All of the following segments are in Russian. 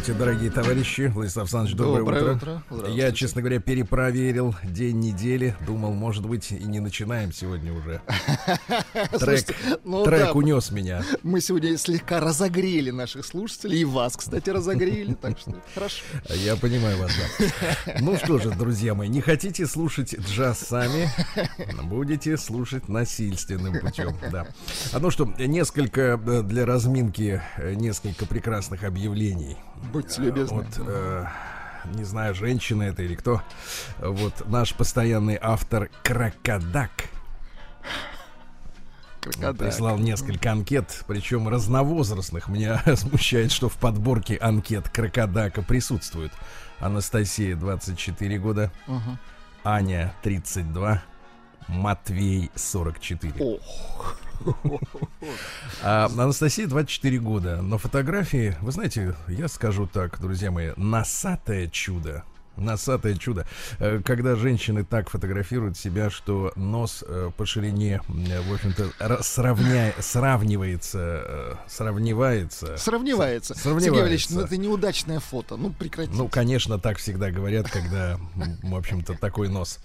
Здравствуйте, дорогие товарищи. Владислав Александрович, доброе, Доброе утро. утро. Я, честно говоря, перепроверил день недели. Думал, может быть, и не начинаем сегодня уже. Трек, ну трек да, унес меня. мы сегодня слегка разогрели наших слушателей, и вас, кстати, разогрели, так что хорошо. Я понимаю вас, да. Ну что же, друзья мои, не хотите слушать джаз сами, будете слушать насильственным путем, да. А ну что, несколько э, для разминки, э, несколько прекрасных объявлений. Будьте любезны. Вот, э, не знаю, женщина это или кто. Вот наш постоянный автор Крокодак Крокодак. прислал несколько анкет, причем разновозрастных. Меня смущает, что в подборке анкет Крокодака присутствуют Анастасия 24 года, Мгм. Аня 32, Матвей 44. Ох. А Анастасия 24 года. На фотографии, вы знаете, я скажу так, друзья мои, носатое чудо. Носатое чудо. Э, Когда женщины так фотографируют себя, что нос э, по ширине, э, в общем-то, ра- сравня... сравнивается, сравнивается. Сравнивается. Сравнивается. Сергей Валерьевич, ну это неудачное фото. Ну прекратите. Ну, конечно, так всегда говорят, когда, в общем-то, такой нос.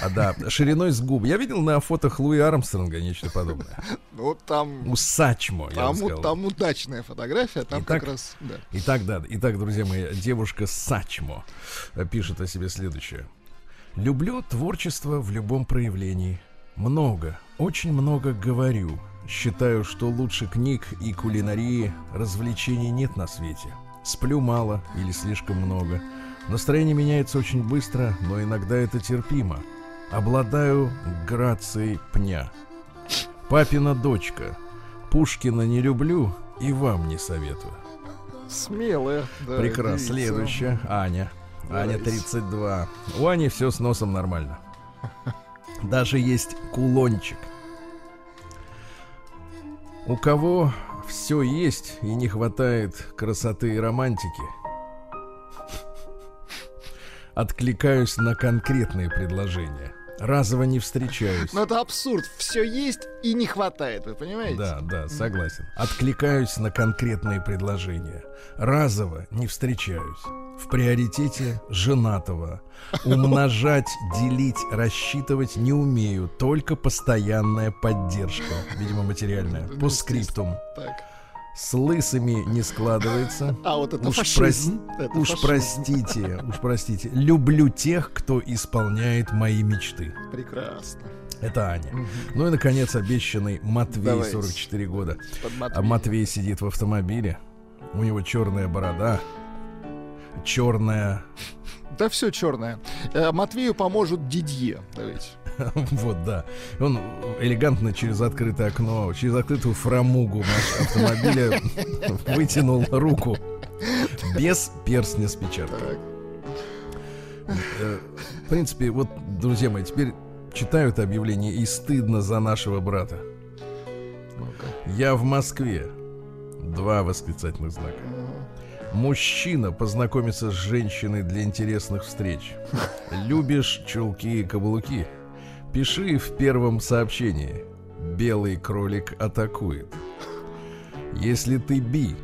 А да, шириной с губ. Я видел на фотах Луи Армстронга нечто подобное. Вот там, Усачмо, я бы там, удачная фотография, там Итак, как раз, да. Итак, да, итак, друзья мои, девушка Сачмо пишет о себе следующее. Люблю творчество в любом проявлении. Много, очень много говорю. Считаю, что лучше книг и кулинарии развлечений нет на свете. Сплю мало или слишком много. Настроение меняется очень быстро, но иногда это терпимо. Обладаю грацией пня. Папина дочка. Пушкина не люблю и вам не советую. Смелая. да, Прекрасно. девица. Следующая. Аня. Аня Давайте. 32. У Ани все с носом нормально. Даже есть кулончик. У кого все есть и не хватает красоты и романтики, откликаюсь на конкретные предложения. Разово не встречаюсь. Ну это абсурд. Все есть и не хватает, вы понимаете? Да, да, согласен. Откликаюсь на конкретные предложения. Разово не встречаюсь. В приоритете женатого. Умножать, делить, рассчитывать не умею. Только постоянная поддержка. Видимо, материальная. Ну, По скриптум. Так. С лысыми не складывается. А вот это Уж, фашизм. Это уж фашизм. простите, уж простите. Люблю тех, кто исполняет мои мечты. Прекрасно. Это Аня. Ну и, наконец, обещанный Матвей, Давайте. 44 года. А. Матвей сидит в автомобиле. У него черная борода. Черная. Да все черное. Э, Матвею поможет Дидье. Давайте. Вот, да. Он элегантно через открытое окно, через открытую фрамугу автомобиля вытянул руку. Без перстня с печаткой. Э, В принципе, вот, друзья мои, теперь читаю это объявление и стыдно за нашего брата. Я в Москве. Два восклицательных знака. Мужчина познакомится с женщиной для интересных встреч. Любишь чулки и каблуки? Пиши в первом сообщении. Белый кролик атакует. Если ты би,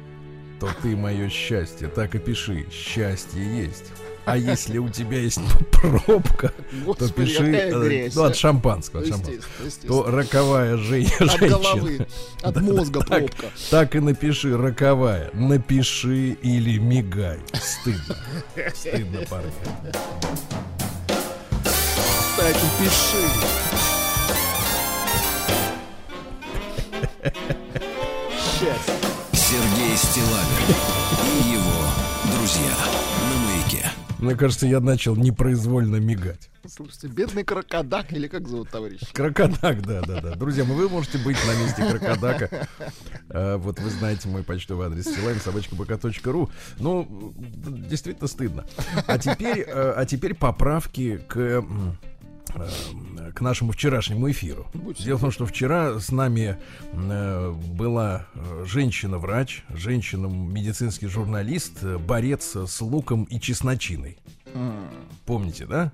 то ты мое счастье. Так и пиши. Счастье есть. А если у тебя есть пробка, то Господи, пиши какая э, ну, от шампанского. от шампанского. Естественно, естественно. То роковая жен- От женщина. головы, от Да, мозга так, пробка. Так и напиши роковая. Напиши или мигай. Стыдно. Стыдно, парни. Кстати, пиши. Счастье. Сергей Стилавин и его друзья. На маяке. Мне кажется, я начал непроизвольно мигать. Слушайте, бедный крокодак, или как зовут товарищ? Крокодак, да, да, да. Друзья, мои, вы можете быть на месте крокодака. А, вот вы знаете мой почтовый адрес стилайн собачка.бк.ру. Ну, действительно стыдно. А теперь, э, а теперь поправки к э, к нашему вчерашнему эфиру. Будьте Дело в том, что вчера с нами э, была э, женщина-врач, женщина-медицинский журналист, борец с луком и чесночиной. Помните, да?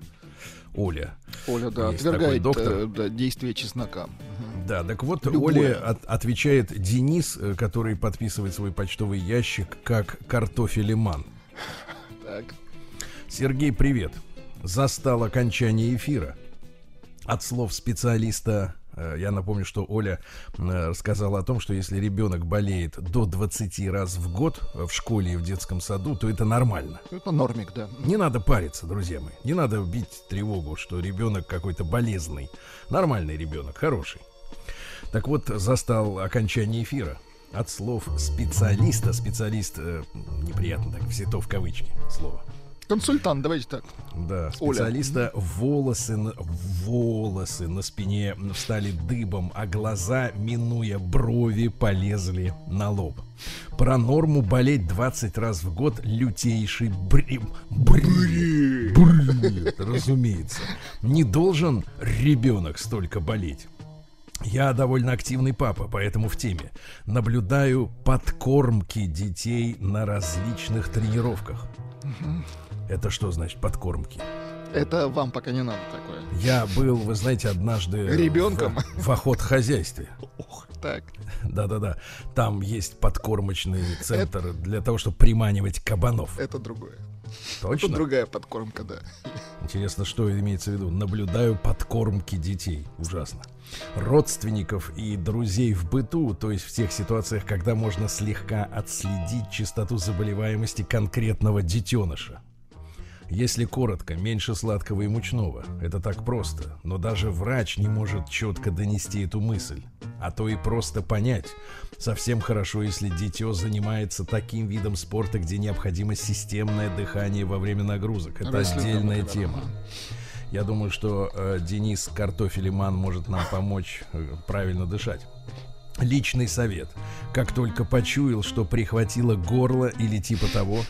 Оля. Оля, да, Есть отвергает доктор. да, действие чеснока. Да, так вот, Любое. Оле от- отвечает Денис, который подписывает свой почтовый ящик как картофелеман. Так. Сергей, привет. Застал окончание эфира. От слов специалиста, э, я напомню, что Оля э, рассказала о том, что если ребенок болеет до 20 раз в год в школе и в детском саду, то это нормально. Это нормик, да. Не надо париться, друзья мои. Не надо бить тревогу, что ребенок какой-то болезный. Нормальный ребенок, хороший. Так вот, застал окончание эфира. От слов специалиста, специалист, э, неприятно так, все то в кавычки слово. Консультант, давайте так. Да, Оля. специалиста волосы, на- волосы на спине встали дыбом, а глаза, минуя брови, полезли на лоб. Про норму болеть 20 раз в год лютейший бред. Бред. Бред, разумеется. Не должен ребенок столько болеть. Я довольно активный папа, поэтому в теме. Наблюдаю подкормки детей на различных тренировках. Это что значит подкормки? Это вам пока не надо такое. Я был, вы знаете, однажды Ребенком? в, в охотхозяйстве. Ох, так. Да-да-да. Там есть подкормочный центр для того, чтобы приманивать кабанов. Это другое. Точно? Это другая подкормка, да. Интересно, что имеется в виду? Наблюдаю подкормки детей. Ужасно. Родственников и друзей в быту, то есть в тех ситуациях, когда можно слегка отследить частоту заболеваемости конкретного детеныша. Если коротко, меньше сладкого и мучного. Это так просто. Но даже врач не может четко донести эту мысль. А то и просто понять. Совсем хорошо, если дитё занимается таким видом спорта, где необходимо системное дыхание во время нагрузок. Это отдельная тема. Я думаю, что э, Денис Картофелеман может нам помочь э, правильно дышать. Личный совет. Как только почуял, что прихватило горло или типа того,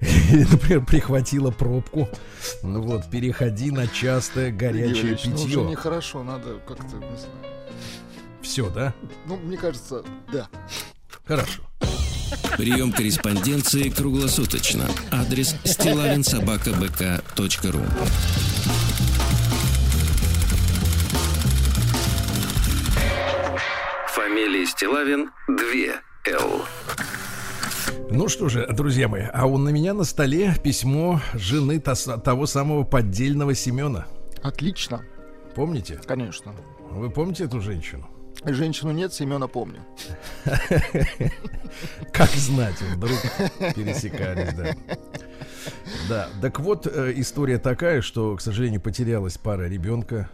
например, прихватило пробку, ну вот, переходи на частое горячее Юрьевич, ну, уже питье. нехорошо, надо как-то, не знаю. Все, да? Ну, мне кажется, да. Хорошо. Прием корреспонденции круглосуточно. Адрес стилавинсобакабк.ру Фамилия Стилавин 2 Л. Ну что же, друзья мои, а у на меня на столе письмо жены того самого поддельного Семена. Отлично, Помните? конечно. Вы помните эту женщину? Женщину нет, Семена помню. Как знать, вдруг пересекались, да. Да, так вот, э, история такая, что, к сожалению, потерялась пара ребенка.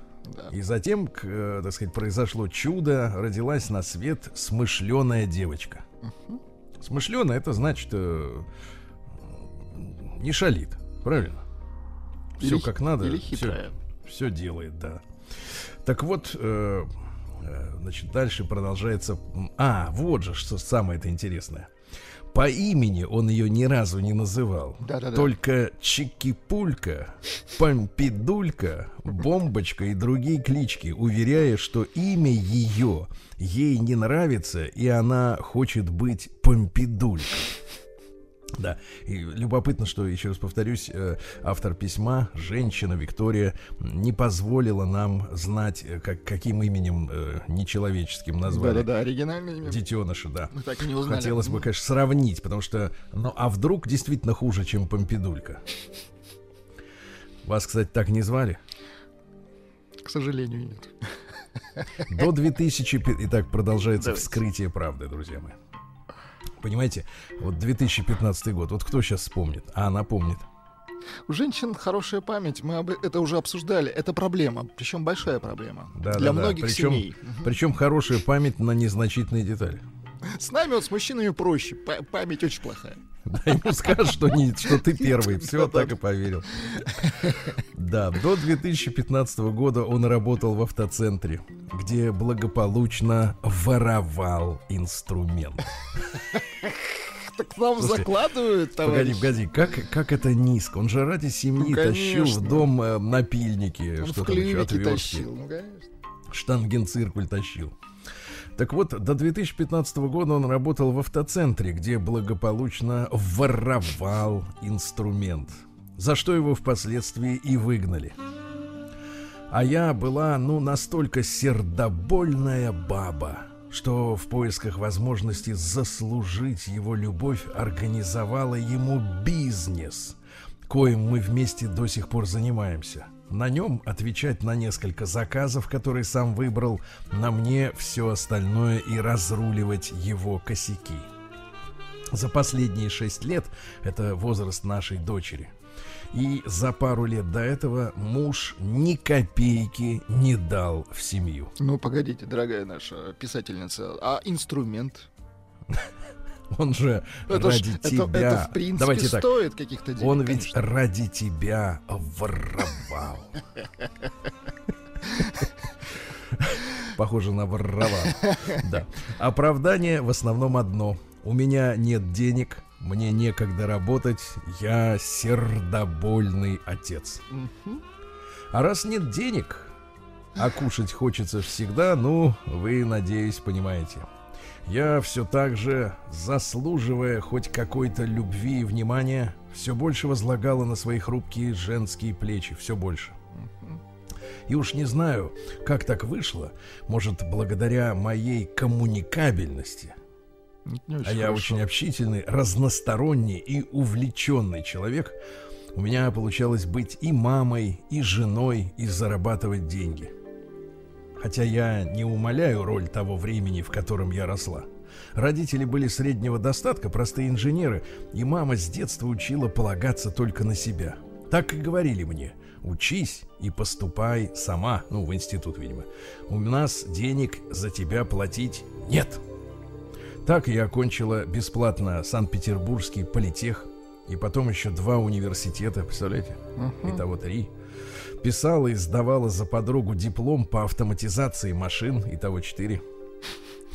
И затем, э, так сказать, произошло чудо, родилась на свет смышленая девочка. Смышленая, это значит, э, не шалит, правильно? Все Или- как надо. Или хитрая. все делает, да. Так вот, э, э, значит, дальше продолжается. А, вот же, что самое это интересное. По имени он ее ни разу не называл. Да-да-да. Только Чикипулька, Помпидулька, Бомбочка и другие клички, уверяя, что имя ее ей не нравится, и она хочет быть Помпидулькой. Да, и любопытно, что, еще раз повторюсь, э, автор письма, женщина Виктория, не позволила нам знать, э, как, каким именем э, нечеловеческим назвали Да-да-да, оригинальное имя. детеныша, да. Мы так и не узнали. Хотелось бы, конечно, сравнить, потому что, ну, а вдруг действительно хуже, чем Помпидулька? Вас, кстати, так не звали? К сожалению, нет. До 2000... пи- Итак, продолжается Давайте. вскрытие правды, друзья мои. Понимаете, вот 2015 год, вот кто сейчас вспомнит? А она помнит. У женщин хорошая память, мы об- это уже обсуждали. Это проблема, причем большая проблема. Да, Для да, да. многих Причем, семей. Причем хорошая память на незначительные детали. С нами вот с мужчинами проще. Па- Память очень плохая. Да, ему скажешь, что, не, что ты первый. Все, так и поверил. Да, до 2015 года он работал в автоцентре, где благополучно воровал инструмент. Так нам Слушайте, закладывают, Погоди, товарищ. погоди, как, как это низко? Он же ради семьи Ну, тащил в дом э, напильники, Он что в там еще, отвертки. тащил. Ну, конечно. штангенциркуль тащил. Так вот, до 2015 года он работал в автоцентре, где благополучно воровал инструмент. за что его впоследствии и выгнали. А я была, ну, настолько сердобольная баба, что в поисках возможности заслужить его любовь организовала ему бизнес, коим мы вместе до сих пор занимаемся. На нем отвечать на несколько заказов, которые сам выбрал, на мне все остальное и разруливать его косяки. За последние шесть лет, это возраст нашей дочери – и за пару лет до этого муж ни копейки не дал в семью. Ну, погодите, дорогая наша писательница, а инструмент? Он же это ради ж, тебя. Это, это в принципе Давайте стоит так. каких-то денег. Он ведь конечно. ради тебя воровал. Похоже на воровал. Да. Оправдание в основном одно. У меня нет денег, мне некогда работать, я сердобольный отец. А раз нет денег, а кушать хочется всегда, ну, вы, надеюсь, понимаете. Я все так же, заслуживая хоть какой-то любви и внимания, все больше возлагала на свои хрупкие женские плечи, все больше. И уж не знаю, как так вышло, может, благодаря моей коммуникабельности – а я очень общительный, разносторонний и увлеченный человек. У меня получалось быть и мамой, и женой, и зарабатывать деньги. Хотя я не умоляю роль того времени, в котором я росла. Родители были среднего достатка, простые инженеры, и мама с детства учила полагаться только на себя. Так и говорили мне. Учись и поступай сама, ну, в институт, видимо. У нас денег за тебя платить нет. Так я окончила бесплатно Санкт-Петербургский политех и потом еще два университета, представляете? Uh-huh. Итого три. Писала и сдавала за подругу диплом по автоматизации машин, итого четыре.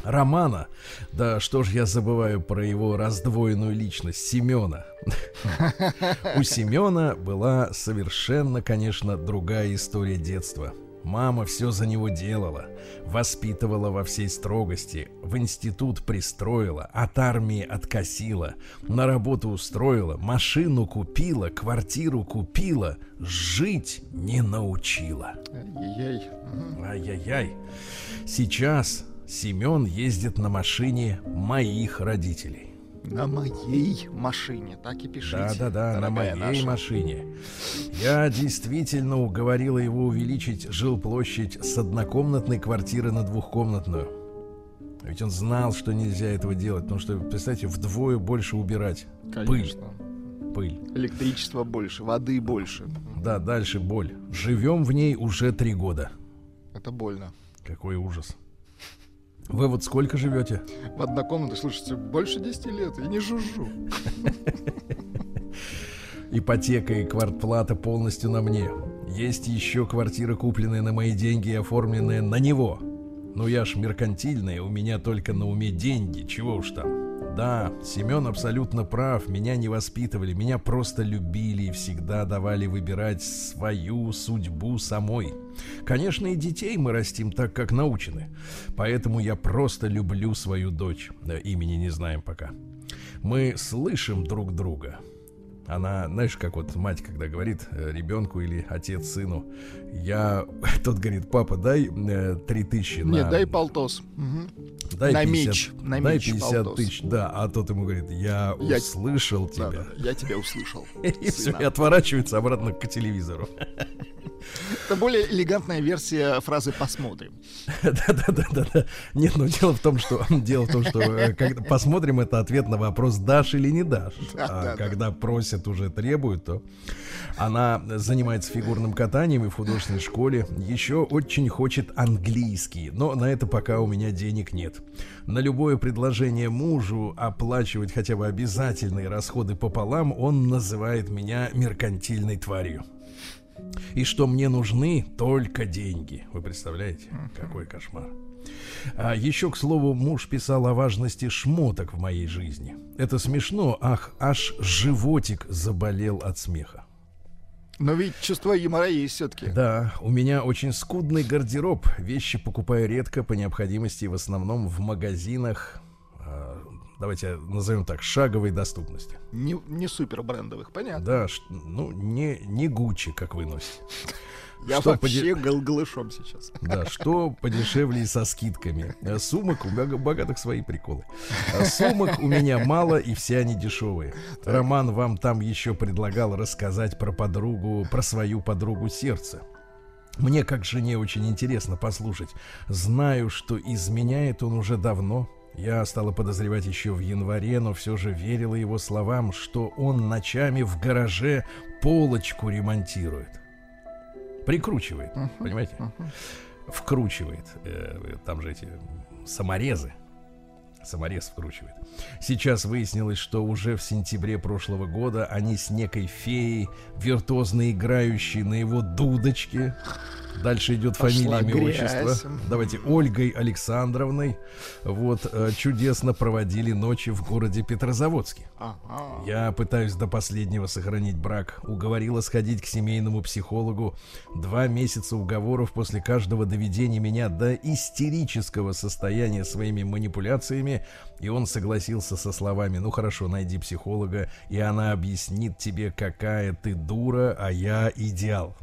Романа, да что ж я забываю про его раздвоенную личность, Семена. У Семена была совершенно, конечно, другая история детства. Мама все за него делала, воспитывала во всей строгости, в институт пристроила, от армии откосила, на работу устроила, машину купила, квартиру купила, жить не научила. Ай-яй-яй. Ай-яй-яй. Сейчас Семен ездит на машине моих родителей. На моей машине, так и пишите. Да-да-да, на моей наша. машине. Я действительно уговорила его увеличить жилплощадь с однокомнатной квартиры на двухкомнатную. Ведь он знал, что нельзя этого делать, потому что, представьте, вдвое больше убирать. Конечно. Пыль. Пыль. Электричества больше, воды больше. Да, дальше боль. Живем в ней уже три года. Это больно. Какой ужас. Вы вот сколько живете? В однокомнатной, слушайте, больше 10 лет, и не жужжу. Ипотека и квартплата полностью на мне. Есть еще квартира, купленная на мои деньги и оформленная на него. Ну я ж меркантильная, у меня только на уме деньги, чего уж там. Да, Семен абсолютно прав. Меня не воспитывали, меня просто любили и всегда давали выбирать свою судьбу самой. Конечно, и детей мы растим так, как научены. Поэтому я просто люблю свою дочь. Имени не знаем пока. Мы слышим друг друга. Она, знаешь, как вот мать, когда говорит э, ребенку или отец сыну, я, тот говорит, папа, дай э, три тысячи на... Нет, дай полтос. Угу. Дай на 50, меч. На дай меч 50 тысяч, да. А тот ему говорит, я, я услышал тебя. Да, я тебя услышал. И все, и отворачивается обратно к телевизору. Это более элегантная версия фразы «посмотрим». Да-да-да-да. Нет, но дело в том, что дело в том, что э, когда посмотрим, это ответ на вопрос «дашь или не дашь». А когда просят, уже требуют, то она занимается фигурным катанием и в художественной школе. Еще очень хочет английский, но на это пока у меня денег нет. На любое предложение мужу оплачивать хотя бы обязательные расходы пополам, он называет меня меркантильной тварью. И что мне нужны только деньги. Вы представляете, какой кошмар. А еще, к слову, муж писал о важности шмоток в моей жизни. Это смешно, ах, аж животик заболел от смеха. Но ведь чувство юмора есть все-таки. Да, у меня очень скудный гардероб. Вещи покупаю редко по необходимости, в основном в магазинах. Давайте назовем так, шаговой доступности. Не, не супер брендовых, понятно. Да, ну, не, не Гуччи, как вы носите. Я Что вообще гол- голышом сейчас. Да, что подешевле и со скидками. Э, Сумок, у бога- богатых свои приколы. А Сумок у меня мало, и все они дешевые. Роман вам там еще предлагал рассказать про подругу, про свою подругу сердца. Мне, как жене, очень интересно послушать. Знаю, что изменяет он уже давно. Я стала подозревать еще в январе, но все же верила его словам, что он ночами в гараже полочку ремонтирует. Прикручивает, понимаете? Вкручивает. Э, Там же эти саморезы. Саморез вкручивает. Сейчас выяснилось, что уже в сентябре прошлого года они с некой феей, виртуозно играющей на его дудочке, дальше идет Пошла фамилия, имя, отчество. Давайте, Ольгой Александровной, вот, э, чудесно проводили ночи в городе Петрозаводске. Ага. Я пытаюсь до последнего сохранить брак. Уговорила сходить к семейному психологу. Два месяца уговоров после каждого доведения меня до истерического состояния своими манипуляциями. И он согласился со словами, ну хорошо, найди психолога, и она объяснит тебе, какая ты дура, а я идеал.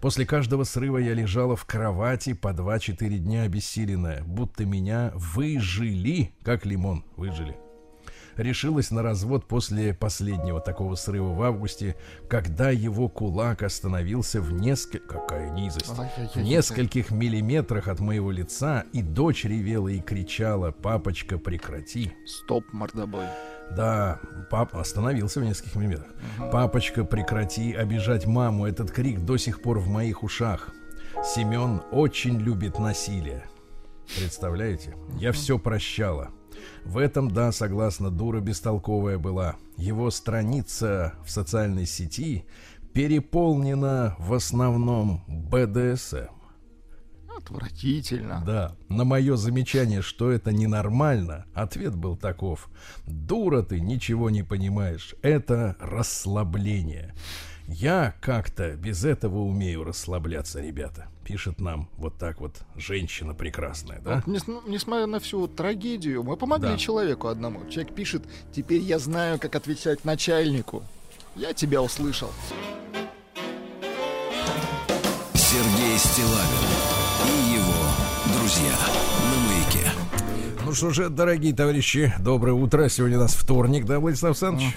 После каждого срыва я лежала в кровати по 2-4 дня обессиленная, будто меня выжили, как лимон, выжили решилась на развод после последнего такого срыва в августе, когда его кулак остановился в нескольких... Какая низость! В нескольких миллиметрах от моего лица, и дочь ревела и кричала «Папочка, прекрати!» Стоп, мордобой. Да, пап остановился в нескольких миллиметрах. Папочка, прекрати обижать маму. Этот крик до сих пор в моих ушах. Семен очень любит насилие. Представляете? Я все прощала. В этом, да, согласно, дура бестолковая была. Его страница в социальной сети переполнена в основном БДСМ. Отвратительно. Да, на мое замечание, что это ненормально, ответ был таков. Дура ты, ничего не понимаешь. Это расслабление. Я как-то без этого умею расслабляться, ребята. Пишет нам вот так вот женщина прекрасная, да? Вот ну, несмотря на всю трагедию, мы помогли Да. человеку одному. Человек пишет, теперь я знаю, как отвечать начальнику. Я тебя услышал. Сергей Стилавин и его друзья. Ну что же, дорогие товарищи, доброе утро. Сегодня у нас вторник, да, Владислав Александрович?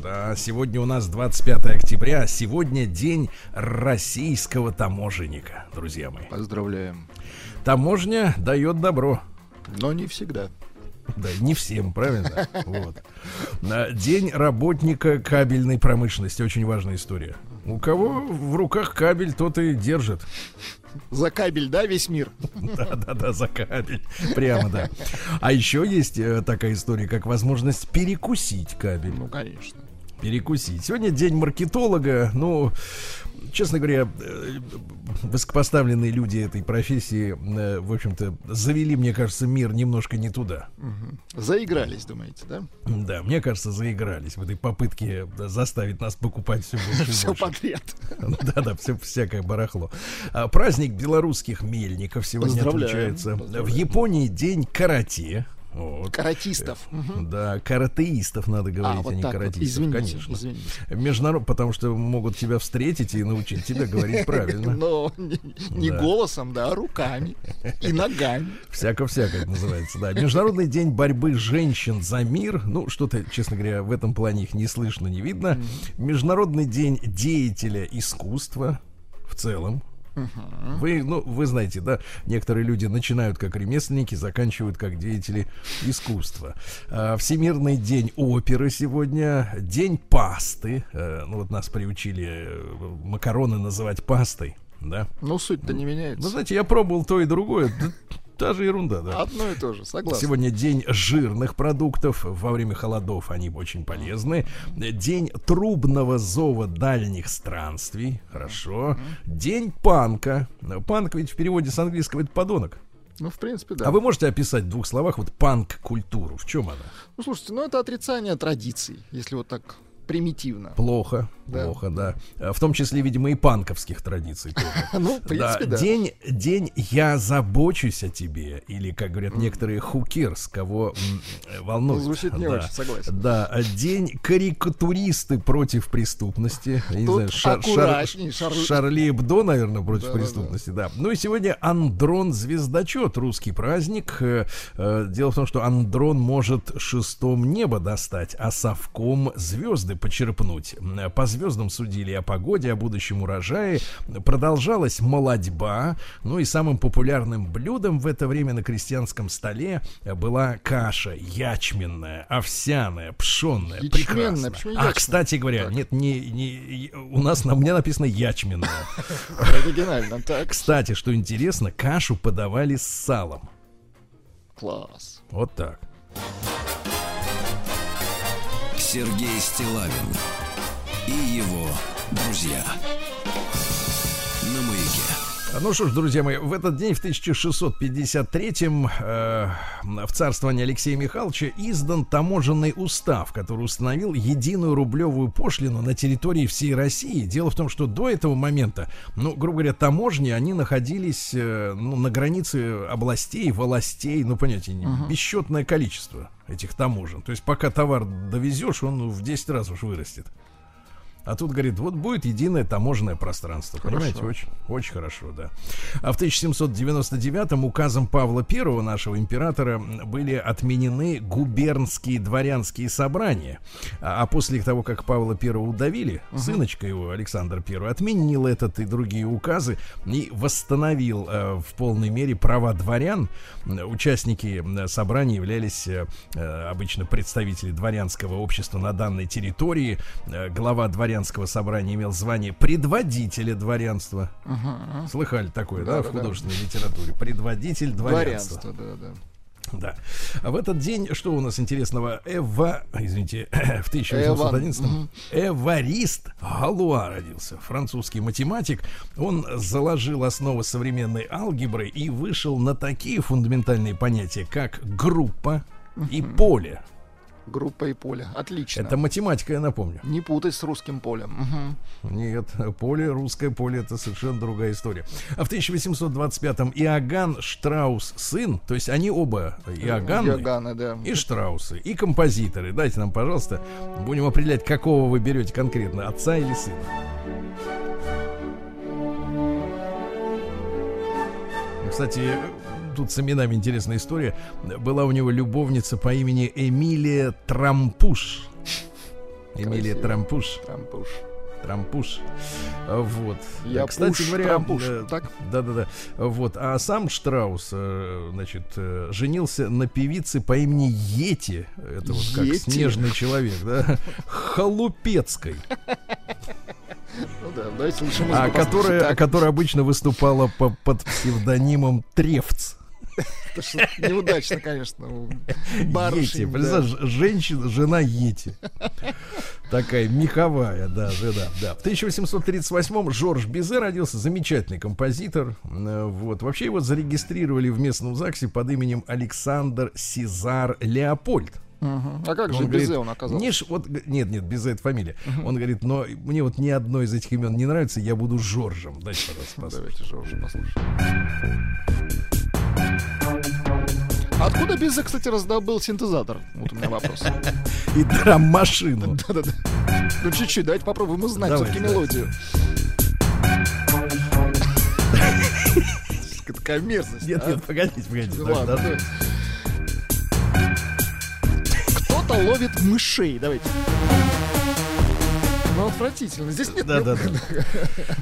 Да, сегодня у нас 25 октября. Сегодня день российского таможенника, друзья мои. Поздравляем. Таможня дает добро. Но не всегда. Да, не всем, правильно? Вот. День работника кабельной промышленности. Очень важная история. У кого в руках кабель, тот и держит. За кабель, да, весь мир? Да, да, да, за кабель. Прямо, да. А еще есть э, такая история, как возможность перекусить кабель. Ну, конечно. Перекусить. Сегодня день маркетолога. Ну, честно говоря, э, высокопоставленные люди этой профессии, э, в общем-то, завели, мне кажется, мир немножко не туда. Заигрались, думаете, да? Да, мне кажется, заигрались в этой попытке заставить нас покупать все больше Все подряд. Да-да, все всякое барахло. А, праздник белорусских мельников сегодня отмечается. В. Японии день карате. Вот. Каратистов. Да, каратеистов надо говорить, А, вот а не так вот. каратистов, Извините, конечно. извините. Международ, потому что могут тебя встретить и научить тебя говорить правильно. Но не, не Да. голосом, да, а руками и ногами. Всяко-всяко это называется, да. Международный день борьбы женщин за мир. Ну, что-то, честно говоря, в этом плане их не слышно, не видно. Международный день деятеля искусства в целом. Вы, ну, вы знаете, да, некоторые люди начинают как ремесленники, заканчивают как деятели искусства. А, Всемирный день оперы сегодня, день пасты. Э, Ну, вот нас приучили э, макароны называть пастой, да. Ну, суть-то не меняется. знаете, я пробовал то и другое. Та же ерунда, да. Одно и то же, согласен. Сегодня день жирных продуктов. Во время холодов они очень полезны. День трубного зова дальних странствий. Хорошо. День панка. Панк ведь в переводе с английского это подонок. Ну, в принципе, да. А вы можете описать в двух словах вот панк-культуру? В чем она? Ну, слушайте, ну это отрицание традиций, если вот так примитивно. Плохо, да. плохо, да. В том числе, видимо, и панковских традиций. Ну, в принципе, да. День, день «Я забочусь о тебе» или, как говорят некоторые, «Хукерс», кого волнует. Звучит не очень, согласен. Да, день «Карикатуристы против преступности». Шарли Эбдо, наверное, против преступности, да, да. Ну и сегодня Андрон Звездочет, русский праздник. Э, э, дело в том, что Андрон может шестом небо достать, а совком звезды почерпнуть. По звездам судили о погоде, о будущем урожае. Продолжалась молодьба. Ну и самым популярным блюдом в это время на крестьянском столе была каша ячменная, овсяная, пшенная. Прекрасно. Почему а, кстати говоря, так. нет, не, не, у нас на мне написано ячменная. Оригинально, так. Кстати, что интересно, кашу подавали с салом. Класс. Вот так. Сергей Стилавин и его друзья. Ну что ж, друзья мои, в этот день, в 1653-м, э, в царствовании Алексея Михайловича издан таможенный устав, который установил единую рублевую пошлину на территории всей России. Дело в том, что до этого момента, ну, грубо говоря, таможни, они находились э, ну, на границе областей, волостей, ну, понимаете, uh-huh. бесчетное количество этих таможен. То есть пока товар довезешь, он в 10 раз уж вырастет. А тут говорит, вот будет единое таможенное пространство. Хорошо. Понимаете, очень, очень хорошо, да. А в 1799-м указом Павла I, нашего императора, были отменены губернские дворянские собрания. А, а после того, как Павла I удавили, угу. сыночка его, Александр I, отменил этот и другие указы и восстановил э, в полной мере права дворян. Участники собраний являлись э, обычно представители дворянского общества на данной территории. Э, глава дворян дворянского собрания имел звание предводителя дворянства. Угу. Слыхали такое, да, да, да в художественной да. литературе? Предводитель дворянства. Дворянство, да, да. Да. А в этот день, что у нас интересного? Эва, извините, в 1811-м Эварист Галуа родился. Французский математик. Он заложил основы современной алгебры и вышел на такие фундаментальные понятия, как группа и поле. Группа и поле. Отлично. Это математика, я напомню. Не путать с русским полем. Угу. Нет, поле, русское поле это совершенно другая история. А в 1825-м Иоганн Штраус сын, то есть они оба Иоганны, Иоганны да. и Штраусы, и композиторы. Дайте нам, пожалуйста, будем определять, какого вы берете конкретно, отца или сына. Кстати, тут с именами интересная история. Была у него любовница по имени Эмилия Трампуш. Эмилия Трампуш. Трампуш. Трампуш. Вот. Я Кстати пуш, говоря, трампуш, э, так? Да, да, да. Вот. А сам Штраус, э, значит, э, женился на певице по имени Ети. Это вот как снежный человек, да? Халупецкой. Ну да, давайте лучше а которая, которая обычно выступала по, под псевдонимом Трефц. Это что неудачно, конечно. Барышень, Ети, да. женщина, жена Ети. Такая меховая, да, жена, да. В 1838-м Жорж Бизе родился, замечательный композитор. Э, вот. Вообще его зарегистрировали в местном ЗАГСе под именем Александр Сезар Леопольд. Угу. А как же он Безе говорит, он оказался? Не, вот, нет, нет, Безе это фамилия. Угу. Он говорит, но мне вот ни одно из этих имен не нравится, я буду Жоржем. Дайте, пожалуйста, послушаем. Давайте Жоржа послушаем. Откуда Безе, кстати, раздобыл синтезатор? Вот у меня вопрос. И драм-машину. Да-да-да. Ну, чуть-чуть, давайте попробуем узнать все-таки мелодию. Такая мерзость. Нет, а? нет, погодите, погодите. Ладно, Кто-то ловит мышей. Давайте. Ну, отвратительно. Здесь нет... Да, да, да.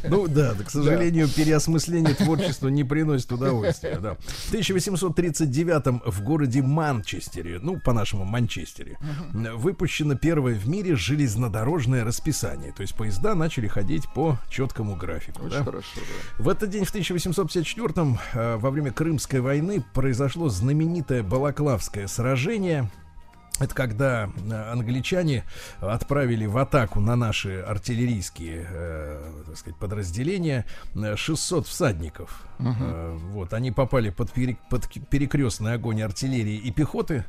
Ну да, к сожалению, переосмысление творчества не приносит удовольствия. Да. В 1839 в городе Манчестере, ну, по-нашему Манчестере, выпущено первое в мире железнодорожное расписание. То есть поезда начали ходить по четкому графику. Очень хорошо, да. В этот день, в 1854 э, во время Крымской войны произошло знаменитое Балаклавское сражение это когда э, англичане отправили в атаку на наши артиллерийские, э, так сказать, подразделения 600 всадников. Uh-huh. Вот, они попали под, пере, под перекрестный огонь артиллерии и пехоты,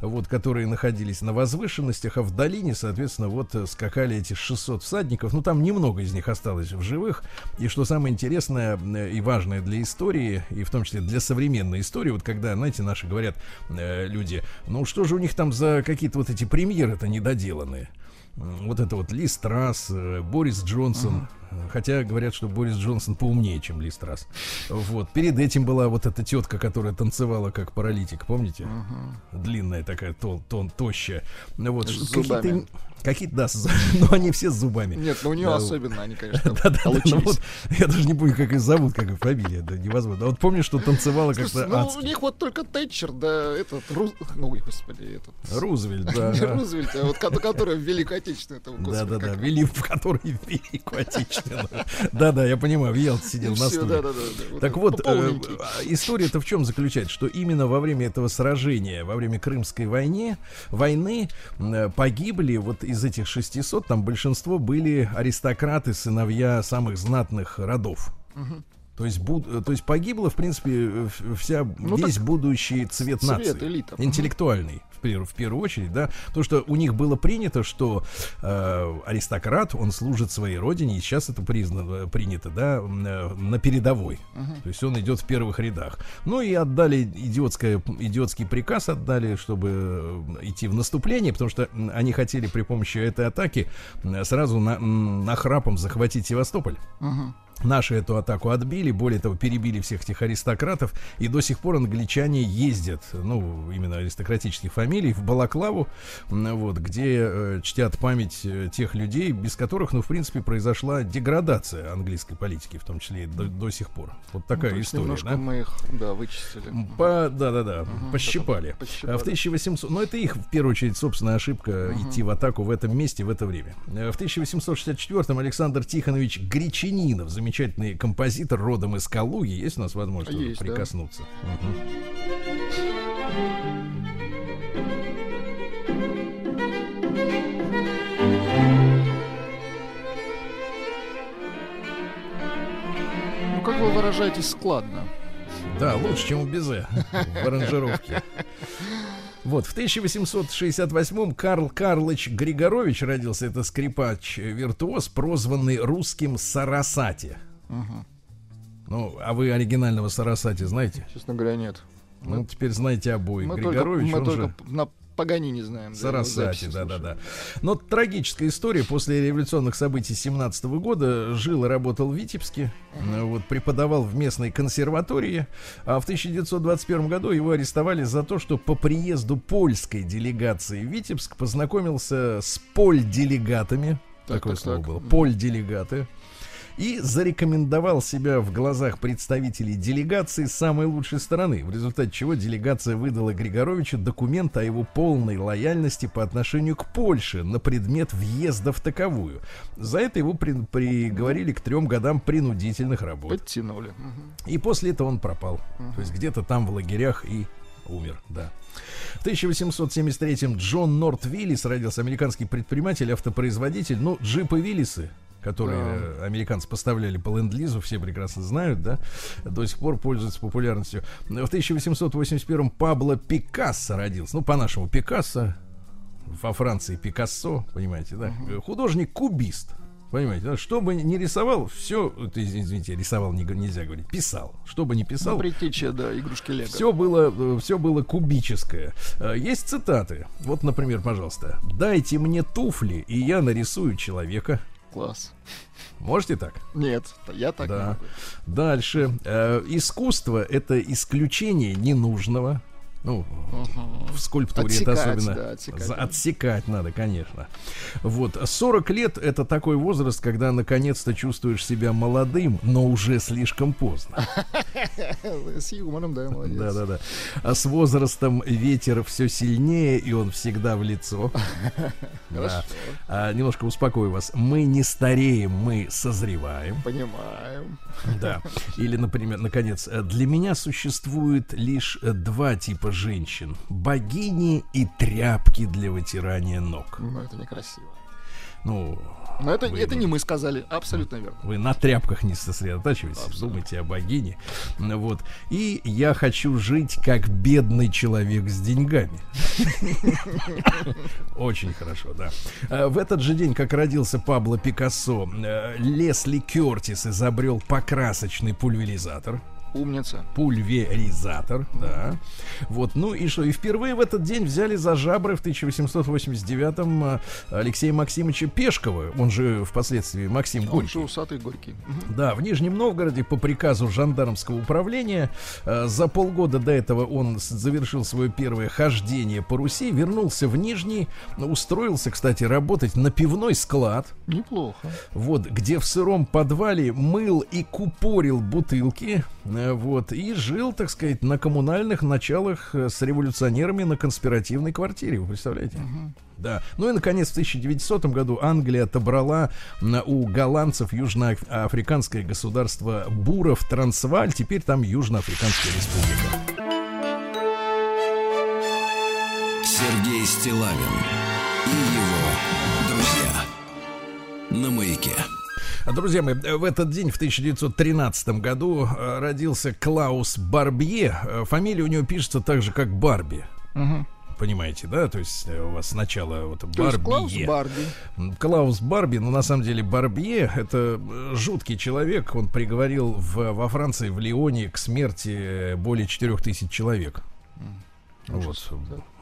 вот, которые находились на возвышенностях, а в долине, соответственно, вот скакали эти 600 всадников. Ну, там немного из них осталось в живых. И что самое интересное и важное для истории, и в том числе для современной истории, вот когда, знаете, наши говорят э, люди, ну, что же у них там за какие-то вот эти премьеры-то недоделанные? Вот это вот Ли Страс, э, Борис Джонсон, Хотя говорят, что Борис Джонсон поумнее, чем Ли Страс. Вот. Перед этим была вот эта тетка, которая танцевала как паралитик, помните? Угу. Длинная такая, тон, тон, тощая. Вот. Какие-то, какие-то, да, но они все с зубами. Нет, но у нее да, особенно они, конечно, да, да, да, ну вот, Я даже не помню, как их зовут, как их фамилия, да, невозможно. А вот помню, что танцевала как-то Ну, у них вот только Тэтчер, да, этот, Руз... ой, господи, этот... Рузвельт, да. Не Рузвельт, а вот который в Великую Отечественную. Да-да-да, в который в Великую Отечественную. Да-да, я понимаю, в Ялте сидел на стуле. Так вот, э, история-то в чем заключается? Что именно во время этого сражения, во время Крымской войны, войны э, погибли вот из этих 600, там большинство были аристократы, сыновья самых знатных родов. То есть, буд, то есть погибло, в принципе, вся, ну, весь будущий цвет, цвет нации. Элита. Интеллектуальный в, первую, очередь, да, то, что у них было принято, что э, аристократ, он служит своей родине, и сейчас это признано, принято, да, э, на передовой. Uh-huh. То есть он идет в первых рядах. Ну и отдали идиотское, идиотский приказ отдали, чтобы э, идти в наступление, потому что они хотели при помощи этой атаки э, сразу на, на храпом захватить Севастополь. Uh-huh. Наши эту атаку отбили, более того, перебили всех этих аристократов, и до сих пор англичане ездят, ну, именно аристократических фамилий, в Балаклаву, вот, где э, чтят память э, тех людей, без которых, ну, в принципе, произошла деградация английской политики, в том числе и до, до сих пор. Вот такая ну, история, немножко да? мы их, да, вычистили. По, да-да-да, угу, пощипали. пощипали. В 1800, но это их, в первую очередь, собственная ошибка угу. идти в атаку в этом месте, в это время. Э, в 1864 Александр Тихонович Гречининов, замечательный композитор родом из Калуги. Есть у нас возможность Есть, прикоснуться? Да. Угу. Ну, как вы выражаетесь, складно. Да, лучше, чем у Безе в аранжировке. Вот, в 1868-м Карл Карлович Григорович родился. Это скрипач-виртуоз, прозванный русским Сарасати. Угу. Ну, а вы оригинального Сарасати знаете? Честно говоря, нет. Ну, мы, теперь знаете обоих. Мы Григорович, только, мы только же... на Погани не знаем. Сарасати, да, да, да. Но трагическая история. После революционных событий 17 года жил и работал в Витебске. Uh-huh. Вот, преподавал в местной консерватории. А в 1921 году его арестовали за то, что по приезду польской делегации в Витебск познакомился с поль-делегатами. Так, Такое так, слово так. было. Поль-делегаты и зарекомендовал себя в глазах представителей делегации самой лучшей стороны, в результате чего делегация выдала Григоровичу документ о его полной лояльности по отношению к Польше на предмет въезда в таковую. За это его при, приговорили к трем годам принудительных работ. Подтянули. И после этого он пропал. Угу. То есть где-то там в лагерях и умер, да. В 1873-м Джон Норт Виллис родился, американский предприниматель, автопроизводитель. Ну, джипы Виллисы, которые да. американцы поставляли по ленд-лизу, все прекрасно знают, да, до сих пор пользуются популярностью. В 1881-м Пабло Пикассо родился. Ну, по-нашему, Пикассо, во Франции Пикассо, понимаете, да? Угу. Художник-кубист. Понимаете, да? что бы ни рисовал, все, извините, рисовал не, нельзя говорить, писал. Что бы ни писал. Ну, предтеча, да, игрушки Лего. Все было, все было кубическое. Э, есть цитаты. Вот, например, пожалуйста. Дайте мне туфли, и я нарисую человека. Класс. Можете так? Нет, я так да. не могу. Дальше. Э, искусство это исключение ненужного. Ну, угу. в скульптуре отсекать, это особенно да, отсекать. отсекать надо, конечно. Вот, 40 лет это такой возраст, когда наконец-то чувствуешь себя молодым, но уже слишком поздно. С юмором, да, молодец. Да, да, да. А с возрастом ветер все сильнее, и он всегда в лицо. Хорошо. А, немножко успокою вас. Мы не стареем, мы созреваем. Понимаем. Да. Или, например, наконец, для меня существует лишь два типа женщин. Богини и тряпки для вытирания ног. Ну, это некрасиво. Ну, Но это, Вы- это не мы сказали, абсолютно верно. вы на тряпках не сосредотачиваетесь, Абсолютно. думайте о богине. Вот. И я хочу жить как бедный человек с деньгами. Очень хорошо, да. Э, В этот же день, как родился Пабло Пикассо, э, Лесли Кертис изобрел покрасочный пульверизатор. Умница. Пульверизатор, да. Вот, ну и что, и впервые в этот день взяли за жабры в 1889-м э, Алексея Максимовича Пешкова, он же впоследствии Максим Он Горький. же усатый горький. Мгм. Да, в Нижнем Новгороде по приказу жандармского управления э, за полгода до этого он завершил свое первое хождение по Руси, вернулся в Нижний, устроился, кстати, работать на пивной склад, Неплохо. вот, где в сыром подвале мыл и купорил бутылки, э, вот, и жил, так сказать, на коммунальных началах э, с революционерами на конспиративной квартире, вы представляете? Да. Ну и, наконец, в 1900 году Англия отобрала у голландцев южноафриканское государство Буров Трансваль. Теперь там Южноафриканская республика. Сергей Стилавин и его друзья. На маяке. Друзья мои, в этот день, в 1913 году, э, родился Клаус Барбье. Э, Фамилия у него пишется так же, как Барби. Мгм. Понимаете, да? То есть э, у вас сначала вот То есть Клаус Барбье. Барби. Клаус Барби, ну на самом деле Барбье это жуткий человек. Он приговорил в, во Франции, в Лионе к смерти более 4000 человек. Вот,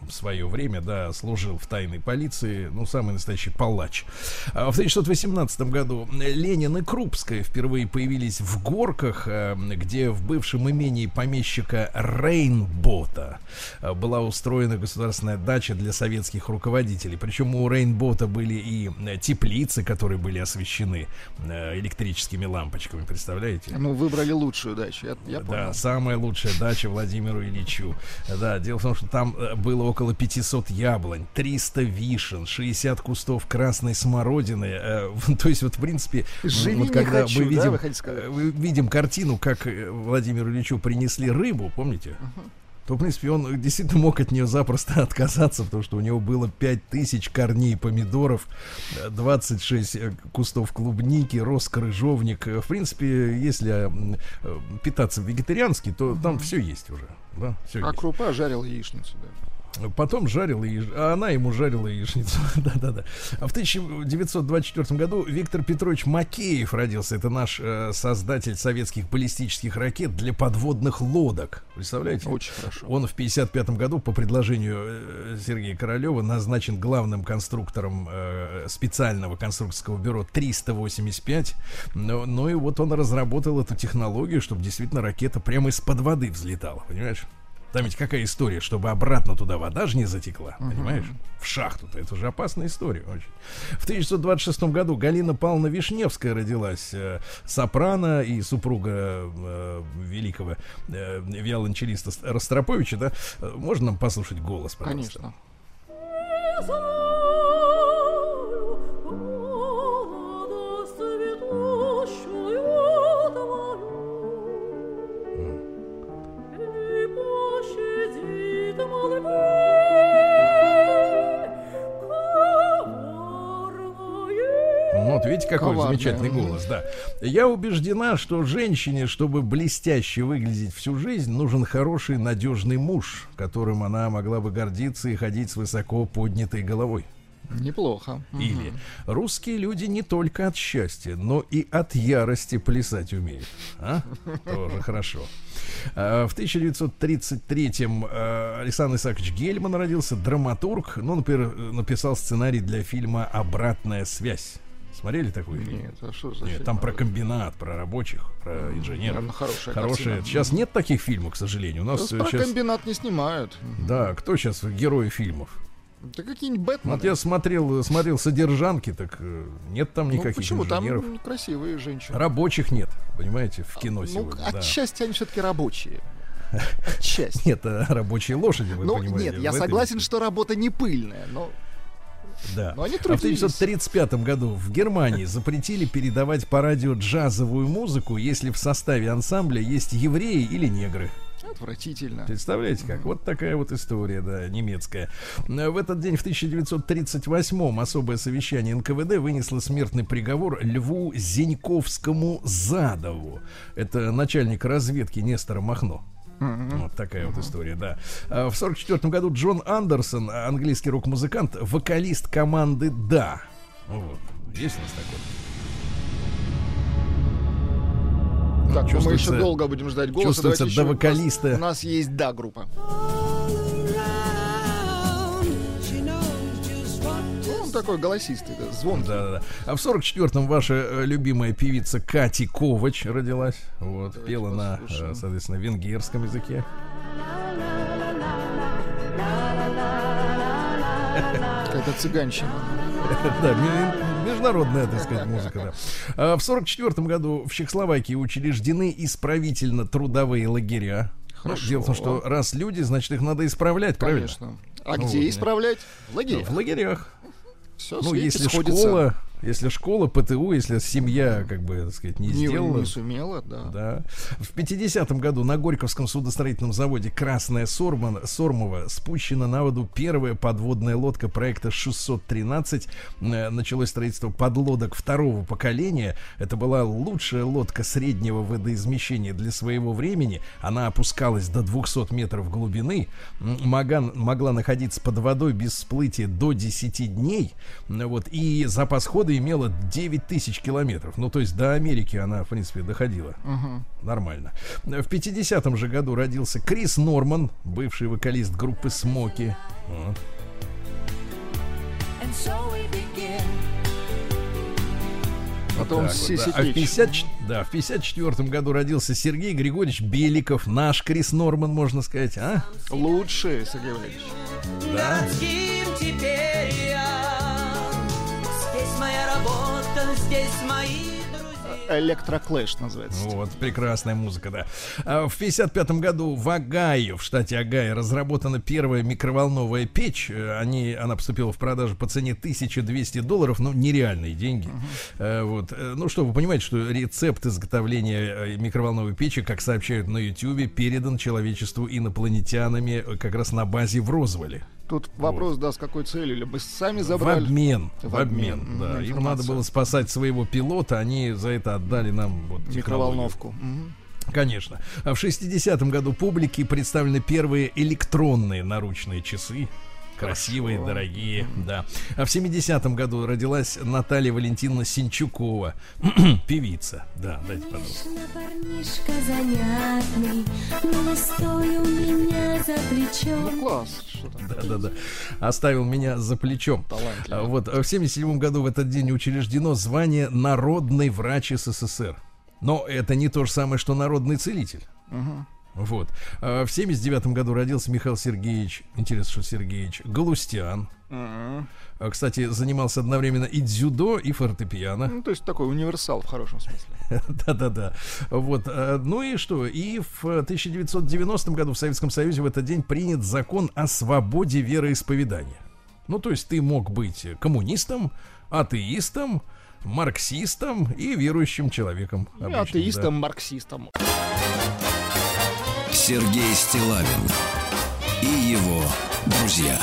в свое время, да, служил в тайной полиции, ну, самый настоящий палач. А в 1918 году Ленин и Крупская впервые появились в Горках, э, где в бывшем имении помещика Рейнбота э, была устроена государственная дача для советских руководителей. Причем у Рейнбота были и э, теплицы, которые были освещены электрическими лампочками, представляете? Ну, выбрали лучшую дачу. Я, я Да, понял. самая лучшая дача Владимиру Ильичу. Да, дело в том, что там было около 500 яблонь, 300 вишен, 60 кустов красной смородины. э, То есть вот в принципе, Живи вот когда хочу, мы да, видим, хотите сказать? э, мы видим картину, как э, Владимиру Ильичу принесли рыбу, помните? то, в принципе, он действительно мог от нее запросто отказаться, потому что у него было 5000 корней помидоров, э, 26 э, кустов клубники, рос крыжовник. Э, В принципе, если э, питаться вегетариански, то там все есть уже. Да, все А есть. крупа жарил яичницу, да. Потом жарила, яич- а она ему жарила яичницу. Да-да-да. А в 1924 году Виктор Петрович Макеев родился. Это наш э, создатель советских баллистических ракет для подводных лодок. Представляете? Очень хорошо. Он в 1955 году по предложению э, Сергея Королева назначен главным конструктором э, специального конструкторского бюро 385. Но, ну и вот он разработал эту технологию, чтобы действительно ракета прямо из-под воды взлетала, понимаешь? Там ведь какая история, чтобы обратно туда вода же не затекла, понимаешь? В шахту-то. Это же опасная история очень. В 1926 году Галина Павловна Вишневская родилась. э, сопрано и супруга э, великого э, виолончелиста Ростроповича, да? Э, Можно нам послушать голос, пожалуйста? Конечно. Видите, какой Коварная. замечательный голос, да. Я убеждена, что женщине, чтобы блестяще выглядеть всю жизнь, нужен хороший, надежный муж, которым она могла бы гордиться и ходить с высоко поднятой головой. Неплохо. Или русские люди не только от счастья, но и от ярости плясать умеют. А? Тоже хорошо. А, В 1933-м э, Александр Исаакович Гельман родился, драматург. Ну, например, э, написал сценарий для фильма «Обратная связь». Смотрели такой фильм? Нет, а что за Нет, там про комбинат, про рабочих, про инженеров. Наверно, хорошая Хорошая. картина. Сейчас нет таких фильмов, к сожалению. У нас э, Про сейчас... комбинат не снимают. Да, кто сейчас герои фильмов? Да какие-нибудь Бэтмены. Вот я смотрел, смотрел содержанки, так э, нет там Ну, никаких почему? инженеров. Там красивые женщины. Рабочих нет, понимаете, в кино ну, сегодня. да. отчасти они все-таки рабочие. Отчасти. Нет, а рабочие лошади, вы Ну, понимаете. нет, я согласен, что работа не пыльная, но Да. но они а в трудились. 1935 году в Германии запретили передавать по радио джазовую музыку, если в составе ансамбля есть евреи или негры. Отвратительно. Представляете как? Вот такая вот история, да, немецкая. В этот день, в 1938-м, особое совещание НКВД вынесло смертный приговор Льву Зеньковскому Задову. Это начальник разведки Нестора Махно. Вот такая вот история, да. А В 44 году Джон Андерсон, английский рок-музыкант, вокалист команды «Да». Вот. Есть у нас такой? Так, ну мы чувствуется- еще долго будем ждать голоса. чувствуется до еще- у нас- вокалиста. У нас есть да группа. Такой голосистый, да, звонкий. Да, да, да. А в 44-м ваша э, любимая певица Кати Ковач родилась. Вот, Давайте пела на, послушаем. э, соответственно, венгерском языке. Какая-то цыганщина. Да, международная, так сказать, музыка, да. А В 44 году в Чехословакии учреждены исправительно-трудовые лагеря. Ну, Хорошо. дело в том, что раз люди, значит, их надо исправлять, правильно? Конечно. А Ну где вот, исправлять? В лагере. В лагерях. Все, Ну, если школа, если школа, ПТУ, если семья, как бы, так сказать, не, не, сделала. не сумела, да. Да. В 50-м году на Горьковском судостроительном заводе «Красная Сорман, Сормова» спущена на воду первая подводная лодка проекта 613. Э, Началось строительство подлодок второго поколения. Это была лучшая лодка среднего водоизмещения для своего времени. Она опускалась до 200 метров глубины. М, Моган, могла находиться под водой без всплытия до 10 дней. Вот, и запас хода имела 9 тысяч километров. Ну, то есть до Америки она, в принципе, доходила. Нормально. В 50-м же году родился Крис Норман, бывший вокалист группы Смоки. Вот. Потом вот, Сиси да. А в, Кетч. 50, да, в 54 году родился Сергей Григорьевич Беликов, наш Крис Норман, можно сказать, а? Лучший, Сергей Валерьевич. Да. Здесь мои друзья. Электроклэш называется. Вот, прекрасная музыка, да. А в 55 году в Огайо, в штате Огайо, разработана первая микроволновая печь. Э, Они, она поступила в продажу по цене 1200 долларов, ну, нереальные деньги. Э, Вот. Э, Ну, что, вы понимаете, что рецепт изготовления микроволновой печи, как сообщают на YouTube, передан человечеству инопланетянами как раз на базе в Розвале. Тут вопрос, да, с какой целью? Либо сами В забрали. обмен. В В обмен, обмен, да. м, Им надо было спасать своего пилота, они за это отдали нам вот. Микроволновку. Конечно. А в 60-м году публике представлены первые электронные наручные часы. Красивые, Хорошо. дорогие, да. А в 70-м году родилась Наталья Валентиновна Синчукова, певица. Да, дайте, пожалуйста. Конечно, парнишка занятный, но у меня за Ну, плечом. класс. Да-да-да. Оставил меня за плечом. Талантливо. А Вот а в 77 году в этот день учреждено звание Народный врач СССР. Но это не то же самое, что народный целитель. Мгм. Вот. А В 79 году родился Михаил Сергеевич, интересно, что Сергеевич, Галустян. А, Кстати, занимался одновременно и дзюдо, и фортепиано. Ну, то есть такой универсал в хорошем смысле. Да-да-да. Вот. а, Ну и что? И в 1990 году в Советском Союзе в этот день принят закон о свободе вероисповедания. Ну, то есть ты мог быть коммунистом, атеистом, марксистом и верующим человеком. И обычным, атеистом, марксистом. Сергей Стилавин и его друзья.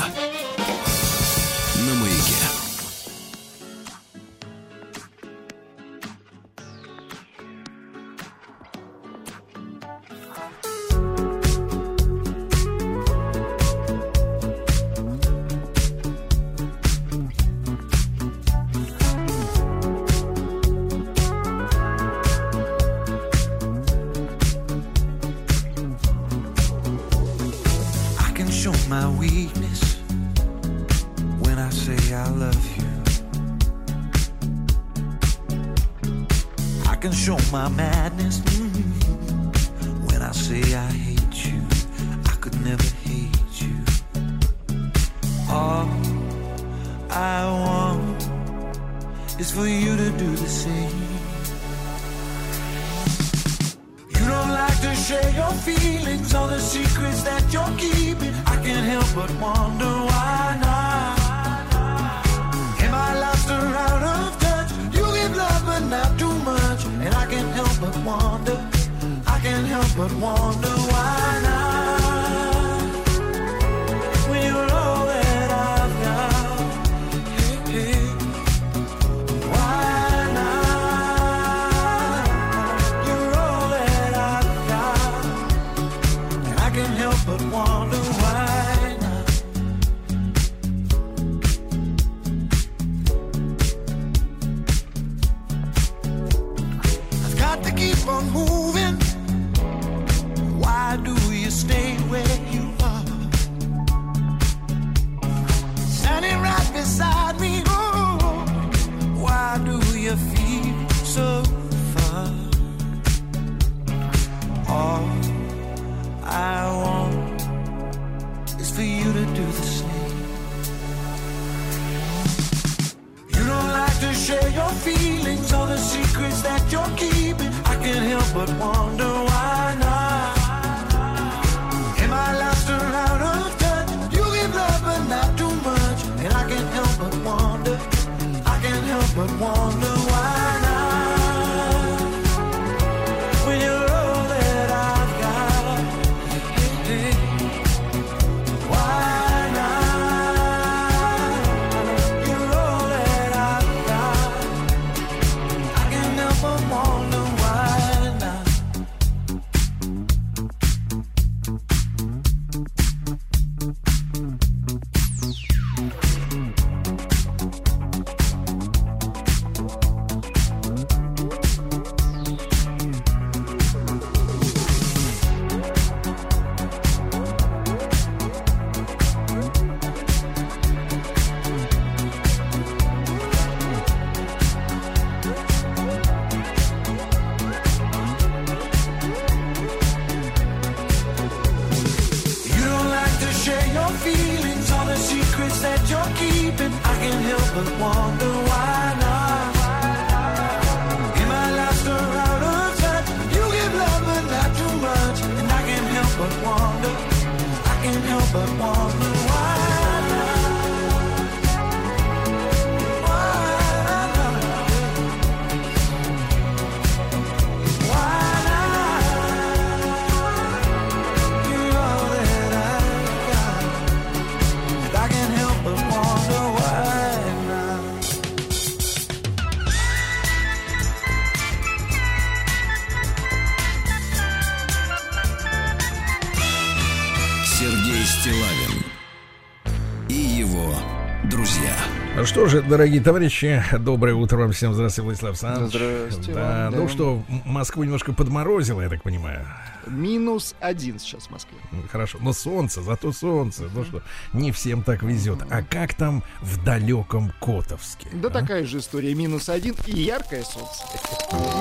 Же, дорогие товарищи, доброе утро вам всем. Здравствуйте, Владислав Александрович. Здрасте Да, вам, ну да. что, Москву немножко подморозило, я так понимаю. Минус один сейчас в Москве. Ну, Хорошо, но солнце, зато солнце. Ну что, не всем так везет. А как там в далеком Котовске? Да а? такая же история. Минус один и яркое солнце.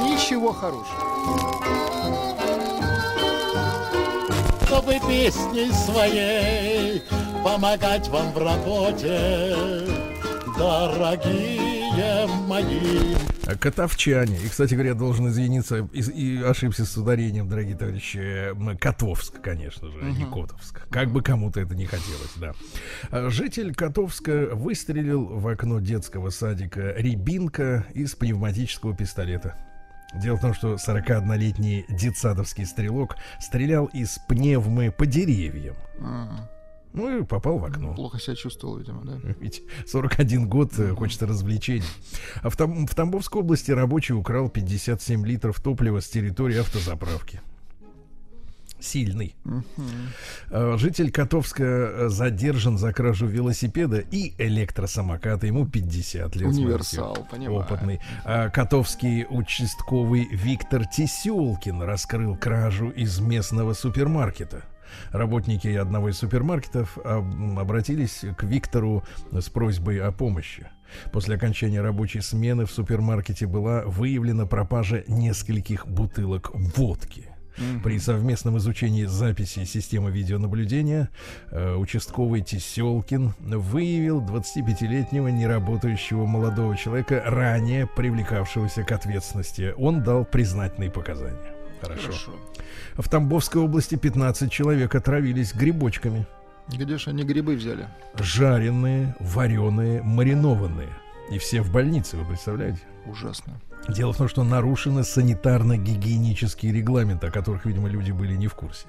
Ничего хорошего. чтобы песней своей помогать вам в работе, дорогие мои. А Котовчане. И, кстати говоря, должен извиниться и, и ошибся с ударением, дорогие товарищи. Котовск, конечно же, а не Котовск. Как бы кому-то это не хотелось, да. А Житель Котовска выстрелил в окно детского садика Рябинка из пневматического пистолета. Дело в том, что 41-летний детсадовский стрелок стрелял из пневмы по деревьям. А, Ну и попал в окно. Плохо себя чувствовал, видимо, да? Ведь 41 год э, хочется развлечений. А в, Там- в Тамбовской области рабочий украл 57 литров топлива с территории автозаправки. Сильный. Э, Житель Котовска э, задержан за кражу велосипеда и электросамоката. Ему 50 лет. Универсал, смотрите. понимаю. Опытный. А Котовский участковый Виктор Теселкин раскрыл кражу из местного супермаркета. Работники одного из супермаркетов об- обратились к Виктору с просьбой о помощи. После окончания рабочей смены в супермаркете была выявлена пропажа нескольких бутылок водки. При совместном изучении записи системы видеонаблюдения э, участковый Теселкин выявил 25-летнего неработающего молодого человека, ранее привлекавшегося к ответственности. Он дал признательные показания. Хорошо. Хорошо. В Тамбовской области 15 человек отравились грибочками. Где же они грибы взяли? Жареные, вареные, маринованные. И все в больнице, вы представляете? Ужасно. Дело в том, что нарушены санитарно-гигиенические регламенты, о которых, видимо, люди были не в курсе.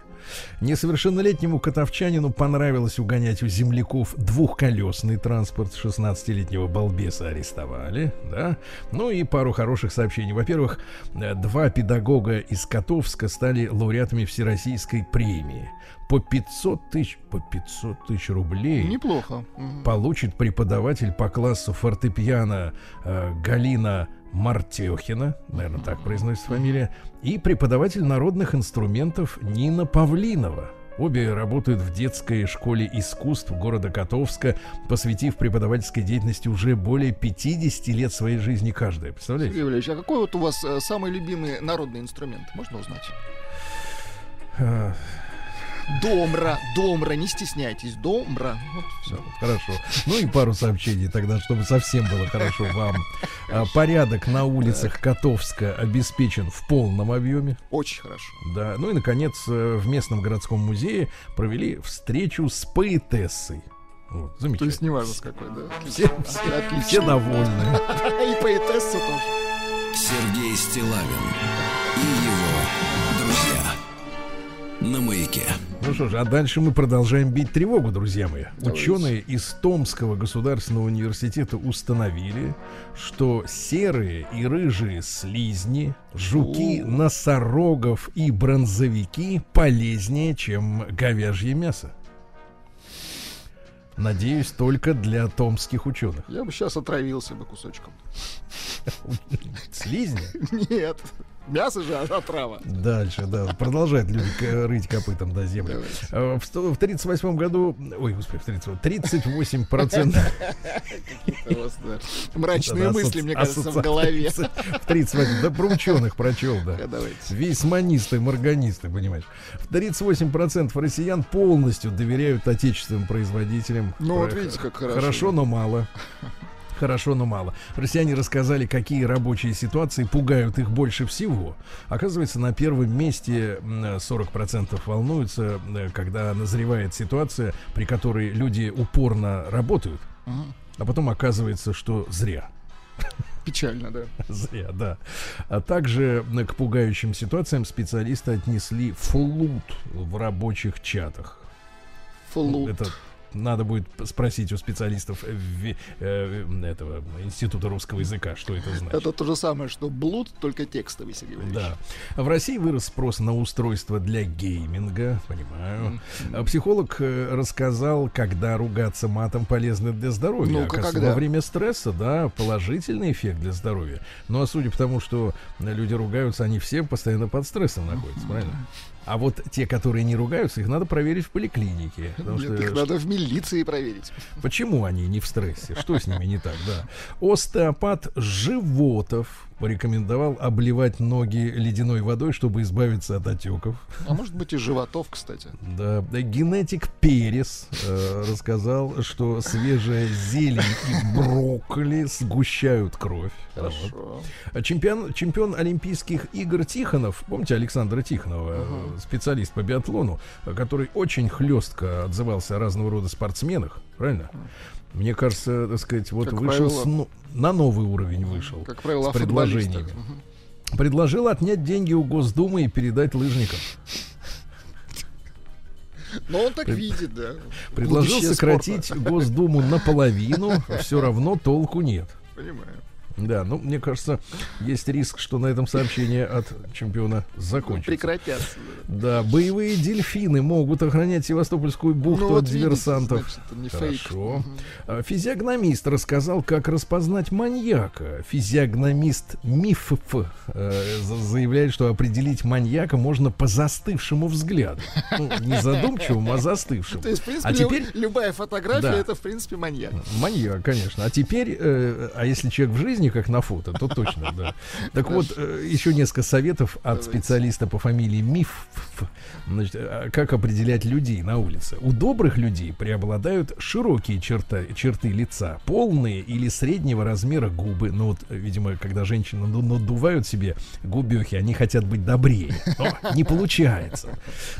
Несовершеннолетнему катовчанину понравилось угонять у земляков двухколесный транспорт. 16-летнего балбеса арестовали, да. Ну и пару хороших сообщений. Во-первых, э, два педагога из Котовска стали лауреатами Всероссийской премии. По 500 тысяч, по 500 тысяч рублей Неплохо. Получит преподаватель по классу фортепиано э, Галина Мартехина, наверное, так произносится фамилия, и преподаватель народных инструментов Нина Павлинова. Обе работают в детской школе искусств города Котовска, посвятив преподавательской деятельности уже более 50 лет своей жизни каждая. Представляете? Сергей Валерьевич, а какой вот у вас э, самый любимый народный инструмент? Можно узнать? Домра, домра, не стесняйтесь, домра. Вот все. Хорошо. Ну и пару сообщений тогда, чтобы совсем было хорошо вам. А, Порядок на улицах Котовска обеспечен в полном объеме. Очень хорошо. Да. Ну и, наконец, э, в местном городском музее провели встречу с поэтессой. Вот, То замечательно. есть неважно с какой, да? Все, все- Отлично. все довольны. И поэтесса тоже. Сергей Стилавин и его. На маяке. Ну что ж, а дальше мы продолжаем бить тревогу, друзья мои. Давайте. Ученые из Томского государственного университета установили, что серые и рыжие слизни, жуки, О. носорогов и бронзовики полезнее, чем говяжье мясо. Надеюсь, только для томских ученых. Я бы сейчас отравился бы кусочком. Слизни? Нет. Мясо же отрава. Дальше, да. Продолжают люди рыть копытом до земли. В, сто- в 38 году, ой, господи, в 38, 38 процентов Мрачные мысли, мне кажется, в голове. В 38, да про ученых прочел, да. Весьманисты, морганисты, понимаешь. В 38% россиян полностью доверяют отечественным производителям. Ну, вот видите, как хорошо. Хорошо, но мало. Хорошо, но мало. Россияне рассказали, какие рабочие ситуации пугают их больше всего. Оказывается, на первом месте м, 40% волнуются, э, когда назревает ситуация, при которой люди упорно работают, а потом оказывается, что зря. Печально, да. Зря, да. А также к пугающим ситуациям специалисты отнесли флут в рабочих чатах. Флут. Это надо будет спросить у специалистов э, этого института русского языка, что это значит. Это то же самое, что блуд, только текстовый, Сергей Валерьевич. Да. В России вырос спрос на устройство для гейминга, понимаю. А Психолог э, рассказал, когда ругаться матом полезно для здоровья. Ну-ка, Оказывается, когда? Во время стресса, да, положительный эффект для здоровья. Ну а судя по тому, что люди ругаются, они все постоянно под стрессом находятся, правильно? А вот те, которые не ругаются, их надо проверить в поликлинике. потому Нет, что их надо в милиции проверить. Почему они не в стрессе? Что с ними не так, да? Остеопат Животов порекомендовал обливать ноги ледяной водой, чтобы избавиться от отеков. А может быть и животов, кстати. Да, да, генетик Перес э, рассказал, что свежая зелень и брокколи сгущают кровь. Вот. Хорошо. А Чемпион, чемпион Олимпийских игр Тихонов, помните Александра Тихонова, э, специалист по биатлону, э, который очень хлестко отзывался о разного рода спортсменах, правильно? Мне кажется, так сказать, вот Как вышел правило. с на новый уровень вышел. Как правило, с предложениями. Предложил отнять деньги у Госдумы и передать лыжникам. Но он так видит, да. Предложил Будущее сократить спорта. Госдуму наполовину, все равно толку нет. Понимаю. Да, ну, мне кажется, есть риск, что на этом сообщение от чемпиона закончится. Прекратятся. Да, боевые дельфины могут охранять Севастопольскую бухту Ну, от вот видите, диверсантов. значит, не фейк. Хорошо. Мгм. А, Физиогномист рассказал, как распознать маньяка. Физиогномист МИФФ э, за- заявляет, что определить маньяка можно по застывшему взгляду. Ну, не задумчивому, а застывшему. То есть, в принципе, А теперь любая фотография Да. это, в принципе, маньяк. Маньяк, конечно. А теперь, э, а если человек в жизни, как на фото, то точно, да. Так вот, э, еще несколько советов от специалиста по фамилии Миф. Значит, а как определять людей на улице? У добрых людей преобладают широкие черта, черты лица, полные или среднего размера губы. Ну вот, видимо, когда женщины наду- надувают себе губехи, они хотят быть добрее. Но не получается.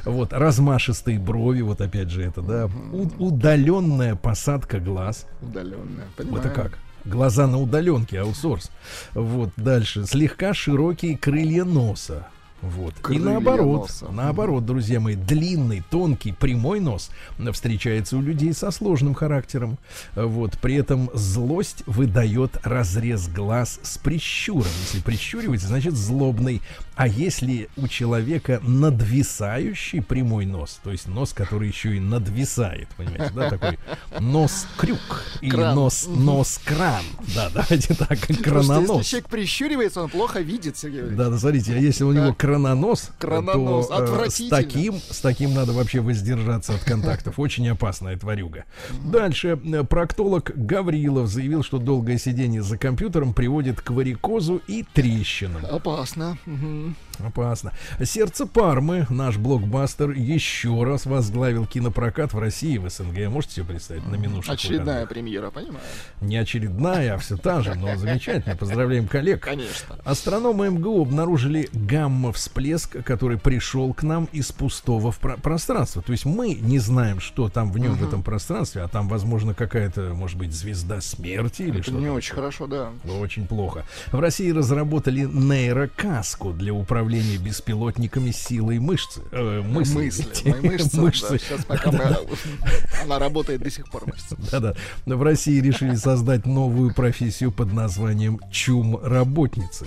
Вот, размашистые брови, вот опять же это, да. У- удаленная посадка глаз. Удаленная. Это как? Глаза на удаленке, аутсорс. Вот, дальше. Слегка широкие крылья носа. Вот. Крылья И наоборот, носа. наоборот, друзья мои, длинный, тонкий, прямой нос встречается у людей со сложным характером. Вот. При этом злость выдает разрез глаз с прищуром. Если прищуривается, значит злобный. А если у человека надвисающий прямой нос, то есть нос, который еще и надвисает, понимаете, да, такой нос-крюк или Кран. нос, нос-кран. Да, давайте так, Просто если кранонос. человек прищуривается, он плохо видит, Сергей. Да, да, смотрите, а если у него Так. Крононос, Крононос, то, э, с таким, с таким надо вообще воздержаться от контактов. Очень опасная тварюга. Дальше. Проктолог Гаврилов заявил, что долгое сидение за компьютером приводит к варикозу и трещинам. Опасно. Мгм. Опасно. Сердце Пармы, наш блокбастер, еще раз возглавил кинопрокат в России и в СНГ. Можете себе представить на минутку? Очередная премьера, понимаю. Не очередная, а все та же, но замечательно. Поздравляем коллег. Конечно. Астрономы МГУ обнаружили гамма-всплеск, который пришел к нам из пустого в про- пространства. То есть мы не знаем, что там в нем, в этом пространстве, а там, возможно, какая-то, может быть, звезда смерти или Это что-то. не очень хорошо, да. Очень плохо. В России разработали нейрокаску для управления беспилотниками силой мышцы. Э, мысли. Мысли. Мышцы. Мышцы. да, Сейчас пока мы- она работает до сих пор. Да-да. В России решили создать новую профессию под названием чум-работницы.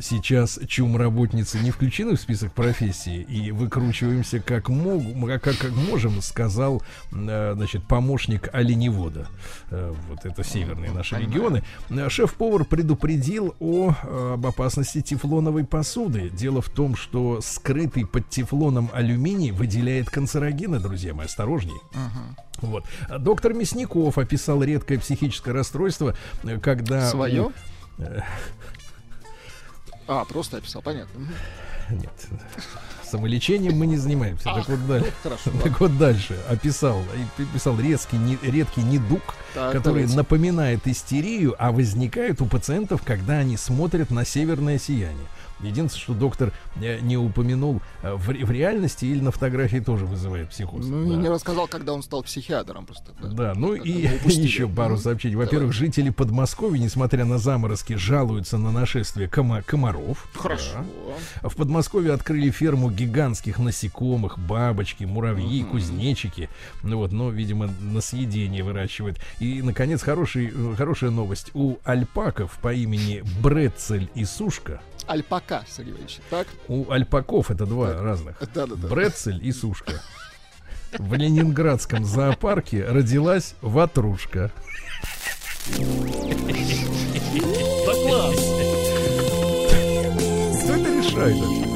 Сейчас чум-работницы не включены в список профессий и выкручиваемся как, мог, как, как, можем, сказал э, значит, помощник оленевода. Э, Вот это северные наши регионы. Э, Шеф-повар предупредил о, об опасности тефлоновой посуды. Дело в том, что скрытый под тефлоном алюминий выделяет канцерогены, друзья мои, осторожней. Вот. А Доктор Мясников описал редкое психическое расстройство, когда... Свое? Э, А, просто описал, понятно. Нет. Самолечением мы не занимаемся. Так вот, дальше. Хорошо. Так вот дальше описал, описал резкий, не- редкий недуг, Так, который давайте. напоминает истерию, а возникает у пациентов, когда они смотрят на северное сияние. Единственное, что доктор э, не упомянул э, в, в реальности или на фотографии тоже вызывает психоз. Ну, Да. не рассказал, когда он стал психиатром просто. Да, ну Это и еще пару сообщений. Во-первых, жители Подмосковья, несмотря на заморозки, жалуются на нашествие кома- комаров. Хорошо. Да. В Подмосковье открыли ферму гигантских насекомых, бабочки, муравьи, кузнечики. Ну вот, но, видимо, на съедение выращивают. И, наконец, хороший, э, хорошая новость. У альпаков по имени Брецель и Сушка. Альпака, Сергей Ильич. Так? У альпаков это два разных. Да-да-да. Брецель и Сушка. В Ленинградском зоопарке родилась ватрушка. Да класс! Кто это решает?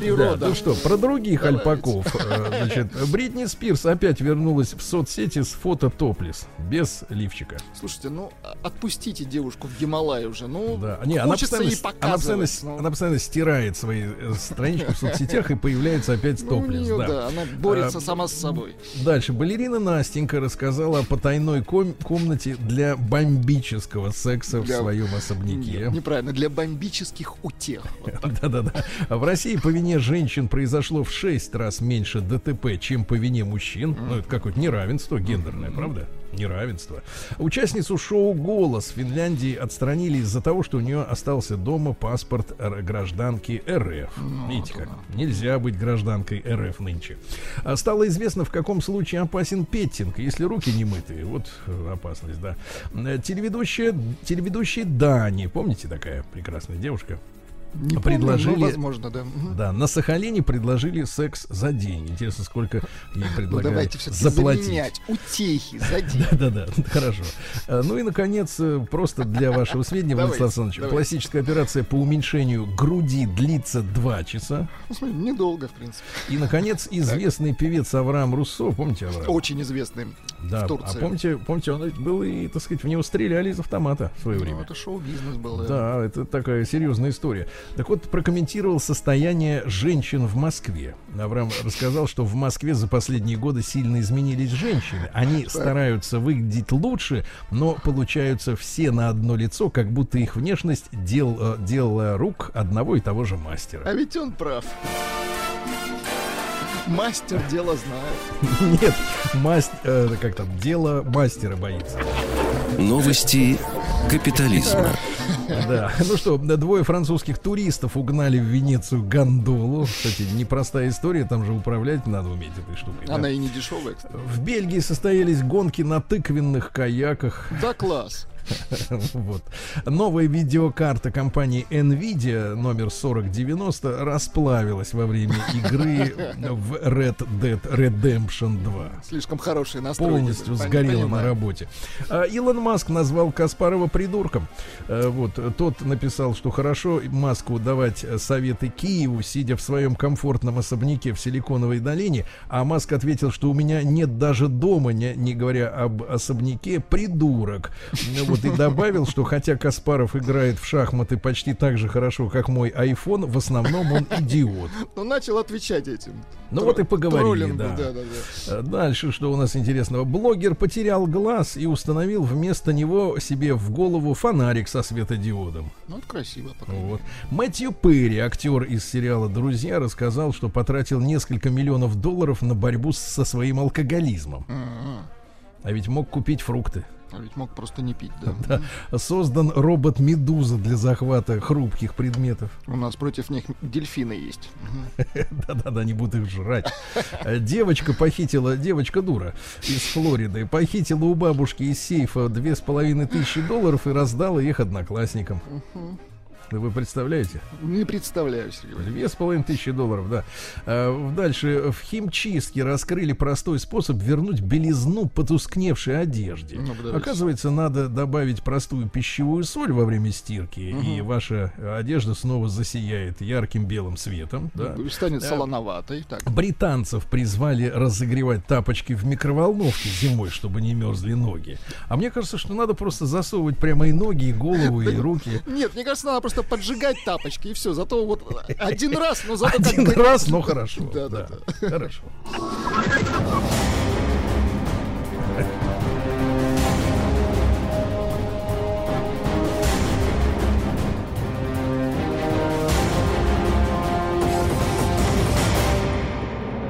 Вообще? Да, Природа. ну что, про других альпаков. Э, Значит, Бритни Спирс опять вернулась в соцсети с фото топлес, без лифчика. Слушайте, ну, отпустите девушку в Гималай уже. Ну, Да. Не, она постоянно, ей она, постоянно, показывать. ну. она постоянно стирает свои э, странички в соцсетях и появляется опять Ну, у топлес. неё, да. да, она борется А, сама с собой. Дальше. Балерина Настенька рассказала о потайной ком- комнате для бомбического секса Для- в своем особняке. Нет, неправильно, для бомбических утех. Вот Да-да-да. А В России по вине женщин произошло в 6 раз меньше ДТП, чем по вине мужчин. Ну, это какое-то неравенство гендерное, правда? Неравенство. Участницу шоу «Голос» в Финляндии отстранили из-за того, что у нее остался дома паспорт гражданки РФ. Видите как? Нельзя быть гражданкой РФ нынче. А стало известно, в каком случае опасен петтинг. Если руки не мытые, вот э, опасность, да. Э, Телеведущая, телеведущая Дани, помните такая прекрасная девушка? Не помню, Предложили- но возможно, да. Да, на Сахалине предложили секс за день. Интересно, сколько ей Ну, предлагают давайте все-таки заплатить. заменять утехи за день. Да-да, хорошо. А, Ну и, наконец, э, просто для вашего сведения, Владислав Александрович, пластическая операция по уменьшению груди длится 2 часа. Ну, недолго, в принципе. И, наконец, известный певец Авраам Руссо, помните Авраам? Очень известный Да, в а Турции. помните, помните, он был и, так сказать, в него стреляли из автомата в свое Ну, время. это шоу-бизнес был. Да, это такая серьезная история. Так вот, прокомментировал состояние женщин в Москве. Авраам рассказал, что в Москве за последние годы сильно изменились женщины. Они стараются выглядеть лучше, но получаются все на одно лицо, как будто их внешность дел, э, дело рук одного и того же мастера. А ведь он прав. Мастер дело знает. Нет, маст, э, как там, дело мастера боится. Новости капитализма. Да. Ну что, да, двое французских туристов угнали в Венецию гондолу. Кстати, непростая история, там же управлять надо уметь этой штукой. да. Она и не дешевая, кстати. В Бельгии состоялись гонки на тыквенных каяках. Да класс. Вот. Новая видеокарта компании Nvidia номер 4090 расплавилась во время игры в Red Dead Redemption 2 Слишком хорошие настройки. полностью сгорела на работе. А, Илон Маск назвал Каспарова придурком. А, Вот тот написал, что хорошо Маску давать советы Киеву, сидя в своем комфортном особняке в Силиконовой долине, а Маск ответил, что у меня нет даже дома, не, не говоря об особняке, придурок. Вот и добавил, что хотя Каспаров играет в шахматы почти так же хорошо, как мой iPhone, в основном он идиот. Ну, начал отвечать этим. Ну Тро- вот и поговорили, да. да, да, да. Э, Дальше, что у нас интересного. Блогер потерял глаз и установил вместо него себе в голову фонарик со светодиодом. Ну, это красиво. Вот. Мэтью Перри, актер из сериала «Друзья», рассказал, что потратил несколько миллионов долларов на борьбу со своим алкоголизмом. М-м. А ведь мог купить фрукты. А ведь мог просто не пить, да. Создан робот-медуза для захвата хрупких предметов. У нас против них дельфины есть. Да-да-да, не будут их жрать. Э, Девочка похитила, девочка дура из Флориды, похитила у бабушки из сейфа две с половиной тысячи долларов и раздала их одноклассникам. Вы представляете? Не представляю, Сергей. Две с половиной тысячи долларов, да. А, Дальше в химчистке раскрыли простой способ вернуть белизну потускневшей одежде. Ну. Оказывается, надо добавить простую пищевую соль во время стирки, и ваша одежда снова засияет ярким белым светом. Да. Станет Да. солоноватой. Так. Британцев призвали разогревать тапочки в микроволновке зимой, чтобы не мерзли ноги. А мне кажется, что надо просто засовывать прямо и ноги, и голову, и руки. Нет, мне кажется, надо просто поджигать тапочки и все. Зато вот один раз, но зато Один как раз, но хорошо. Да, да, Хорошо.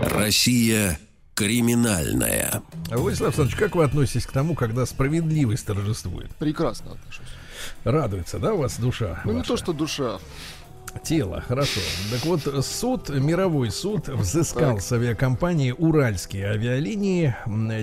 Россия криминальная. Владислав Александрович, как вы относитесь к тому, когда справедливость торжествует? Прекрасно отношусь. Радуется, да, у вас душа? Ну, не ваша? то, что душа. Тело, хорошо. Так вот, суд, мировой суд взыскал Так. с авиакомпании «Уральские авиалинии»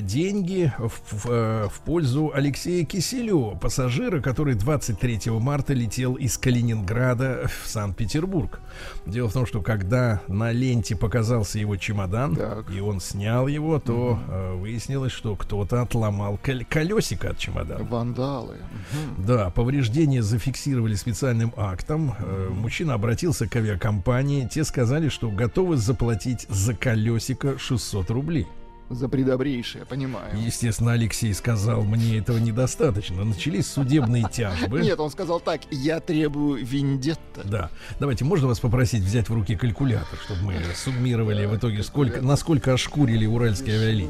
деньги в, в, э, в пользу Алексея Киселева, пассажира, который 23 марта летел из Калининграда в Санкт-Петербург. Дело в том, что когда на ленте показался его чемодан, Так. и он снял его, то э, выяснилось, что кто-то отломал кол- колесико от чемодана. Вандалы. Мгм. Да, повреждения зафиксировали специальным актом. Э, Мужчина обратился к авиакомпании. Те сказали, что готовы заплатить за колесико 600 рублей. За предобрейшее, понимаю. Естественно, Алексей сказал, мне этого недостаточно. Начались судебные тяжбы. Нет, он сказал так, я требую виндетта. Да. Давайте, можно вас попросить взять в руки калькулятор, чтобы мы суммировали в итоге, сколько, насколько ошкурили уральские авиалинии.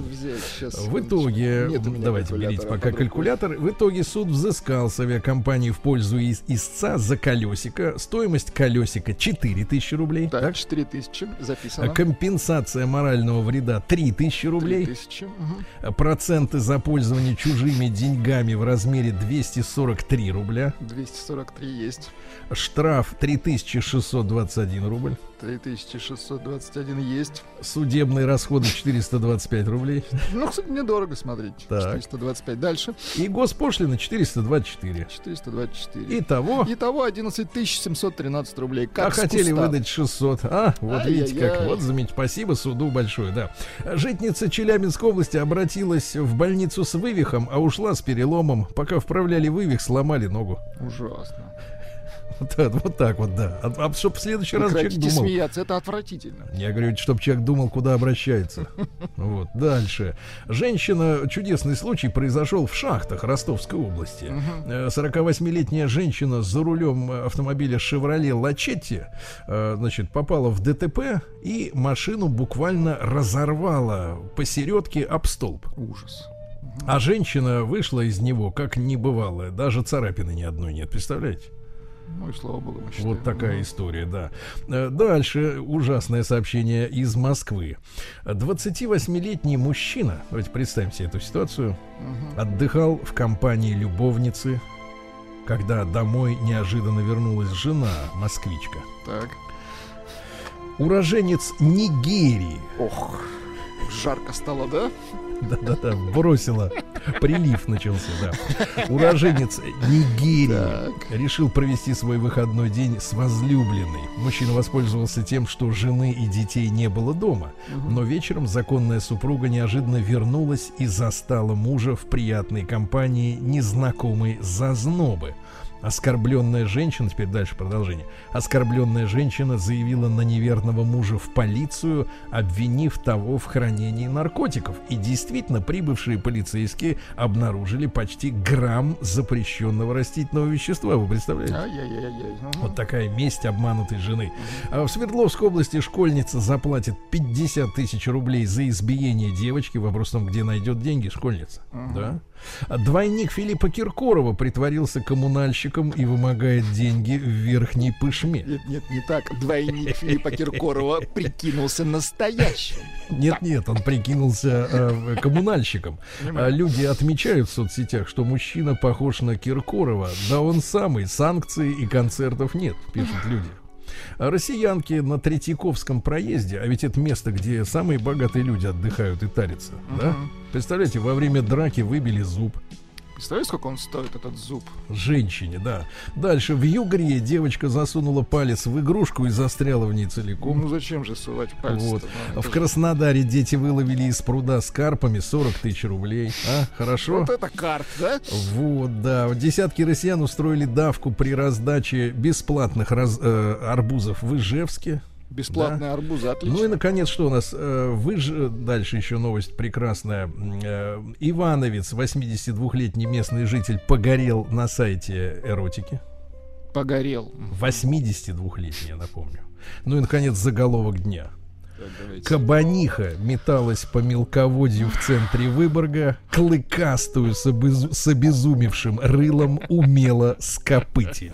В итоге, давайте берите под пока калькулятор. В итоге суд взыскал с авиакомпании в пользу ис- истца за колесико. Стоимость колесика 4000 рублей. Так, Так? 4000 А записано. Компенсация морального вреда 3000 рублей. 3000. мгм. Проценты за пользование чужими деньгами в размере 243 рубля. 243 есть. Штраф 3621 рубль. 3621 есть. Судебные расходы 425 рублей. Ну, кстати, недорого, смотрите. Так. 425. Дальше. И госпошлина 424. 424. Итого Итого 11 713 рублей. Как а хотели куста. выдать 600. А, вот видите как. Ай-яй-яй. Вот замечательно. Спасибо суду большое, да. Житница Челябинской области обратилась в больницу с вывихом, а ушла с переломом. Пока вправляли вывих, сломали ногу. Ужасно. Вот, так- вот так вот, да. А, а чтоб в следующий раз человек думал. смеяться, это отвратительно. Я говорю, чтобы человек думал, куда обращается. Вот, дальше. Женщина, чудесный случай произошел в шахтах Ростовской области. Э, 48-летняя женщина за рулем э, автомобиля «Шевроле Лачетти» э, значит, попала в ДТП и машину буквально разорвала посередке об столб. Ужас. А женщина вышла из него как небывалая. Даже царапины ни одной нет, представляете? Ну и слава богу, мы Вот такая история, да. Э, Дальше ужасное сообщение из Москвы. 28-летний мужчина, давайте представим себе эту ситуацию, отдыхал в компании любовницы, когда домой неожиданно вернулась жена, москвичка. Так. Уроженец Нигерии, Ох, жарко стало, да? Да-да-да, бросила Прилив начался, да. Уроженец Нигерии решил провести свой выходной день с возлюбленной. Мужчина воспользовался тем, что жены и детей не было дома. Но вечером законная супруга неожиданно вернулась и застала мужа в приятной компании незнакомой зазнобы. Оскорбленная женщина, теперь дальше продолжение. Оскорбленная женщина заявила на неверного мужа в полицию, обвинив того в хранении наркотиков. И действительно, прибывшие полицейские обнаружили почти грамм запрещенного растительного вещества. Вы представляете? Вот такая месть обманутой жены. А в Свердловской области школьница заплатит 50 тысяч рублей за избиение девочки. Вопрос в том, где найдет деньги школьница. Да? Двойник Филиппа Киркорова притворился коммунальщиком и вымогает деньги в верхней пышме. Нет, нет, не так. Двойник Филиппа Киркорова прикинулся настоящим. Нет, нет, он прикинулся э, коммунальщиком. А люди отмечают в соцсетях, что мужчина похож на Киркорова. Да он самый. Санкций и концертов нет, пишут люди. А Россиянки на Третьяковском проезде, а ведь это место, где самые богатые люди отдыхают и тарятся, да? Представляете, во время драки выбили зуб Представляешь, сколько он стоит, этот зуб? женщине, да. Дальше в Югре девочка засунула палец в игрушку и застряла в ней целиком. Ну зачем же сувать пальцы? Вот. В Краснодаре дети выловили из пруда с карпами 40 тысяч рублей. А, хорошо? Вот это карт, да? Вот, да. Десятки россиян устроили давку при раздаче бесплатных раз- э, арбузов в Ижевске. Бесплатные арбузы, отлично. Ну и наконец, что у нас? Э, Вы же дальше еще новость прекрасная. Э, Ивановец, 82-летний местный житель, погорел на сайте эротики. Погорел. 82-летний, я напомню. Ну и наконец заголовок дня. Так. Кабаниха металась по мелководью в центре Выборга, клыкастую с, обезу- с обезумевшим рылом умело скопытили.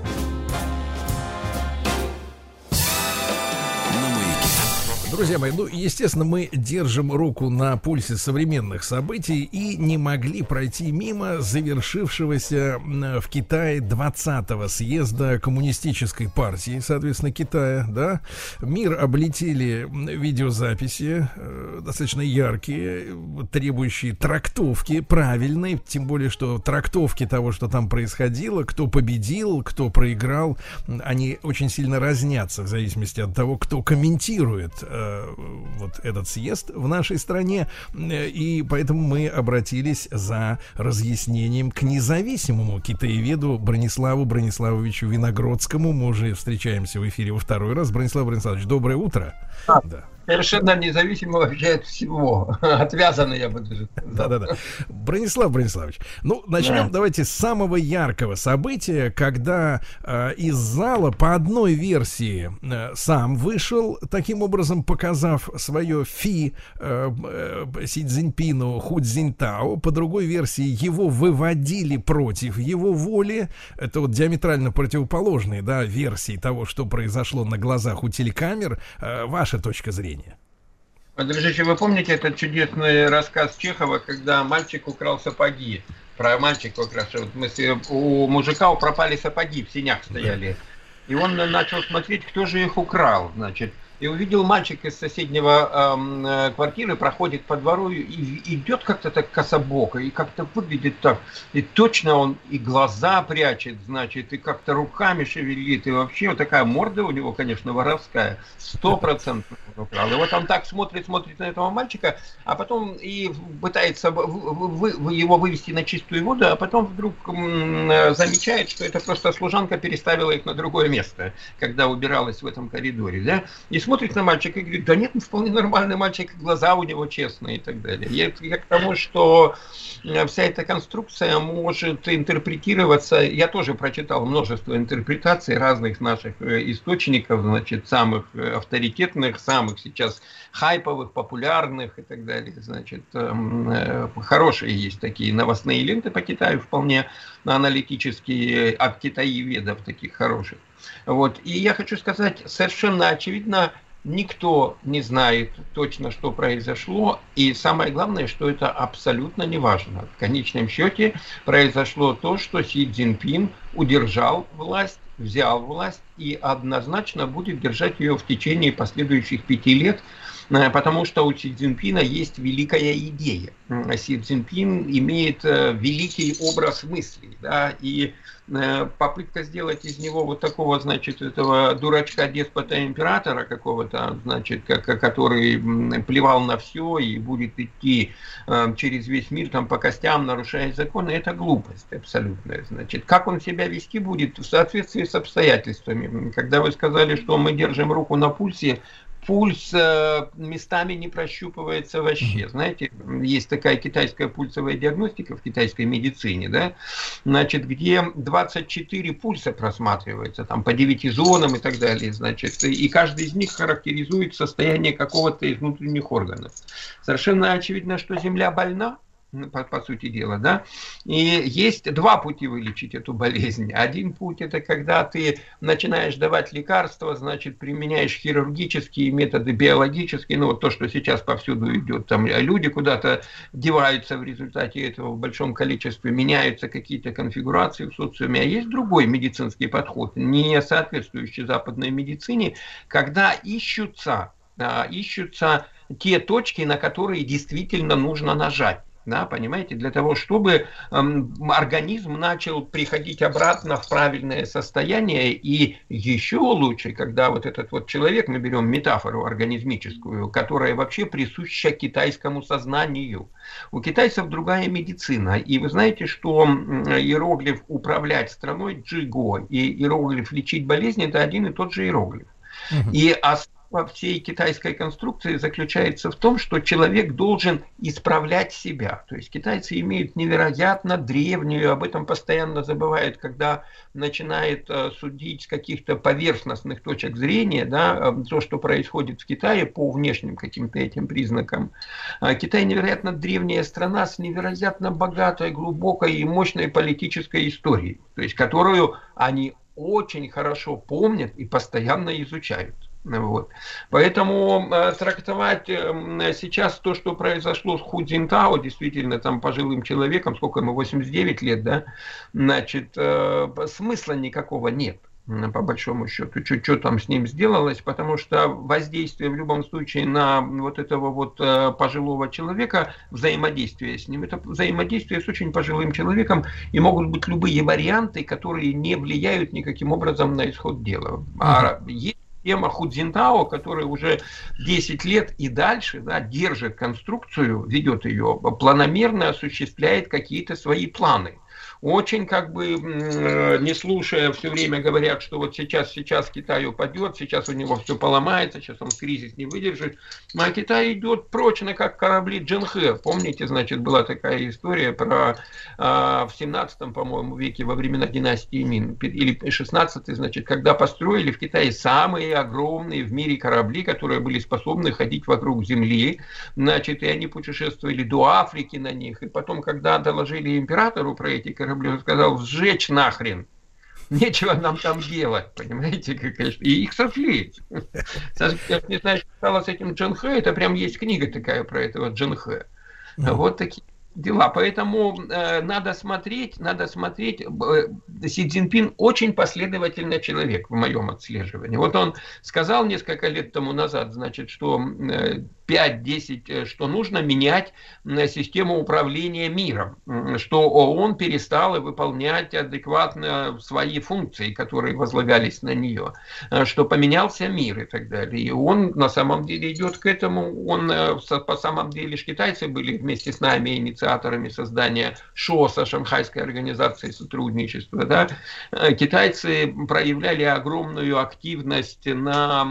Друзья мои, ну, естественно, мы держим руку на пульсе современных событий и не могли пройти мимо завершившегося в Китае 20-го съезда коммунистической партии, соответственно, Китая, да. Мир облетели видеозаписи, э, достаточно яркие, э, требующие трактовки правильной, тем более, что трактовки того, что там происходило, кто победил, кто проиграл, они очень сильно разнятся в зависимости от того, кто комментирует э, вот этот съезд в нашей стране, Э, и поэтому мы обратились за разъяснением к независимому китаеведу Брониславу Брониславовичу Виногродскому. Мы уже встречаемся в эфире во второй раз. Бронислав Брониславович, доброе утро. Да. Совершенно независимо вообще от всего. Отвязаны, я сказал. Да-да-да. Бронислав Брониславович, ну, начнем Да. давайте с самого яркого события, когда э, из зала по одной версии э, сам вышел, таким образом показав свое фи э, э, Си Цзиньпину Ху Цзиньтао, по другой версии его выводили против его воли. Это вот диаметрально противоположные, да, версии того, что произошло на глазах у телекамер. Э, ваша точка зрения? Дружище, вы помните этот чудесный рассказ Чехова, когда мальчик украл сапоги? Про мальчика украл, что вот смысле, у мужика пропали сапоги, в синях стояли. И он начал смотреть, кто же их украл, значит. И увидел мальчик из соседнего эм, э, квартиры, проходит по двору и и идет как-то так кособоко, и как-то выглядит так. И точно он и глаза прячет, значит, и как-то руками шевелит, и вообще вот такая морда у него, конечно, воровская, сто процентов украл. И вот он так смотрит, смотрит на этого мальчика, а потом и пытается его вывести на чистую воду, а потом вдруг э, замечает, что это просто служанка переставила их на другое место, когда убиралась в этом коридоре, да, и смотрит на мальчика и говорит, да нет, он вполне нормальный мальчик, глаза у него честные и так далее. Я, я к тому, что э, вся эта конструкция может интерпретироваться, я тоже прочитал множество интерпретаций разных наших э, источников, значит, самых э, авторитетных, самых сейчас хайповых, популярных и так далее, значит, эм, хорошие есть такие новостные ленты по Китаю, вполне аналитические, от китаеведов таких хороших. Вот. И я хочу сказать, совершенно очевидно, Никто не знает точно, что произошло, и самое главное, что это абсолютно не важно. В конечном счете произошло то, что Си Цзиньпин удержал власть, взял власть и однозначно будет держать ее в течение последующих пяти лет, э, потому что у Си Цзиньпина есть великая идея. Си Цзиньпин имеет э, великий образ мыслей, да, и Э, попытка сделать из него вот такого, значит, этого дурачка деспота императора какого-то, значит, который плевал на все и будет идти э, через весь мир там по костям, нарушая законы, это глупость абсолютная. Значит, как он себя вести будет в соответствии с обстоятельствами. Когда вы сказали, что мы держим руку на пульсе, пульс э, местами не прощупывается вообще. Знаете, есть такая китайская пульсовая диагностика в китайской медицине, да, значит, где 24 пульса просматривается, там по 9 зонам и так далее, значит, и каждый из них характеризует состояние какого-то из внутренних органов. Совершенно очевидно, что Земля больна, по, по сути дела, да. И есть два пути вылечить эту болезнь. Один путь это когда ты начинаешь давать лекарства, значит, применяешь хирургические методы, биологические, ну вот то, что сейчас повсюду идет, там люди куда-то деваются в результате этого в большом количестве, меняются какие-то конфигурации в социуме. А есть другой медицинский подход, не соответствующий западной медицине, когда ищутся, а, ищутся те точки, на которые действительно нужно нажать да, понимаете, для того, чтобы эм, организм начал приходить обратно в правильное состояние, и еще лучше, когда вот этот вот человек, мы берем метафору организмическую, которая вообще присуща китайскому сознанию. У китайцев другая медицина, и вы знаете, что иероглиф управлять страной джиго и иероглиф лечить болезни это один и тот же иероглиф. И основа во всей китайской конструкции заключается в том, что человек должен исправлять себя. То есть китайцы имеют невероятно древнюю, об этом постоянно забывают, когда начинает э, судить с каких-то поверхностных точек зрения, да, э, то, что происходит в Китае по внешним каким-то этим признакам. А Китай невероятно древняя страна с невероятно богатой, глубокой и мощной политической историей, то есть которую они очень хорошо помнят и постоянно изучают. Вот. Поэтому э, трактовать э, сейчас то, что произошло с Ху Цзинтао, действительно там пожилым человеком, сколько ему, 89 лет, да, значит, э, смысла никакого нет по большому счету, что, там с ним сделалось, потому что воздействие в любом случае на вот этого вот э, пожилого человека, взаимодействие с ним, это взаимодействие с очень пожилым человеком, и могут быть любые варианты, которые не влияют никаким образом на исход дела. А есть тема Худзинтао, который уже 10 лет и дальше да, держит конструкцию, ведет ее, планомерно осуществляет какие-то свои планы очень как бы э, не слушая, все время говорят, что вот сейчас, сейчас Китай упадет, сейчас у него все поломается, сейчас он кризис не выдержит. А Китай идет прочно, как корабли Джинхэ. Помните, значит, была такая история про а, в 17 по-моему, веке во времена династии Мин, или 16 значит, когда построили в Китае самые огромные в мире корабли, которые были способны ходить вокруг Земли, значит, и они путешествовали до Африки на них, и потом, когда доложили императору про эти корабли, он сказал, сжечь нахрен. Нечего нам там делать, понимаете, конечно. И их сожгли. Я не знаю, что стало с этим Джин Хэ, это прям есть книга такая про этого Джин Хэ. Вот такие дела. Поэтому э, надо смотреть, надо смотреть. Э, Си Цзиньпин очень последовательный человек в моем отслеживании. Вот он сказал несколько лет тому назад, значит, что э, 5-10, э, что нужно менять систему управления миром, что ООН перестала выполнять адекватно свои функции, которые возлагались на нее, э, что поменялся мир и так далее. И он на самом деле идет к этому. Он, по самом деле, китайцы были вместе с нами инициаторами создания ШОСа, Шанхайской организации сотрудничества. Да? Китайцы проявляли огромную активность на,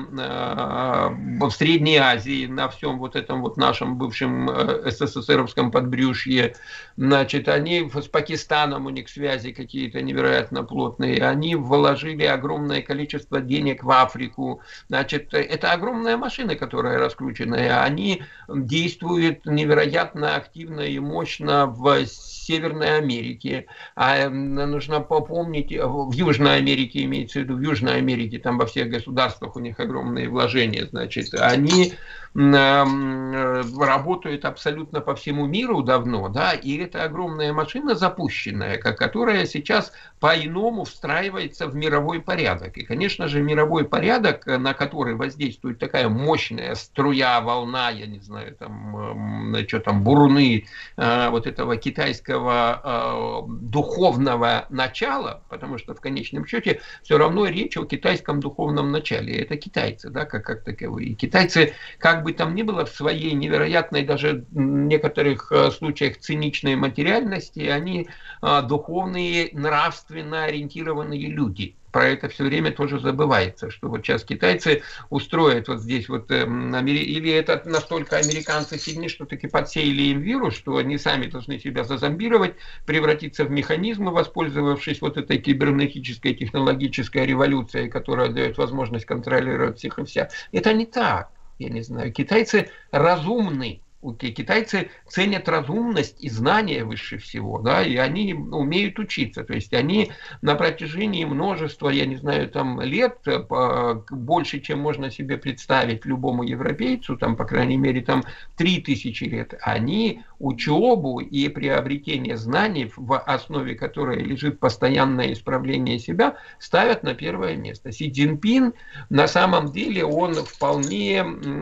в Средней Азии, на всем всем вот этом вот нашем бывшем э, СССРовском подбрюшье, значит, они с Пакистаном у них связи какие-то невероятно плотные, они вложили огромное количество денег в Африку, значит, это огромная машина, которая раскрученная, они действуют невероятно активно и мощно в Северной Америке. А нужно попомнить, в Южной Америке имеется в виду, в Южной Америке, там во всех государствах у них огромные вложения, значит, они работают абсолютно по всему миру давно, да, и это огромная машина запущенная, которая сейчас по-иному встраивается в мировой порядок. И, конечно же, мировой порядок, на который воздействует такая мощная струя, волна, я не знаю, там, что там, бурны э, вот этого китайского э, духовного начала, потому что в конечном счете все равно речь о китайском духовном начале. Это китайцы, да, как, как таковые. Китайцы, как бы там ни было, в своей невероятной, даже в некоторых э, случаях циничной материальности, они духовные, нравственно ориентированные люди про это все время тоже забывается, что вот сейчас китайцы устроят вот здесь вот, э, или это настолько американцы сильны, что таки подсеяли им вирус, что они сами должны себя зазомбировать, превратиться в механизмы, воспользовавшись вот этой кибернетической технологической революцией, которая дает возможность контролировать всех и вся. Это не так, я не знаю. Китайцы разумны, китайцы ценят разумность и знания выше всего, да, и они умеют учиться, то есть они на протяжении множества, я не знаю, там лет, э, больше, чем можно себе представить любому европейцу, там, по крайней мере, там, три тысячи лет, они учебу и приобретение знаний, в основе которой лежит постоянное исправление себя, ставят на первое место. Си Цзиньпин, на самом деле, он вполне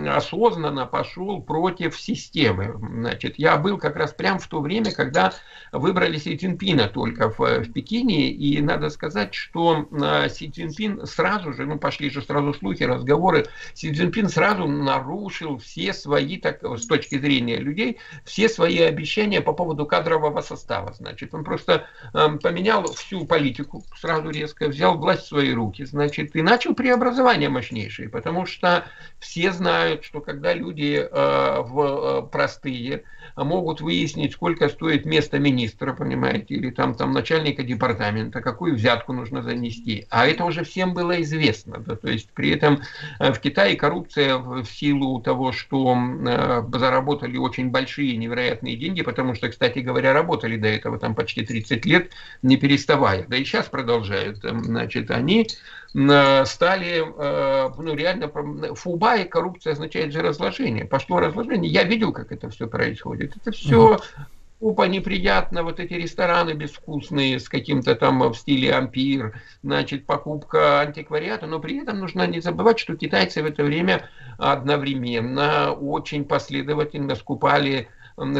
осознанно пошел против системы. Значит, я был как раз прям в то время, когда выбрали Си Цзиньпина только в, в Пекине, и надо сказать, что а, Си Цзиньпин сразу же, ну пошли же сразу слухи, разговоры, Си Цзиньпин сразу нарушил все свои, так, с точки зрения людей, все свои обещания по поводу кадрового состава. Значит, он просто э, поменял всю политику сразу резко, взял власть в свои руки, значит, и начал преобразования мощнейшие, потому что все знают, что когда люди э, в э, простые могут выяснить, сколько стоит место министра, понимаете, или там, там начальника департамента, какую взятку нужно занести. А это уже всем было известно. Да? То есть при этом э, в Китае коррупция в силу того, что э, заработали очень большие невероятные деньги, потому что, кстати говоря, работали до этого там почти 30 лет, не переставая. Да и сейчас продолжают. Значит, они стали, ну реально, фуба и коррупция означает же разложение. Пошло разложение. Я видел, как это все происходит. Это все Купа неприятно, вот эти рестораны безвкусные с каким-то там в стиле ампир, значит, покупка антиквариата, но при этом нужно не забывать, что китайцы в это время одновременно очень последовательно скупали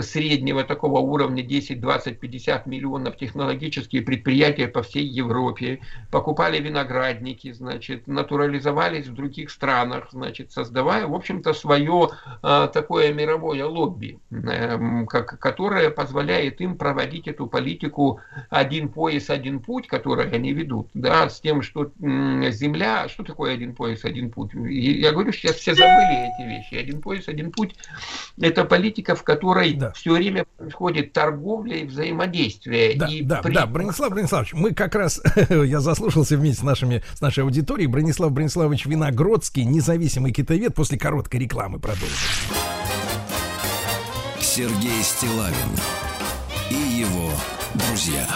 среднего такого уровня 10, 20, 50 миллионов технологические предприятия по всей Европе, покупали виноградники, значит, натурализовались в других странах, значит, создавая, в общем-то, свое а, такое мировое лобби, э, как, которое позволяет им проводить эту политику один пояс, один путь, который они ведут, да, с тем, что земля, что такое один пояс, один путь? Я говорю, сейчас все забыли эти вещи. Один пояс, один путь – это политика, в которой которой да. все время происходит торговля и взаимодействие. Да, и да, при... да, Бронислав Брониславович, мы как раз, я заслушался вместе с, нашими, с нашей аудиторией, Бронислав Брониславович Виногродский, независимый китовед, после короткой рекламы продолжим. Сергей Стилавин и его друзья.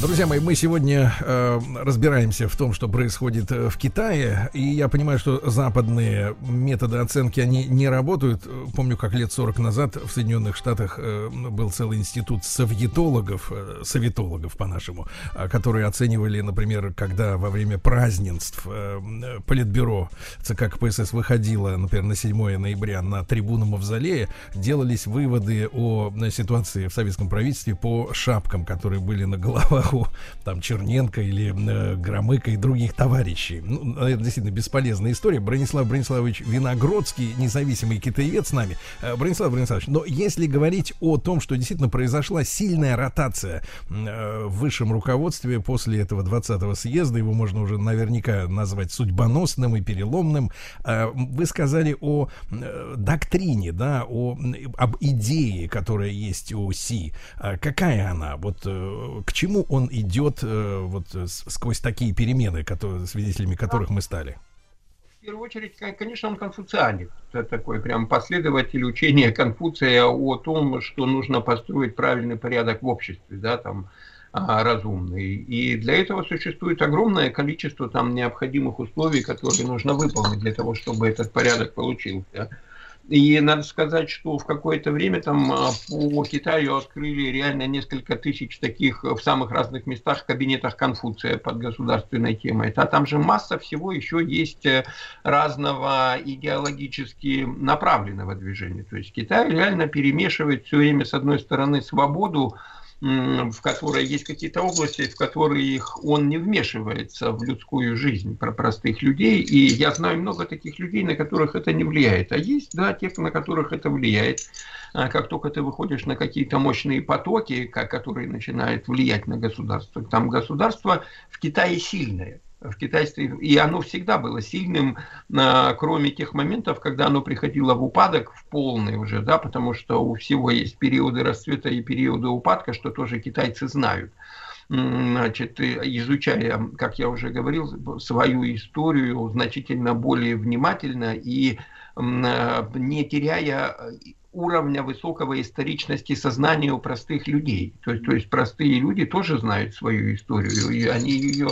Друзья мои, мы сегодня э, разбираемся в том, что происходит э, в Китае, и я понимаю, что западные методы оценки, они не работают. Помню, как лет 40 назад в Соединенных Штатах э, был целый институт советологов, э, советологов по-нашему, э, которые оценивали, например, когда во время празднеств э, Политбюро ЦК КПСС выходило, например, на 7 ноября на трибуну Мавзолея, делались выводы о ситуации в советском правительстве по шапкам, которые были на головах у там Черненко или э, Громыка и других товарищей. Ну, это действительно бесполезная история. Бронислав Брониславович Виногродский, независимый китаевед с нами. Э, Бронислав Брониславович, но если говорить о том, что действительно произошла сильная ротация э, в высшем руководстве после этого 20-го съезда, его можно уже наверняка назвать судьбоносным и переломным, э, вы сказали о э, доктрине, да, о, об идее, которая есть у Си. Э, какая она? Вот э, к чему он идет э, вот сквозь такие перемены, которые, свидетелями которых мы стали? в первую очередь, конечно, он конфуцианец. Это такой прям последователь учения Конфуция о том, что нужно построить правильный порядок в обществе, да, там, а, разумный. И для этого существует огромное количество там необходимых условий, которые нужно выполнить для того, чтобы этот порядок получился. И надо сказать, что в какое-то время там а, по Китаю открыли реально несколько тысяч таких в самых разных местах кабинетах Конфуция под государственной темой. А там же масса всего еще есть э, разного идеологически направленного движения. То есть Китай реально перемешивает все время с одной стороны свободу в которой есть какие-то области, в которые он не вмешивается в людскую жизнь про простых людей. И я знаю много таких людей, на которых это не влияет. А есть, да, те, на которых это влияет. А как только ты выходишь на какие-то мощные потоки, которые начинают влиять на государство, там государство в Китае сильное в китайстве, и оно всегда было сильным, а, кроме тех моментов, когда оно приходило в упадок, в полный уже, да, потому что у всего есть периоды расцвета и периоды упадка, что тоже китайцы знают. Значит, изучая, как я уже говорил, свою историю значительно более внимательно и а, не теряя уровня высокого историчности сознания у простых людей. То есть, то есть простые люди тоже знают свою историю, и они ее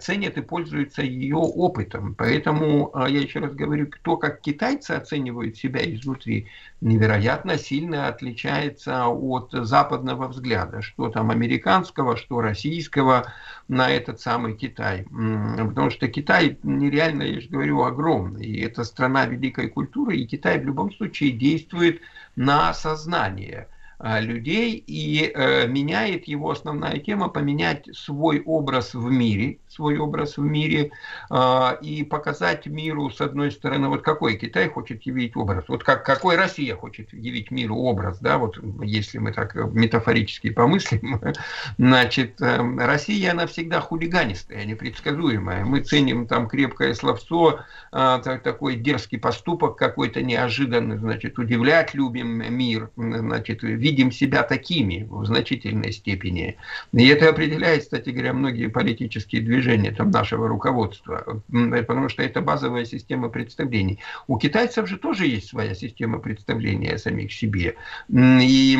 ценят и пользуются ее опытом. Поэтому, а, я еще раз говорю, кто как китайцы оценивают себя изнутри, невероятно сильно отличается от западного взгляда, что там американского, что российского на этот самый Китай. Потому что Китай нереально, я же говорю, огромный. И это страна великой культуры, и Китай в любом случае действует на сознание – Э, людей и э, меняет его основная тема поменять свой образ в мире, свой образ в мире э, и показать миру с одной стороны вот какой Китай хочет явить образ, вот как какой Россия хочет явить миру образ, да, вот если мы так метафорически помыслим, значит Россия она всегда хулиганистая, непредсказуемая, мы ценим там крепкое словцо, такой дерзкий поступок какой-то неожиданный, значит удивлять любим мир, значит видим себя такими в значительной степени. И это определяет, кстати говоря, многие политические движения там, нашего руководства, потому что это базовая система представлений. У китайцев же тоже есть своя система представления о самих себе. И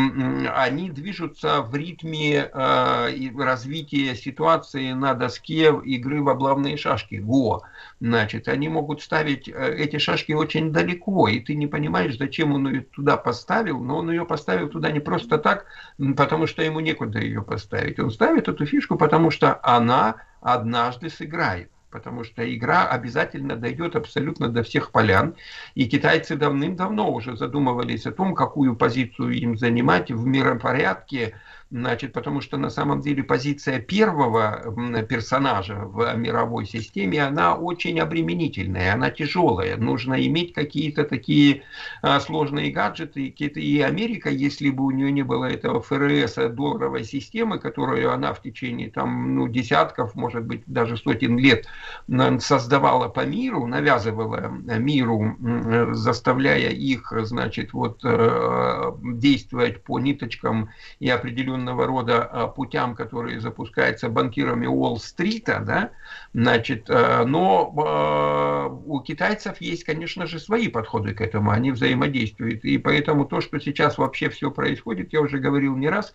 они движутся в ритме э, развития ситуации на доске игры в облавные шашки, ГО. Значит, они могут ставить э, эти шашки очень далеко, и ты не понимаешь, зачем он ее туда поставил, но он ее поставил туда не просто так, потому что ему некуда ее поставить. Он ставит эту фишку, потому что она однажды сыграет потому что игра обязательно дойдет абсолютно до всех полян. И китайцы давным-давно уже задумывались о том, какую позицию им занимать в миропорядке Значит, потому что на самом деле позиция первого персонажа в мировой системе, она очень обременительная, она тяжелая. Нужно иметь какие-то такие а, сложные гаджеты. И Америка, если бы у нее не было этого ФРС, долларовой системы, которую она в течение там, ну, десятков, может быть, даже сотен лет создавала по миру, навязывала миру, заставляя их, значит, вот э, действовать по ниточкам и определенным определенного рода а, путям, которые запускаются банкирами Уолл-стрита, да, значит, а, но а, у китайцев есть, конечно же, свои подходы к этому, они взаимодействуют, и поэтому то, что сейчас вообще все происходит, я уже говорил не раз,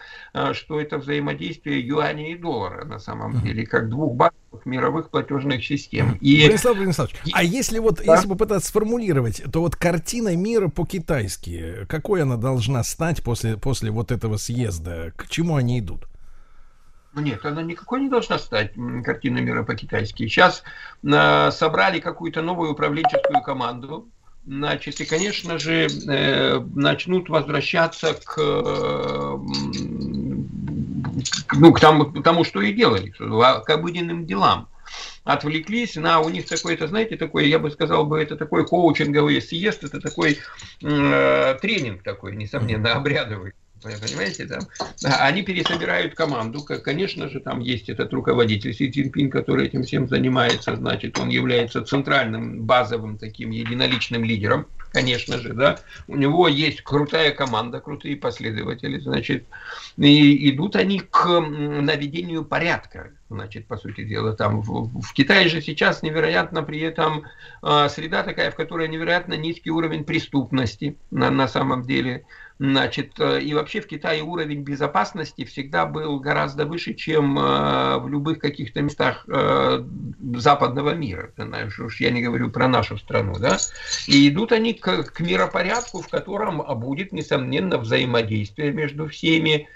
что это взаимодействие юаня и доллара на самом деле, как двух базовых мировых платежных систем. И... Владислав Владиславович, а если вот, да? если попытаться сформулировать, то вот картина мира по-китайски, какой она должна стать после, после вот этого съезда? К чему они идут? Ну, нет, она никакой не должна стать картиной мира по-китайски. Сейчас э, собрали какую-то новую управленческую команду, значит, и, конечно же, э, начнут возвращаться к, э, ну, к, тому, к тому, что и делали, к обыденным делам отвлеклись на у них такой, это знаете, такой, я бы сказал бы, это такой коучинговый съезд, это такой э, тренинг такой, несомненно, обрядовый. Понимаете, да? Они пересобирают команду. Конечно же, там есть этот руководитель Си Цзиньпин, который этим всем занимается. Значит, он является центральным, базовым таким единоличным лидером. Конечно же, да. У него есть крутая команда, крутые последователи. Значит, и идут они к наведению порядка Значит, по сути дела, там в, в Китае же сейчас невероятно при этом э, среда такая, в которой невероятно низкий уровень преступности на, на самом деле. Значит, э, и вообще в Китае уровень безопасности всегда был гораздо выше, чем э, в любых каких-то местах э, западного мира. Знаешь, уж я не говорю про нашу страну, да. И идут они к, к миропорядку, в котором будет, несомненно, взаимодействие между всеми,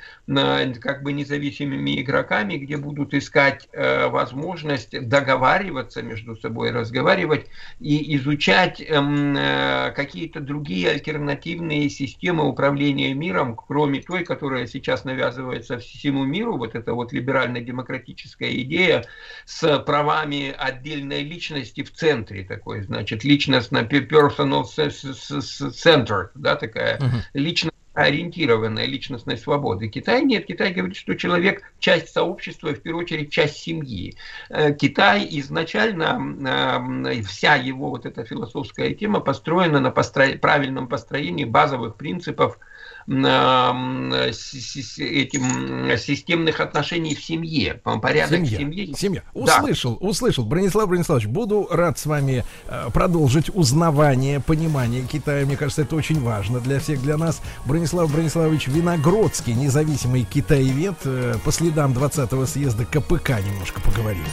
как бы независимыми игроками, где будут искать возможность договариваться между собой, разговаривать и изучать эм, какие-то другие альтернативные системы управления миром, кроме той, которая сейчас навязывается всему миру, вот эта вот либерально-демократическая идея с правами отдельной личности в центре такой, значит, личностно personal center, да, такая uh-huh. личность ориентированная личностной свободы. Китай нет. Китай говорит, что человек часть сообщества, в первую очередь часть семьи. Э, Китай изначально, э, вся его вот эта философская тема построена на постро... правильном построении базовых принципов этим системных отношений в семье, порядок семья, в семье. Семья. Услышал, да. услышал. Бронислав Брониславович, буду рад с вами э, продолжить узнавание, понимание Китая. Мне кажется, это очень важно для всех, для нас. Бронислав Брониславович Виногродский, независимый китаевед, э, по следам 20-го съезда КПК немножко поговорим.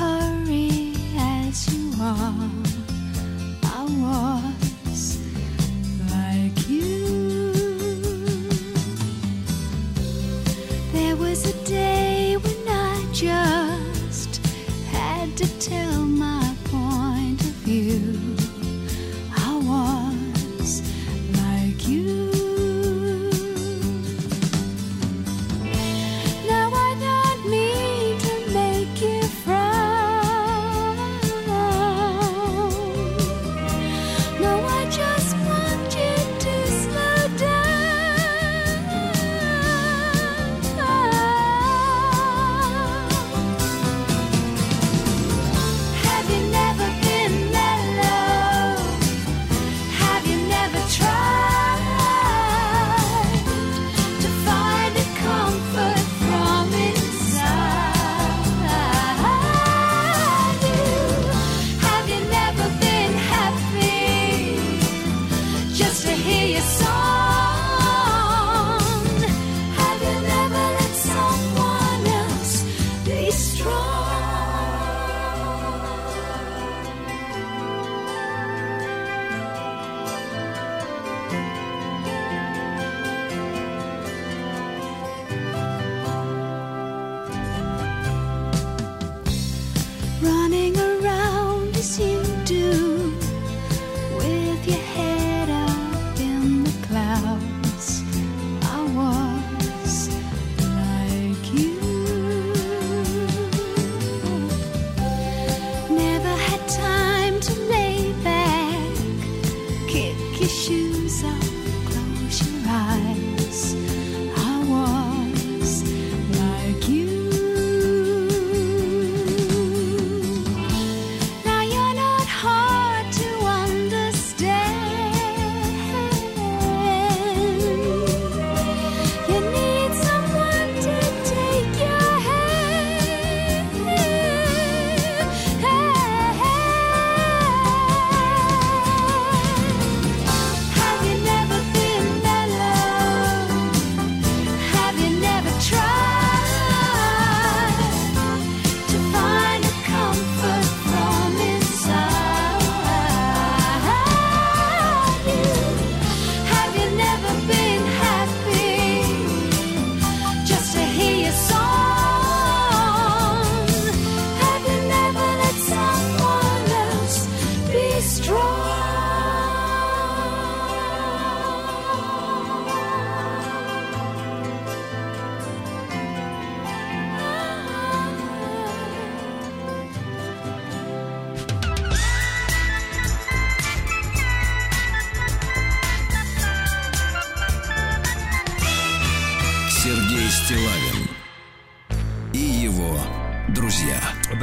Hurry as you are. I was like you. There was a day when I just had to tell my point of view.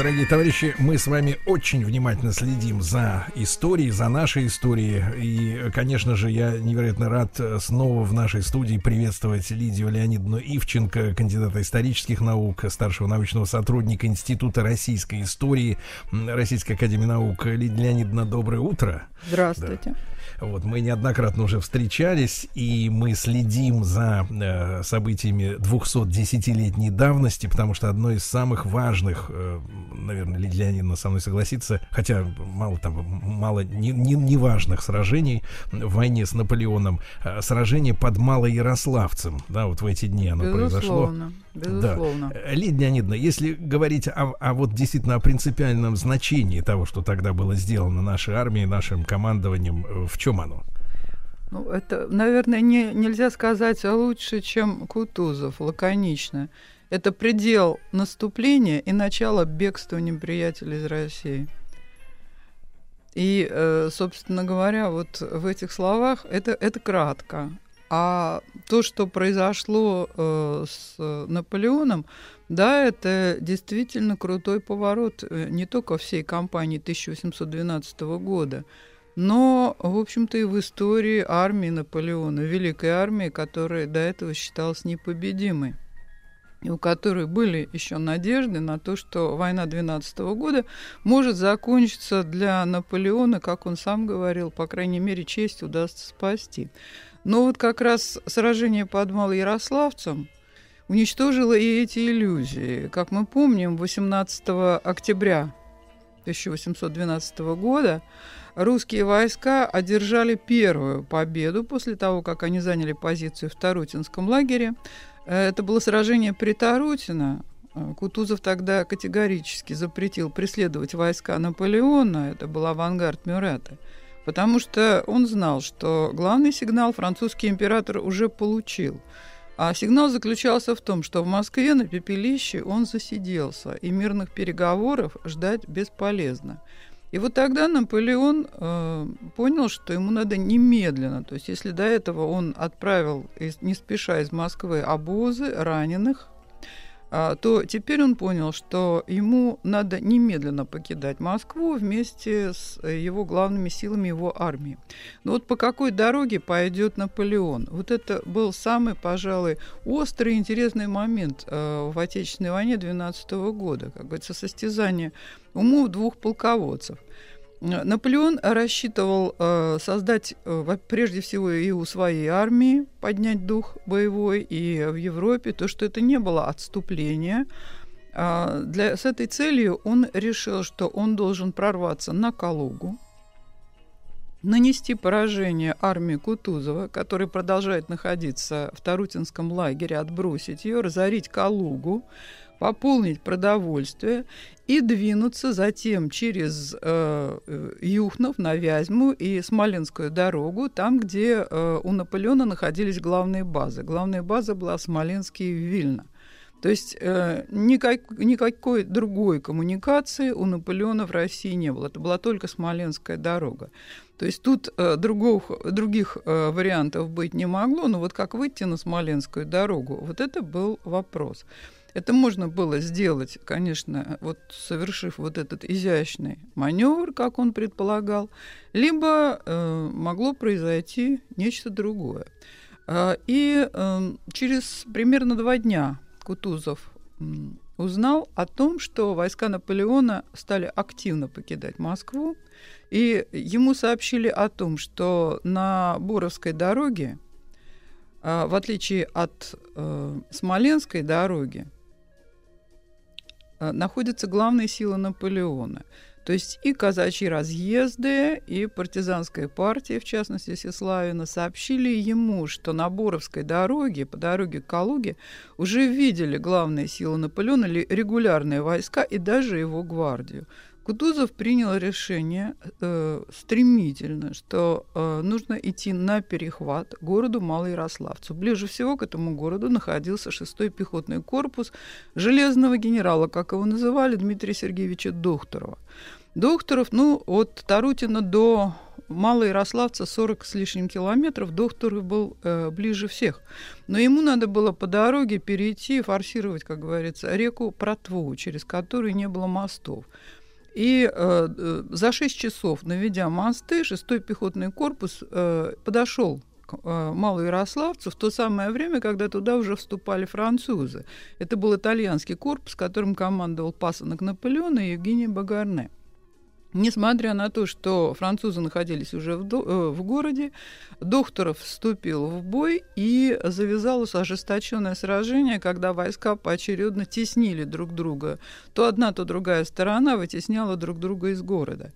Дорогие товарищи, мы с вами очень внимательно следим за историей, за нашей историей. И, конечно же, я невероятно рад снова в нашей студии приветствовать Лидию Леонидовну Ивченко, кандидата исторических наук, старшего научного сотрудника Института российской истории Российской академии наук. Лидия Леонидовна, доброе утро. Здравствуйте. Вот мы неоднократно уже встречались, и мы следим за э, событиями 210-летней давности, потому что одно из самых важных, э, наверное, Леонидовна со мной согласится, хотя мало там, мало не, не, не важных сражений в войне с Наполеоном, э, сражение под Малоярославцем, да, вот в эти дни оно произошло. Безусловно. Да. Лидия Леонидовна, если говорить о, о вот действительно о принципиальном значении того, что тогда было сделано нашей армией, нашим командованием, э, в чем оно? Ну, это, наверное, не, нельзя сказать лучше, чем Кутузов, лаконично. Это предел наступления и начало бегства неприятеля из России. И, э, собственно говоря, вот в этих словах это, это кратко. А то, что произошло э, с Наполеоном, да, это действительно крутой поворот э, не только всей кампании 1812 года, но, в общем-то, и в истории армии Наполеона, великой армии, которая до этого считалась непобедимой и у которой были еще надежды на то, что война 12 года может закончиться для Наполеона, как он сам говорил, по крайней мере, честь удастся спасти. Но вот как раз сражение под Малоярославцем уничтожило и эти иллюзии. Как мы помним, 18 октября 1812 года русские войска одержали первую победу после того, как они заняли позицию в Тарутинском лагере. Это было сражение при Тарутино. Кутузов тогда категорически запретил преследовать войска Наполеона, это был авангард Мюрата, потому что он знал, что главный сигнал французский император уже получил. А сигнал заключался в том, что в Москве на пепелище он засиделся, и мирных переговоров ждать бесполезно. И вот тогда Наполеон э, понял, что ему надо немедленно, то есть если до этого он отправил, не спеша из Москвы, обозы раненых, то теперь он понял, что ему надо немедленно покидать Москву вместе с его главными силами его армии. Но вот по какой дороге пойдет Наполеон? Вот это был самый, пожалуй, острый и интересный момент э, в Отечественной войне 12 года, как говорится, состязание умов двух полководцев. Наполеон рассчитывал э, создать э, прежде всего и у своей армии поднять дух боевой, и в Европе то, что это не было отступление. Э, для, с этой целью он решил, что он должен прорваться на Калугу, нанести поражение армии Кутузова, которая продолжает находиться в Тарутинском лагере, отбросить ее, разорить Калугу, пополнить продовольствие и двинуться затем через э, Юхнов на Вязьму и Смоленскую дорогу, там, где э, у Наполеона находились главные базы. Главная база была Смоленский и Вильна. То есть э, никак, никакой другой коммуникации у Наполеона в России не было. Это была только Смоленская дорога. То есть тут э, других, других э, вариантов быть не могло, но вот как выйти на Смоленскую дорогу, вот это был вопрос. Это можно было сделать, конечно, вот совершив вот этот изящный маневр, как он предполагал, либо э, могло произойти нечто другое. Э, и э, через примерно два дня Кутузов узнал о том, что войска Наполеона стали активно покидать Москву, и ему сообщили о том, что на Боровской дороге, э, в отличие от э, Смоленской дороги, Э, находятся главные силы Наполеона. То есть и казачьи разъезды, и партизанская партия, в частности Сеславина, сообщили ему, что на Боровской дороге, по дороге к Калуге, уже видели главные силы Наполеона, регулярные войска и даже его гвардию. Кутузов принял решение э, стремительно, что э, нужно идти на перехват городу Малоярославцу. Ближе всего к этому городу находился 6-й пехотный корпус железного генерала, как его называли, Дмитрия Сергеевича Докторова. Докторов, ну, от Тарутина до Мало Ярославца 40 с лишним километров, доктор был э, ближе всех. Но ему надо было по дороге перейти, форсировать, как говорится, реку Протву, через которую не было мостов. И э, э, за 6 часов, наведя мосты, 6-й пехотный корпус э, подошел э, Малоярославцу в то самое время, когда туда уже вступали французы. Это был итальянский корпус, которым командовал пасынок Наполеона Евгений Багарне. Несмотря на то, что французы находились уже в, до- э, в городе, Докторов вступил в бой и завязалось ожесточенное сражение, когда войска поочередно теснили друг друга. То одна, то другая сторона вытесняла друг друга из города.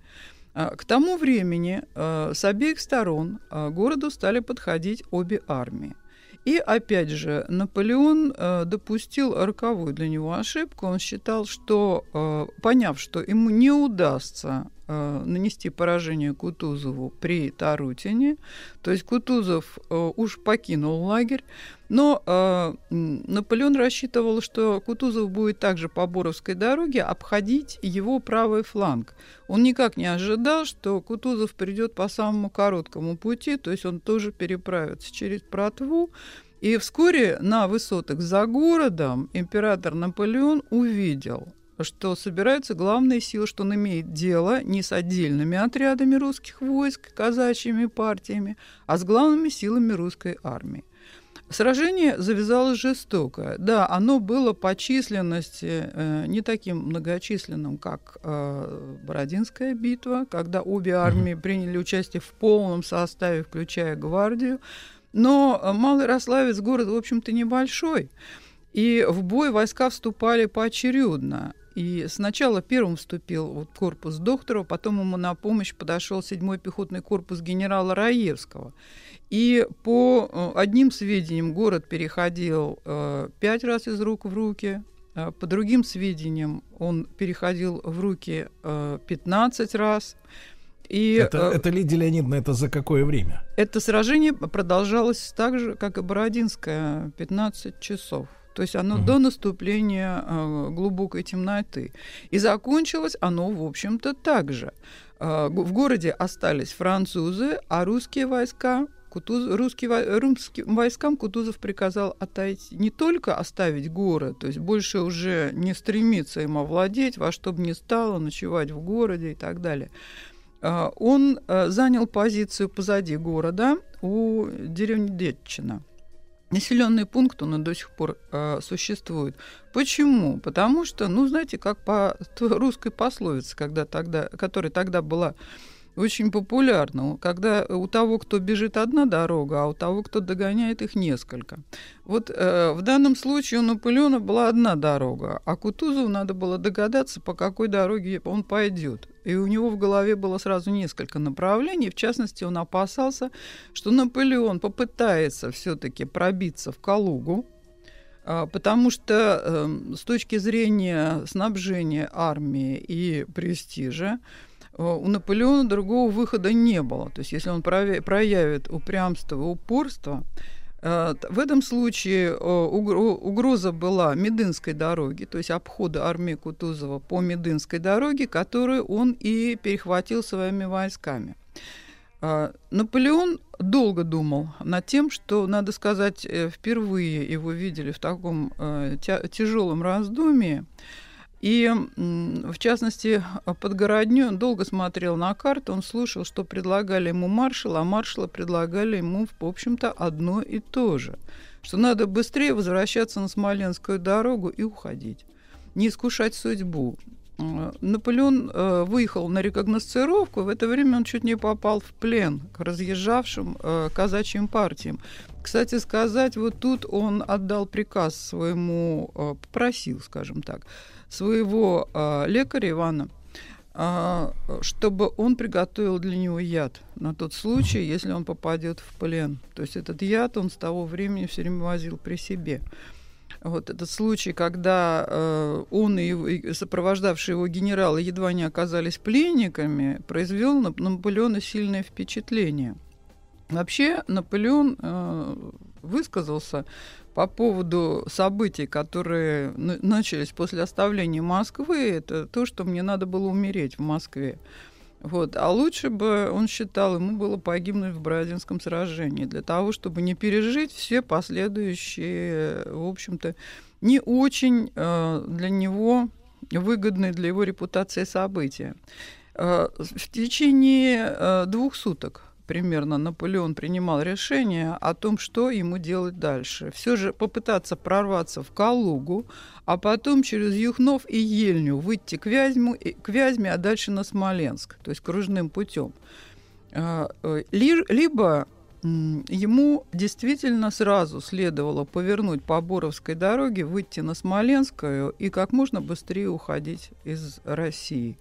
А, К тому времени э, с обеих сторон э, к городу стали подходить обе армии. И опять же, Наполеон э, допустил роковую для него ошибку. Он считал, что, э, поняв, что ему не удастся нанести поражение Кутузову при Тарутине, то есть Кутузов э, уж покинул лагерь, но э, Наполеон рассчитывал, что Кутузов будет также по Боровской дороге обходить его правый фланг. Он никак не ожидал, что Кутузов придет по самому короткому пути, то есть он тоже переправится через Протву. И вскоре на высотах за городом император Наполеон увидел, что собираются главные силы, что он имеет дело не с отдельными отрядами русских войск, казачьими партиями, а с главными силами русской армии. Сражение завязалось жестоко. Да, оно было по численности э, не таким многочисленным, как э, Бородинская битва, когда обе армии приняли участие в полном составе, включая гвардию. Но э, Малый Рославец город, в общем-то, небольшой. И в бой войска вступали поочередно. И сначала первым вступил вот корпус Докторова, потом ему на помощь подошел 7-й пехотный корпус генерала Раевского. И по э, одним сведениям город переходил э, пять раз из рук в руки, э, по другим сведениям он переходил в руки э, 15 раз. И, Это, это Лидия Леонидовна, это за какое время? это сражение продолжалось так же, как и Бородинское, 15 часов. То есть оно Мгм. до наступления э, глубокой темноты. И закончилось оно, в общем-то, так же. Э, в городе остались французы, а русские войска Кутуз, русские, вой- русским войскам Кутузов приказал отойти, не только оставить город, то есть больше уже не стремиться им овладеть, во что бы ни стало, ночевать в городе и так далее. А, Он занял позицию позади города у деревни Детчина. Населенный пункт, он до сих пор э, существует. Почему? Потому что, ну, знаете, как по русской пословице, когда тогда, которая тогда была очень популярна, когда у того, кто бежит одна дорога, а у того, кто догоняет их несколько. Вот э, в данном случае у Наполеона была одна дорога, а Кутузову надо было догадаться, по какой дороге он пойдет. И у него в голове было сразу несколько направлений. В частности, он опасался, что Наполеон попытается все-таки пробиться в Калугу, а, потому что эм, с точки зрения снабжения армии и престижа э, у Наполеона другого выхода не было. То есть если он проявит упрямство и упорство, э, в этом случае э, угро- угроза была Медынской дороги, то есть обхода армии Кутузова по Медынской дороге, которую он и перехватил своими войсками. Наполеон долго думал над тем, что, надо сказать, э, впервые его видели в таком э, тя- тяжелом раздумии. И, в частности, под городню он долго смотрел на карту, он слушал, что предлагали ему маршал, а маршала предлагали ему, в общем-то, одно и то же. Что надо быстрее возвращаться на Смоленскую дорогу и уходить. Не искушать судьбу. М, Наполеон э, выехал на рекогносцировку, в это время он чуть не попал в плен к разъезжавшим э, казачьим партиям. Кстати сказать, вот тут он отдал приказ своему, э, попросил, скажем так, своего э, лекаря Ивана, а, чтобы он приготовил для него яд на тот случай, если он попадет в плен. То есть этот яд он с того времени все время возил при себе. Вот этот случай, когда э, он и, и сопровождавшие его генералы едва не оказались пленниками, произвел на Наполеона сильное впечатление. Вообще Наполеон э, высказался по поводу событий, которые на- начались после оставления Москвы. Это то, что мне надо было умереть в Москве. Вот. А лучше бы, он считал, ему было погибнуть в Бородинском сражении для того, чтобы не пережить все последующие, в общем-то, не очень э, для него выгодные для его репутации события. Э, в течение э, двух суток примерно Наполеон принимал решение о том, что ему делать дальше. Все же попытаться прорваться в Калугу, а потом через Юхнов и Ельню выйти к Вязьму, к Вязьме, а дальше на Смоленск, то есть кружным путем. А, э, ли- Либо ему действительно сразу следовало повернуть по Боровской дороге, выйти на Смоленскую и как можно быстрее уходить из России.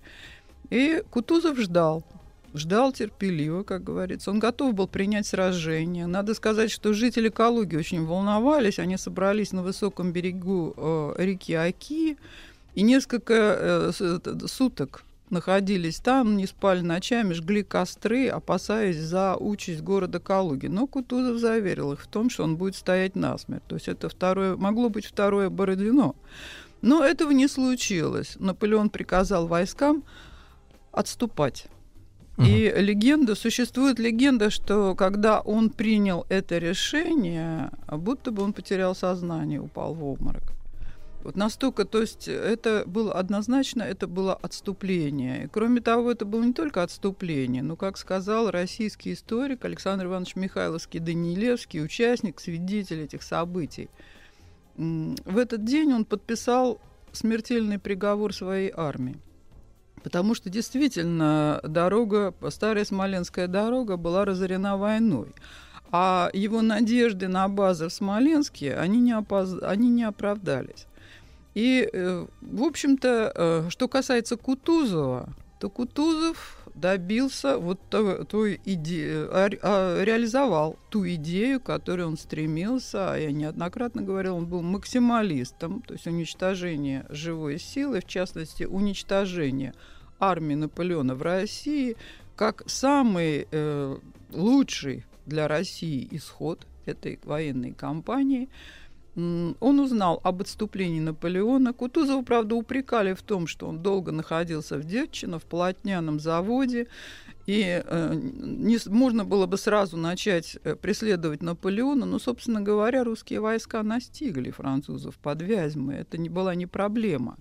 И Кутузов ждал. Ждал терпеливо, как говорится. Он готов был принять сражение. Надо сказать, что жители Калуги очень волновались. Они собрались на высоком берегу э, реки Аки и несколько э, т- суток находились там, не спали ночами, жгли костры, опасаясь за участь города Калуги. Но Кутузов заверил их в том, что он будет стоять насмерть. То есть это второе, могло быть второе Бородино. Но этого не случилось. Наполеон приказал войскам отступать. И легенда, существует легенда, что когда он принял это решение, будто бы он потерял сознание, упал в обморок. Вот настолько, то есть это было однозначно, это было отступление. И кроме того, это было не только отступление, но, как сказал российский историк Александр Иванович Михайловский-Данилевский, участник, свидетель этих событий. В этот день он подписал смертельный приговор своей армии. Потому что действительно дорога, старая Смоленская дорога была разорена войной. А его надежды на базы в Смоленске, они не, опоз- они не оправдались. И, э, в общем-то, э, что касается Кутузова, то Кутузов добился вот того- той идеи, а- а, реализовал ту идею, к которой он стремился. А Я неоднократно говорил, он был максималистом, то есть уничтожение живой силы, в частности, уничтожение армии Наполеона в России, как самый э, лучший для России исход этой военной кампании. Он узнал об отступлении Наполеона. Кутузова, правда, упрекали в том, что он долго находился в Детчино, в полотняном заводе, и э, не, можно было бы сразу начать э, преследовать Наполеона, но, собственно говоря, русские войска настигли французов под Вязьмой. Это не была не проблема.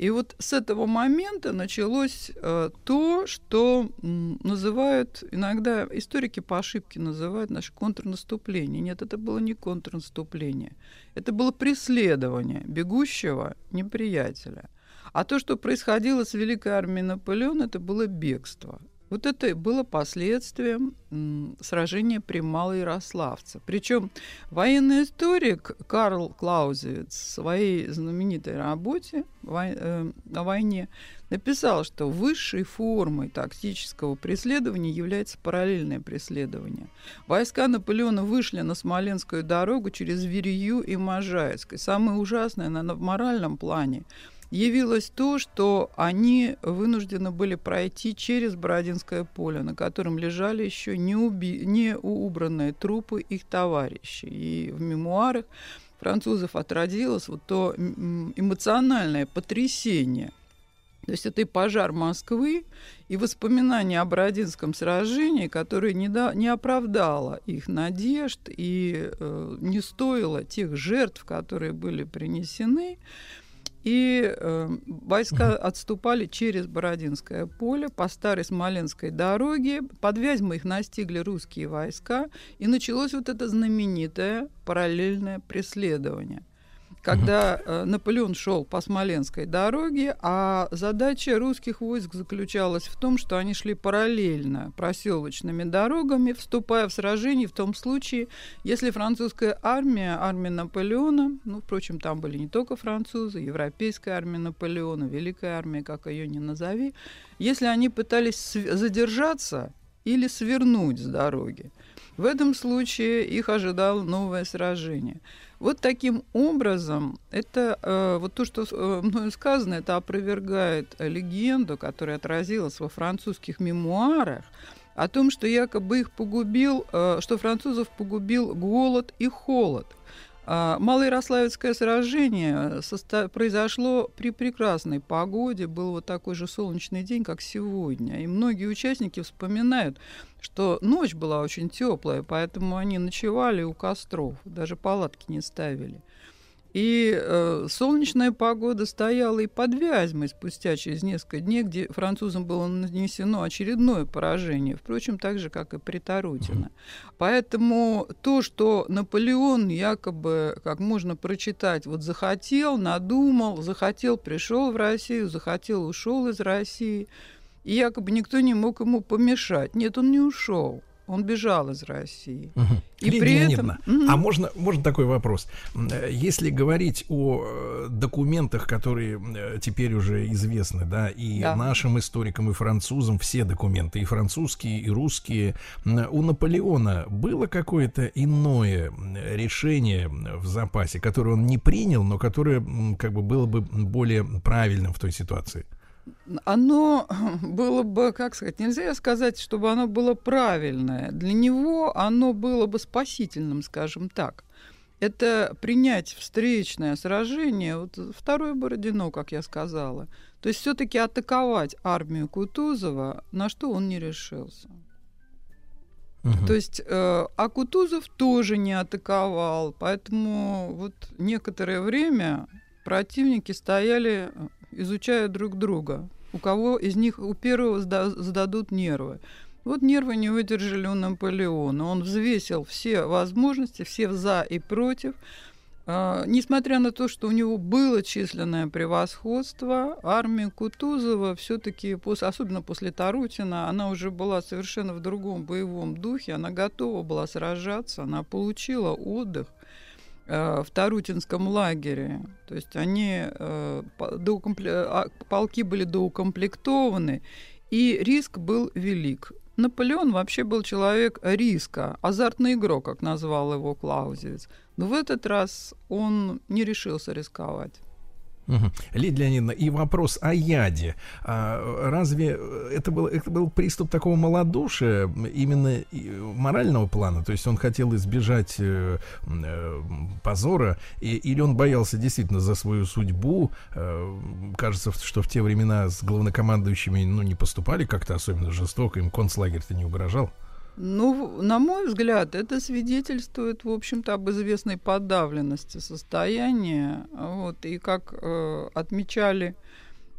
И вот с этого момента началось э, то, что называют, иногда историки по ошибке называют наше контрнаступление. Нет, это было не контрнаступление. Это было преследование бегущего неприятеля. А то, что происходило с Великой армией Наполеона, это было бегство. Вот это было последствием сражения при Малоярославце. Причем военный историк Карл Клаузевиц в своей знаменитой работе э, о войне написал, что высшей формой тактического преследования является параллельное преследование. Войска Наполеона вышли на Смоленскую дорогу через Верью и Можайск. И самое ужасное на моральном плане явилось то, что они вынуждены были пройти через Бородинское поле, на котором лежали еще не, уби- не убранные трупы их товарищей. И в мемуарах французов отразилось вот то эмоциональное потрясение. То есть это и пожар Москвы, и воспоминания о Бородинском сражении, которое не, да- не оправдало их надежд и э, не стоило тех жертв, которые были принесены. И э, войска отступали через Бородинское поле по старой Смоленской дороге. Под Вязьмой их настигли русские войска. И началось вот это знаменитое параллельное преследование. Когда э, Наполеон шел по Смоленской дороге, а задача русских войск заключалась в том, что они шли параллельно проселочными дорогами, вступая в сражение в том случае, если французская армия, армия Наполеона, ну, впрочем, там были не только французы, европейская армия Наполеона, великая армия, как ее ни назови, если они пытались задержаться или свернуть с дороги. В этом случае их ожидало новое сражение. Вот таким образом, это э, вот то, что э, мною сказано, это опровергает легенду, которая отразилась во французских мемуарах, о том, что якобы их погубил, э, что французов погубил голод и холод. А, Малоярославецкое сражение соста- произошло при прекрасной погоде. Был вот такой же солнечный день, как сегодня. И многие участники вспоминают, что ночь была очень теплая, поэтому они ночевали у костров, даже палатки не ставили. И э, солнечная погода стояла и под Вязьмой спустя через несколько дней, где французам было нанесено очередное поражение, впрочем, так же, как и при Тарутино. Поэтому то, что Наполеон якобы, как можно прочитать, вот захотел, надумал, захотел, пришел в Россию, захотел, ушел из России, и якобы никто не мог ему помешать. Нет, он не ушел. Он бежал из России. И Лидия при этом... Леонидовна, а можно, можно такой вопрос? Э, Если говорить о э, документах, которые э, теперь уже известны, да, и Да. нашим историкам, и французам, все документы, и французские, и русские, у Наполеона было какое-то иное решение в запасе, которое он не принял, но которое как бы было бы более правильным в той ситуации? Оно было бы, как сказать, нельзя сказать, чтобы оно было правильное. Для него оно было бы спасительным, скажем так. Это принять встречное сражение, вот второе Бородино, как я сказала. То есть все-таки атаковать армию Кутузова, на что он не решился. Мгм. То есть, э, а Кутузов тоже не атаковал, поэтому вот некоторое время противники стояли, э, изучая друг друга. У кого из них, у первого сда- сдадут нервы. Вот нервы не выдержали у Наполеона. Он взвесил все возможности, все за и против. А, несмотря на то, что у него было численное превосходство, армия Кутузова все-таки, особенно после Тарутина, она уже была совершенно в другом боевом духе, она готова была сражаться, она получила отдых в Тарутинском лагере. То есть они, э, а, полки были доукомплектованы, и риск был велик. Наполеон вообще был человек риска, азартный игрок, как назвал его Клаузевиц. Но в этот раз он не решился рисковать. Лидия Леонидовна, и вопрос о яде. А, разве это был, это был приступ такого малодушия, именно и морального плана? То есть он хотел избежать э, э, позора, и, или он боялся действительно за свою судьбу? Э, кажется, что в те времена с главнокомандующими ну, не поступали как-то особенно жестоко, им концлагерь-то не угрожал. Ну, на мой взгляд, это свидетельствует, в общем-то, об известной подавленности состояния. Вот, и как э, отмечали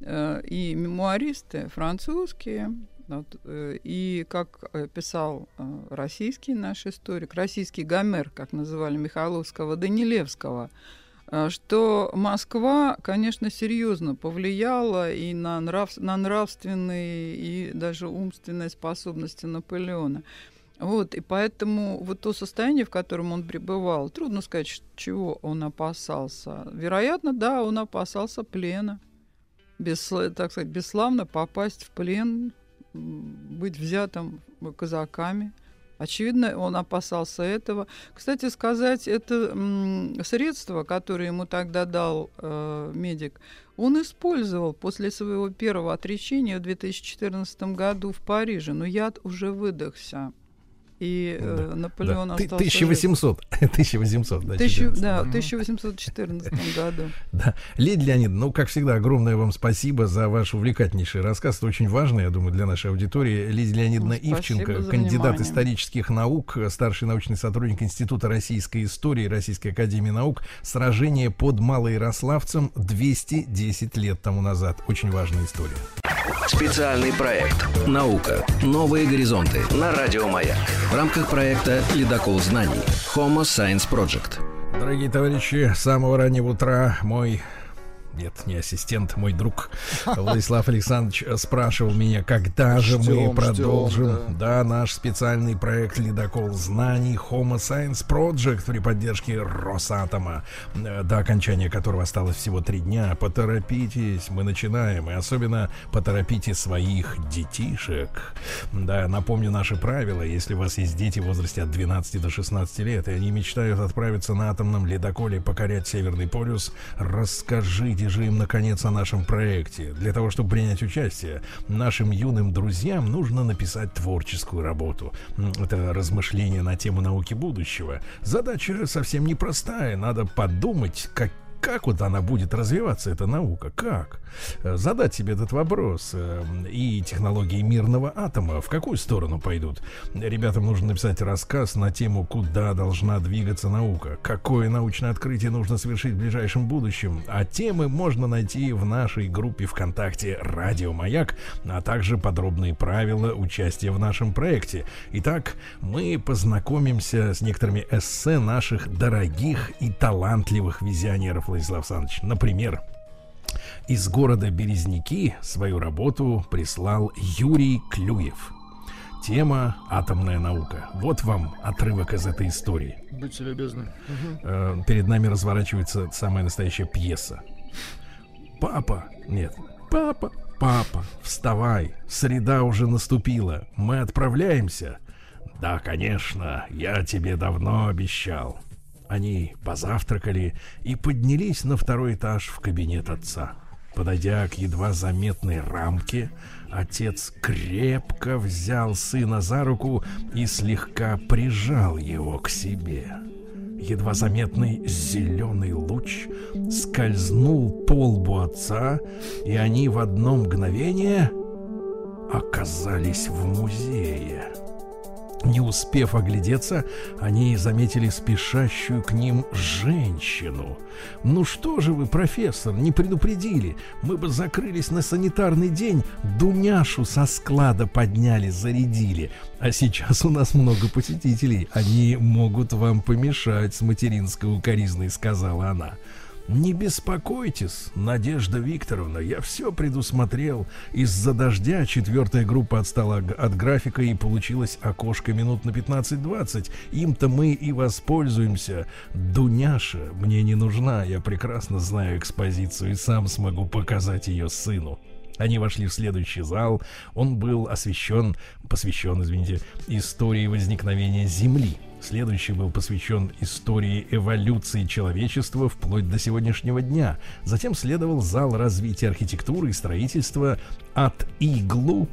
э, и мемуаристы французские, вот, э, и как э, писал э, российский наш историк, российский Гомер, как называли Михайловского, Данилевского, что Москва, конечно, серьезно повлияла и на, нрав, на нравственные и даже умственные способности Наполеона. Вот, и поэтому вот то состояние, в котором он пребывал, трудно сказать, чего он опасался. Вероятно, да, он опасался плена. Бессло- так сказать, бесславно попасть в плен, быть взятым казаками. Очевидно, он опасался этого. Кстати сказать, это средство, которое ему тогда дал э, медик, он использовал после своего первого отречения в 2014 году в Париже, но яд уже выдохся. И э, Да, Наполеон Да, остался жив. 1800. 1800, да. Тысячу- 14, да, в да. 1814 году. Да. Лидия Леонидовна, ну, как всегда, огромное вам спасибо за ваш увлекательнейший рассказ. Это очень важно, я думаю, для нашей аудитории. Лидия Леонидовна Ну, Ивченко, кандидат внимание. исторических наук, старший научный сотрудник Института российской истории Российской академии наук. Сражение под Малоярославцем 210 лет тому назад. Очень важная история. Специальный проект «Наука. Новые горизонты» на Радио Маяк. В рамках проекта «Ледокол знаний» Homo Science Project. Дорогие товарищи, с самого раннего утра мой нет, не ассистент, мой друг Владислав Александрович спрашивал меня, когда же мы Ждем, продолжим, ждем, да. наш специальный проект «Ледокол знаний» Homo Science Project при поддержке Росатома, до окончания которого осталось всего три дня. Поторопитесь, мы начинаем, и особенно поторопите своих детишек. Да, напомню наши правила. Если у вас есть дети в возрасте от 12 до 16 лет, и они мечтают отправиться на атомном ледоколе покорять Северный полюс, расскажите кряжим, наконец, о нашем проекте. Для того, чтобы принять участие, нашим юным друзьям нужно написать творческую работу. Это размышление на тему науки будущего. Задача совсем непростая. Надо подумать, как как вот она будет развиваться, эта наука? Как? Э, Задать себе этот вопрос. э, И технологии мирного атома в какую сторону пойдут? Ребятам нужно написать рассказ на тему, куда должна двигаться наука, какое научное открытие нужно совершить в ближайшем будущем. А темы можно найти в нашей группе ВКонтакте «Радио Маяк», а также подробные правила участия в нашем проекте. Итак, мы познакомимся с некоторыми эссе наших дорогих и талантливых визионеров, Владислав Александрович. Например, из города Березники свою работу прислал Юрий Клюев. Тема «Атомная наука». Вот вам отрывок из этой истории. Будьте любезны. Э, перед нами разворачивается самая настоящая пьеса. Папа, нет, папа, папа, вставай, среда уже наступила, мы отправляемся. Да, конечно, я тебе давно обещал. Они позавтракали и поднялись на второй этаж в кабинет отца. Подойдя к едва заметной рамке, отец крепко взял сына за руку и слегка прижал его к себе. Едва заметный зеленый луч скользнул по лбу отца, и они в одно мгновение оказались в музее. Не успев оглядеться, они заметили спешащую к ним женщину. «Ну что же вы, профессор, не предупредили? Мы бы закрылись на санитарный день, Дуняшу со склада подняли, зарядили. А сейчас у нас много посетителей, они могут вам помешать с материнской укоризной», — сказала она. Не беспокойтесь, Надежда Викторовна, я все предусмотрел. Из-за дождя четвертая группа отстала от графика и получилось окошко минут на 15-20. Им-то мы и воспользуемся. Дуняша мне не нужна, я прекрасно знаю экспозицию и сам смогу показать ее сыну. Они вошли в следующий зал. Он был освещен, посвящен, извините, истории возникновения Земли. Следующий был посвящен истории эволюции человечества вплоть до сегодняшнего дня. Затем следовал зал развития архитектуры и строительства от иглу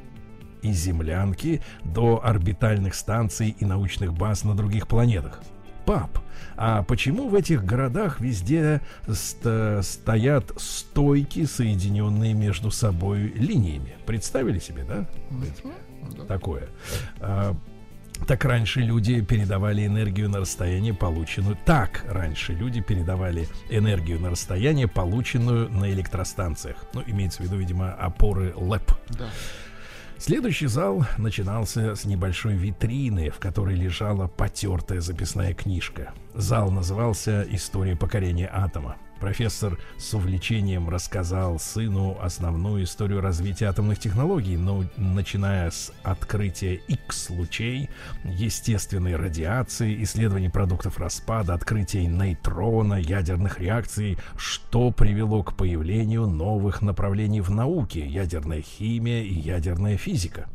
и землянки до орбитальных станций и научных баз на других планетах. Пап, а почему в этих городах везде ст- стоят стойки, соединенные между собой линиями? Представили себе, да? Такое. Так раньше люди передавали энергию на расстояние, полученную. Так раньше люди передавали энергию на расстояние, полученную на электростанциях. Ну, имеется в виду, видимо, опоры ЛЭП. Да. Следующий зал начинался с небольшой витрины, в которой лежала потертая записная книжка. Зал назывался «История покорения атома». Профессор с увлечением рассказал сыну основную историю развития атомных технологий, но начиная с открытия X-лучей, естественной радиации, исследований продуктов распада, открытия нейтрона, ядерных реакций, что привело к появлению новых направлений в науке, ядерная химия и ядерная физика.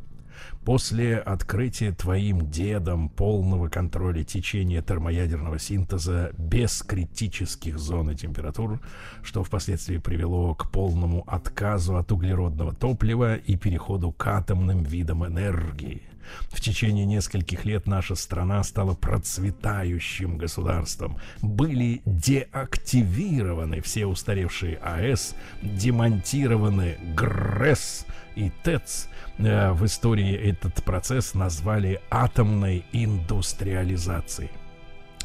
После открытия твоим дедом полного контроля течения термоядерного синтеза без критических зон и температур, что впоследствии привело к полному отказу от углеродного топлива и переходу к атомным видам энергии. В течение нескольких лет наша страна стала процветающим государством. Были деактивированы все устаревшие АЭС, демонтированы ГРЭС и ТЭЦ. Э, В истории этот процесс назвали атомной индустриализацией.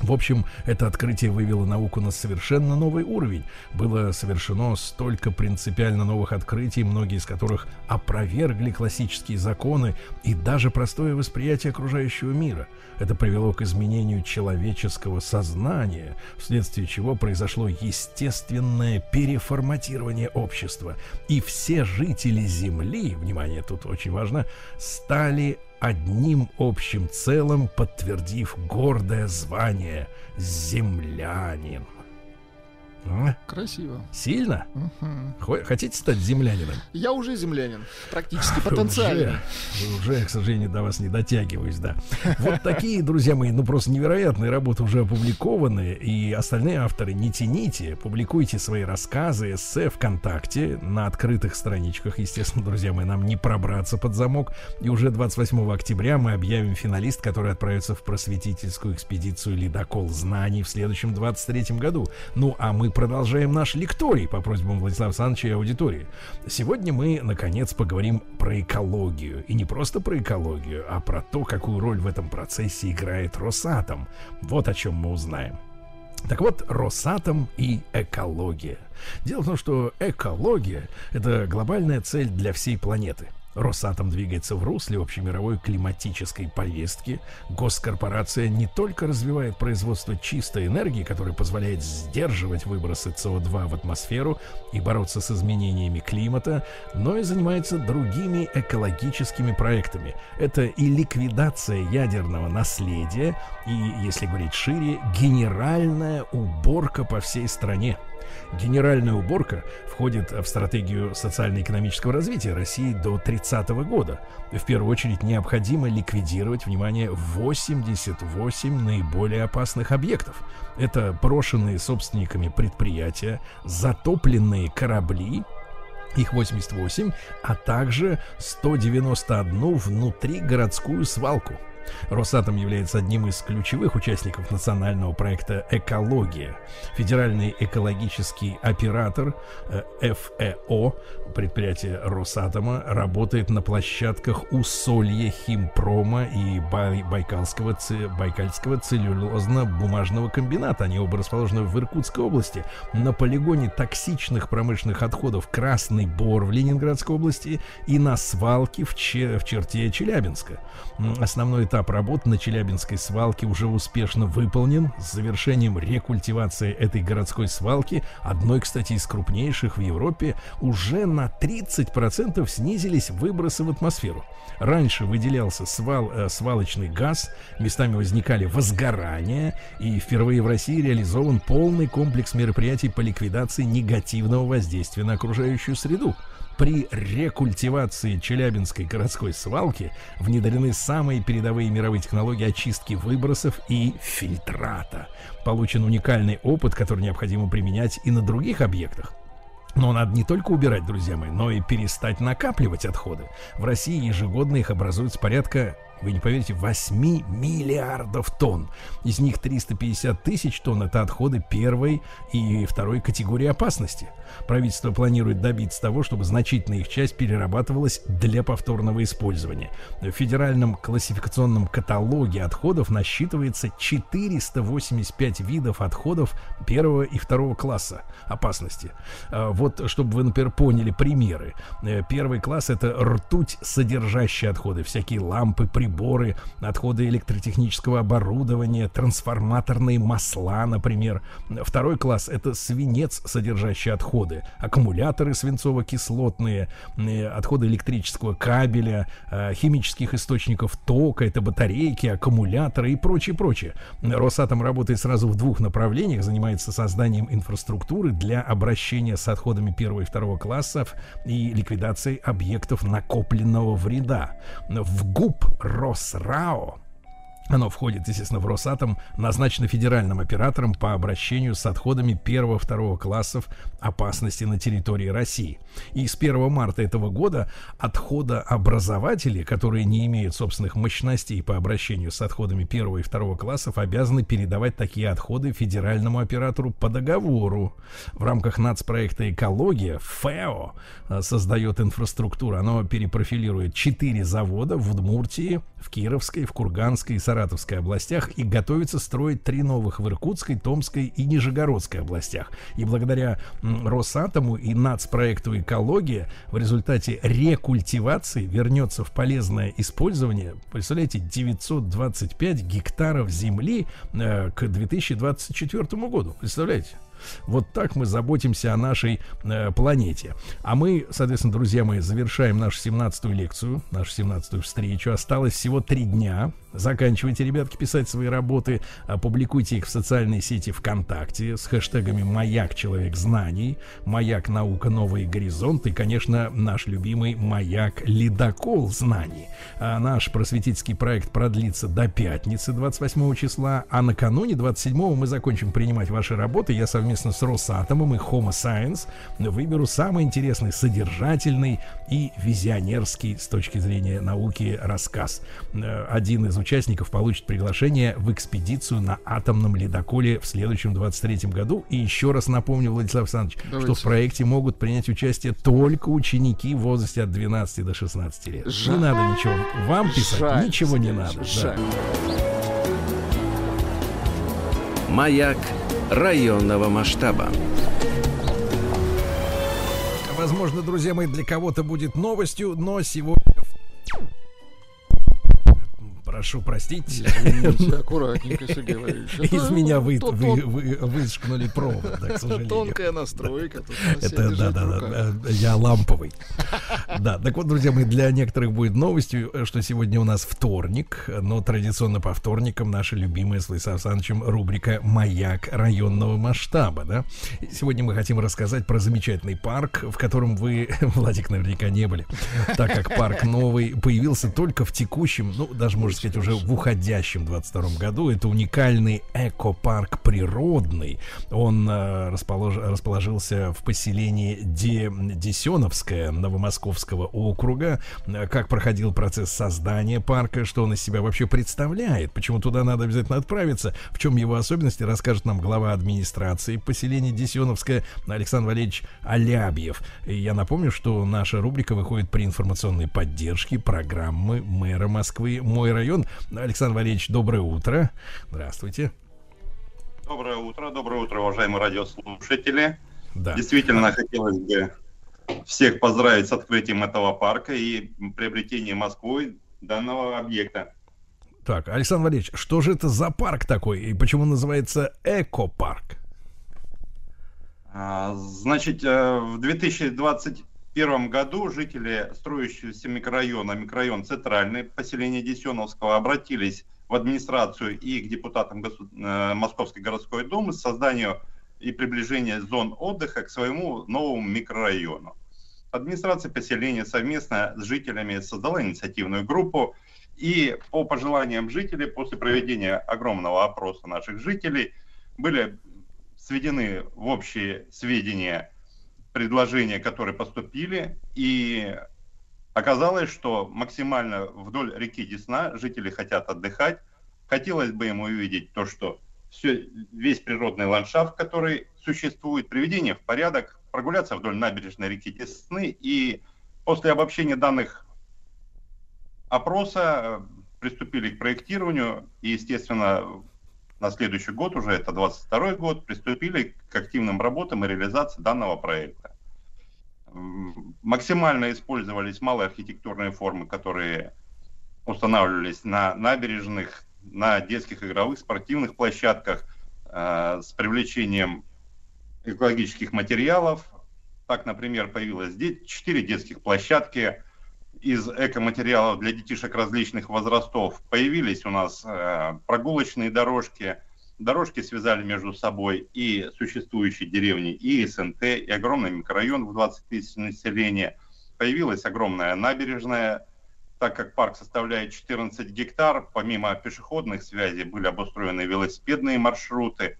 В общем, это открытие вывело науку на совершенно новый уровень. Было совершено столько принципиально новых открытий, многие из которых опровергли классические законы и даже простое восприятие окружающего мира. Это привело к изменению человеческого сознания, вследствие чего произошло естественное переформатирование общества. И все жители Земли, внимание, тут очень важно, стали одним общим целым, подтвердив гордое звание «землянин». А? Красиво. Сильно? Хо- Хотите стать землянином? Я уже землянин. Практически потенциально. Уже, уже, к сожалению, до вас не дотягиваюсь, да. Вот такие, друзья мои, ну просто невероятные работы уже опубликованы. И остальные авторы не тяните, публикуйте свои рассказы, эссе ВКонтакте на открытых страничках. Естественно, друзья мои, нам не пробраться под замок. И уже 28 октября мы объявим финалист, который отправится в просветительскую экспедицию «Ледокол знаний» в следующем 23 году. Ну, а мы продолжаем наш лекторий по просьбам Владислава Александровича и аудитории. Сегодня мы, наконец, поговорим про экологию. И не просто про экологию, а про то, какую роль в этом процессе играет Росатом. Вот о чем мы узнаем. Так вот, Росатом и экология. Дело в том, что экология – это глобальная цель для всей планеты. Росатом двигается в русле общемировой климатической повестки. Госкорпорация не только развивает производство чистой энергии, которая позволяет сдерживать выбросы СО2 в атмосферу и бороться с изменениями климата, но и занимается другими экологическими проектами. Это и ликвидация ядерного наследия, и, если говорить шире, генеральная уборка по всей стране. Генеральная уборка входит в стратегию социально-экономического развития России до 30 года. В первую очередь необходимо ликвидировать, внимание, 88 наиболее опасных объектов. Это брошенные собственниками предприятия, затопленные корабли, их 88, а также 191 внутригородскую свалку. Росатом является одним из ключевых участников национального проекта «Экология». Федеральный экологический оператор э, ФЭО, предприятие Росатома, работает на площадках Усолья Химпрома и Бай- Байкальского, ци- Байкальского целлюлозно-бумажного комбината. Они оба расположены в Иркутской области. На полигоне токсичных промышленных отходов Красный Бор в Ленинградской области и на свалке в, Че- в черте Челябинска. Основной этап работ на Челябинской свалке уже успешно выполнен. С завершением рекультивации этой городской свалки, одной, кстати, из крупнейших в Европе, уже на 30% снизились выбросы в атмосферу. Раньше выделялся свал, э, свалочный газ, местами возникали возгорания, и впервые в России реализован полный комплекс мероприятий по ликвидации негативного воздействия на окружающую среду. При рекультивации Челябинской городской свалки внедрены самые передовые мировые технологии очистки выбросов и фильтрата. Получен уникальный опыт, который необходимо применять и на других объектах. Но надо не только убирать, друзья мои, но и перестать накапливать отходы. В России ежегодно их образуется порядка, вы не поверите, 8 миллиардов тонн. Из них 350 тысяч тонн это отходы первой и второй категории опасности. Правительство планирует добиться того, чтобы значительная их часть перерабатывалась для повторного использования. В федеральном классификационном каталоге отходов насчитывается 485 видов отходов первого и второго класса опасности. А, Вот, чтобы вы, например, поняли примеры. Э, Первый класс это ртуть содержащие отходы, всякие лампы, приборы, отходы электротехнического оборудования, трансформаторные масла, например. Второй класс это свинец, содержащий отходы, аккумуляторы свинцово-кислотные, э, отходы электрического кабеля, э, химических источников тока, это батарейки, аккумуляторы и прочее, прочее. Росатом работает сразу в двух направлениях, занимается созданием инфраструктуры для обращения с отходами первого и второго классов и ликвидацией объектов накопленного вреда. В ГУП Росрао оно входит, естественно, в Росатом, назначено федеральным оператором по обращению с отходами первого-второго классов опасности на территории России. И с 1 марта этого года отходообразователи, которые не имеют собственных мощностей по обращению с отходами первого и второго классов, обязаны передавать такие отходы федеральному оператору по договору. В рамках нацпроекта «Экология» ФЭО э, создает инфраструктуру. Оно перепрофилирует четыре завода в Удмуртии, в Кировской, в Курганской и Саратовской областях и готовится строить три новых в Иркутской, Томской и Нижегородской областях. И благодаря Росатому и нацпроекту «Экология» в результате рекультивации вернется в полезное использование, представляете, 925 гектаров земли э, к 2024 году. Представляете? Вот так мы заботимся о нашей э, планете. А мы, соответственно, друзья мои, завершаем нашу 17-ю лекцию, нашу 17-ю встречу. Осталось всего три дня. Заканчивайте, ребятки, писать свои работы, опубликуйте их в социальной сети ВКонтакте с хэштегами «Маяк Человек Знаний», «Маяк Наука Новые Горизонты» и, конечно, наш любимый «Маяк Ледокол Знаний». А наш просветительский проект продлится до пятницы 28 числа, а накануне 27 мы закончим принимать ваши работы. Я совместно с Росатомом и Homo Science выберу самый интересный, содержательный и визионерский с точки зрения науки рассказ. Э, Один из участников получит приглашение в экспедицию на атомном ледоколе в следующем 23 году. И еще раз напомню, Владислав Александрович, что Давайте. в проекте могут принять участие только ученики в возрасте от 12 до 16 лет. Жаль. Не надо ничего вам писать, Жаль, ничего не надо. да. жаль. Маяк районного масштаба. Возможно, друзья мои, для кого-то будет новостью, но сегодня... Прошу простить. Аккуратненько, Сергей Валерьевич. Из Это меня вы, тон- вы, вы, выскнули провод, к сожалению. Тонкая настройка. Это да, да, да, я ламповый. Да, так вот, друзья мои, для некоторых будет новостью, э, что сегодня у нас вторник, но традиционно по вторникам наша любимая с Владиславом Александровичем рубрика «Маяк районного масштаба». Да? Сегодня мы хотим рассказать про замечательный парк, в котором вы, Владик, наверняка не были, так как парк новый появился только в текущем, ну, даже можно сказать, уже в уходящем 22 году. Это уникальный экопарк природный. Он э, располож- расположился в поселении Де- Десеновское Новомосковского округа. Э, Как проходил процесс создания парка, что он из себя вообще представляет, почему туда надо обязательно отправиться, в чем его особенности, расскажет нам глава администрации поселения Десеновское Александр Валерьевич Алябьев. И я напомню, что наша рубрика выходит при информационной поддержке программы мэра Москвы «Мой район» район. Александр Валерьевич, доброе утро. Здравствуйте. Доброе утро, доброе утро, уважаемые радиослушатели. Да. Действительно, хотелось бы всех поздравить с открытием этого парка и приобретением Москвы данного объекта. Так, Александр Валерьевич, что же это за парк такой и почему называется экопарк? А, значит, э, в 2020 1991 году жители строящегося микрорайона, микрорайон Центральный, поселение Десеновского, обратились в администрацию и к депутатам Госу... Э, Московской городской думы с созданием и приближение зон отдыха к своему новому микрорайону. Администрация поселения совместно с жителями создала инициативную группу, и по пожеланиям жителей, после проведения огромного опроса наших жителей, были сведены в общие сведения предложения, которые поступили, и оказалось, что максимально вдоль реки Десна жители хотят отдыхать. Хотелось бы им увидеть то, что все, весь природный ландшафт, который существует, приведение в порядок, прогуляться вдоль набережной реки Десны. И после обобщения данных опроса э, приступили к проектированию и, естественно, на следующий год, уже это 22 год, приступили к активным работам и реализации данного проекта. Максимально использовались малые архитектурные формы, которые устанавливались на набережных, на детских игровых спортивных площадках э, с привлечением экологических материалов. Так, например, появилось 4 детских площадки из экоматериалов для детишек различных возрастов. Появились у нас э, прогулочные дорожки. Дорожки связали между собой и существующие деревни, и СНТ, и огромный микрорайон в 20 тысяч населения. Появилась огромная набережная, так как парк составляет 14 гектар, помимо пешеходных связей были обустроены велосипедные маршруты.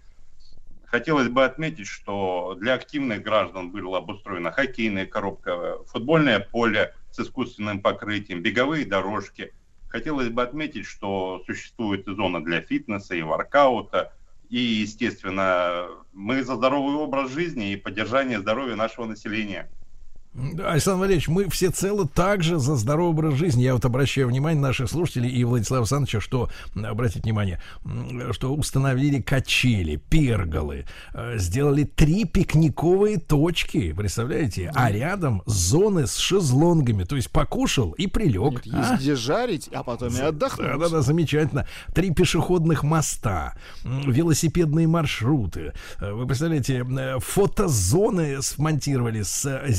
Хотелось бы отметить, что для активных граждан была обустроена хоккейная коробка, футбольное поле искусственным покрытием, беговые дорожки. Хотелось бы отметить, что существует и зона для фитнеса, и воркаута. И, естественно, мы за здоровый образ жизни и поддержание здоровья нашего населения. Александр Валерьевич, мы все целы также за здоровый образ жизни. Я вот обращаю внимание наших слушателей и Владислава Александровича, что, обратите внимание, что установили качели, перголы, э, сделали три пикниковые точки, представляете? А рядом зоны с шезлонгами, то есть покушал и прилег. Нет, есть где жарить, а потом и отдохнуть. Да, да, да, замечательно. Три пешеходных моста, велосипедные маршруты. Э, Вы представляете, э, фотозоны смонтировали с э,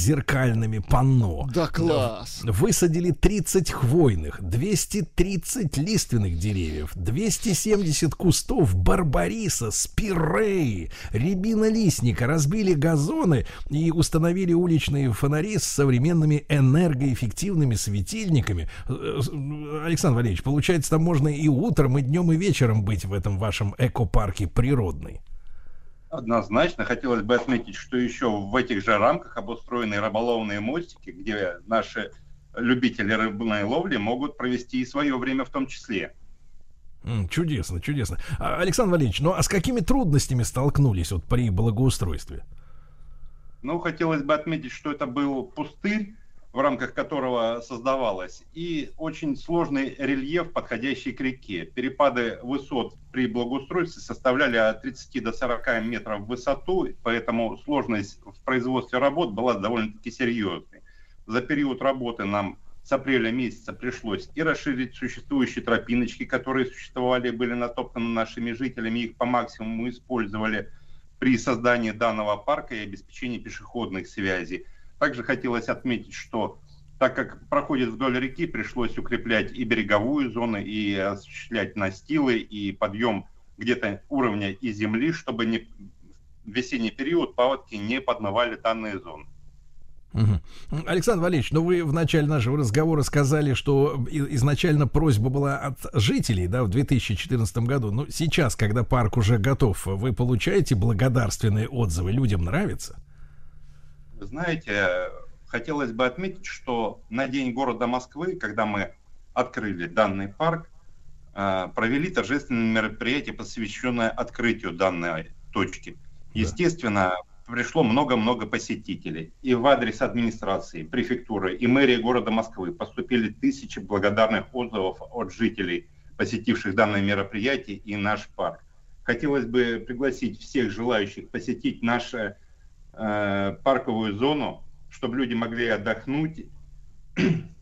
мемориальными панно. Да класс. Высадили 30 хвойных, 230 лиственных деревьев, 270 кустов барбариса, спиреи, рябина-листника, разбили газоны и установили уличные фонари с современными энергоэффективными светильниками. Э, э, Александр Валерьевич, получается, там можно и утром, и днем, и вечером быть в этом вашем экопарке природный. Однозначно хотелось бы отметить, что еще в этих же рамках обустроены рыболовные мостики, где наши любители рыбной ловли могут провести и свое время в том числе. Чудесно, чудесно. А, Александр Валерьевич, ну а с какими трудностями столкнулись вот при благоустройстве? Ну, хотелось бы отметить, что это был пустырь, в рамках которого создавалось, и очень сложный рельеф, подходящий к реке. Перепады высот при благоустройстве составляли от 30 до 40 метров в высоту, поэтому сложность в производстве работ была довольно-таки серьезной. За период работы нам с апреля месяца пришлось и расширить существующие тропиночки, которые существовали были натоптаны нашими жителями, их по максимуму использовали при создании данного парка и обеспечении пешеходных связей. Также хотелось отметить, что так как проходит вдоль реки, пришлось укреплять и береговую зону, и осуществлять настилы, и подъем где-то уровня и земли, чтобы не, в весенний период паводки не подмывали данные зоны. Александр Валерьевич, ну вы в начале нашего разговора сказали, что изначально просьба была от жителей, да, в 2014 году. Ну, сейчас, когда парк уже готов, вы получаете благодарственные отзывы, людям нравится? Вы знаете, хотелось бы отметить, что на День города Москвы, когда мы открыли данный парк, э, провели торжественное мероприятие, посвященное открытию данной точки. Естественно, пришло много-много посетителей. И в адрес администрации, префектуры и мэрии города Москвы поступили тысячи благодарных отзывов от жителей, посетивших данное мероприятие и наш парк. Хотелось бы пригласить всех желающих посетить нашу э, парковую зону, чтобы люди могли отдохнуть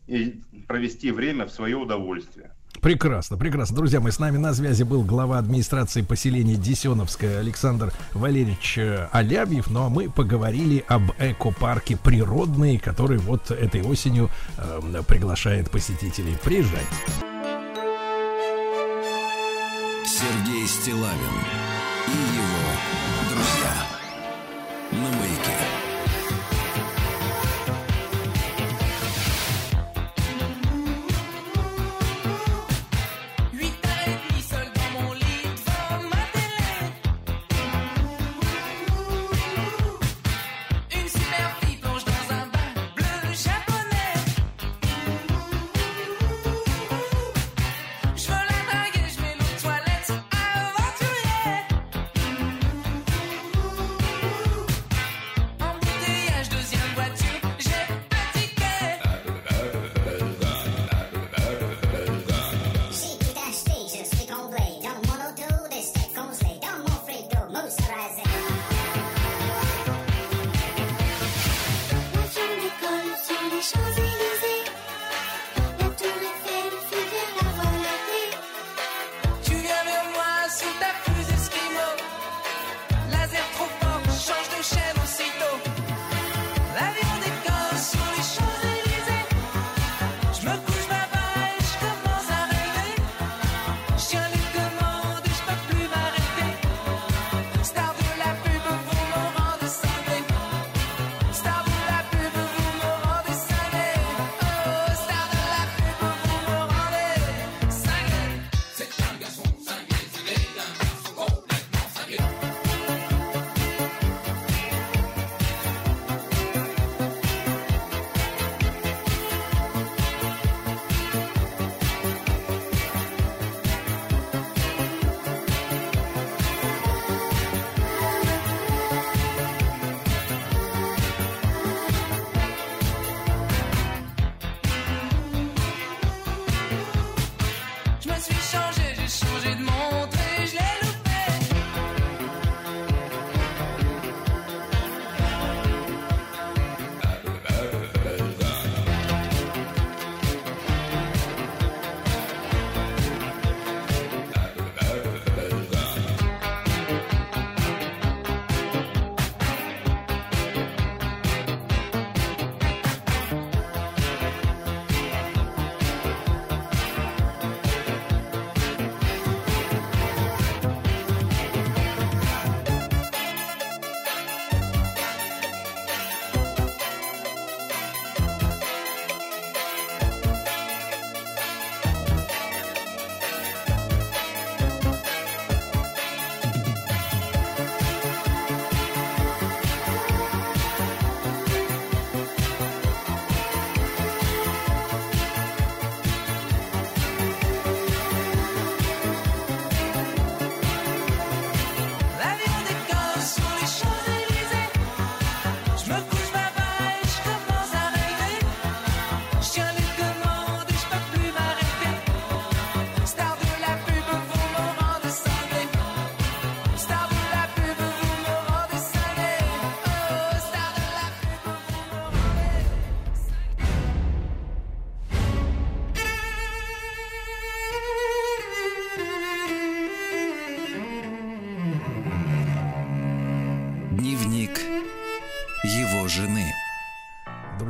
и провести время в свое удовольствие. Прекрасно, прекрасно. Друзья мои, с нами на связи был глава администрации поселения Десеновское Александр Валерьевич э, Алябьев. Ну а мы поговорили об экопарке природный, который вот этой осенью э, приглашает посетителей. Приезжайте. Сергей Стилавин и его на маяке.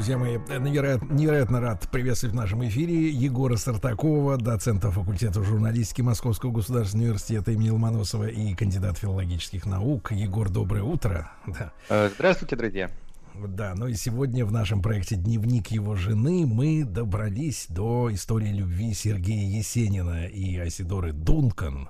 Друзья мои, невероятно, невероятно рад приветствовать в нашем эфире Егора Сартакова, доцента факультета журналистики Московского государственного университета имени Ломоносова и кандидат филологических наук. Егор, доброе утро. Да. Э, Здравствуйте, друзья. Да, ну и сегодня в нашем проекте «Дневник его жены» мы добрались до истории любви Сергея Есенина и Айсидоры Дункан.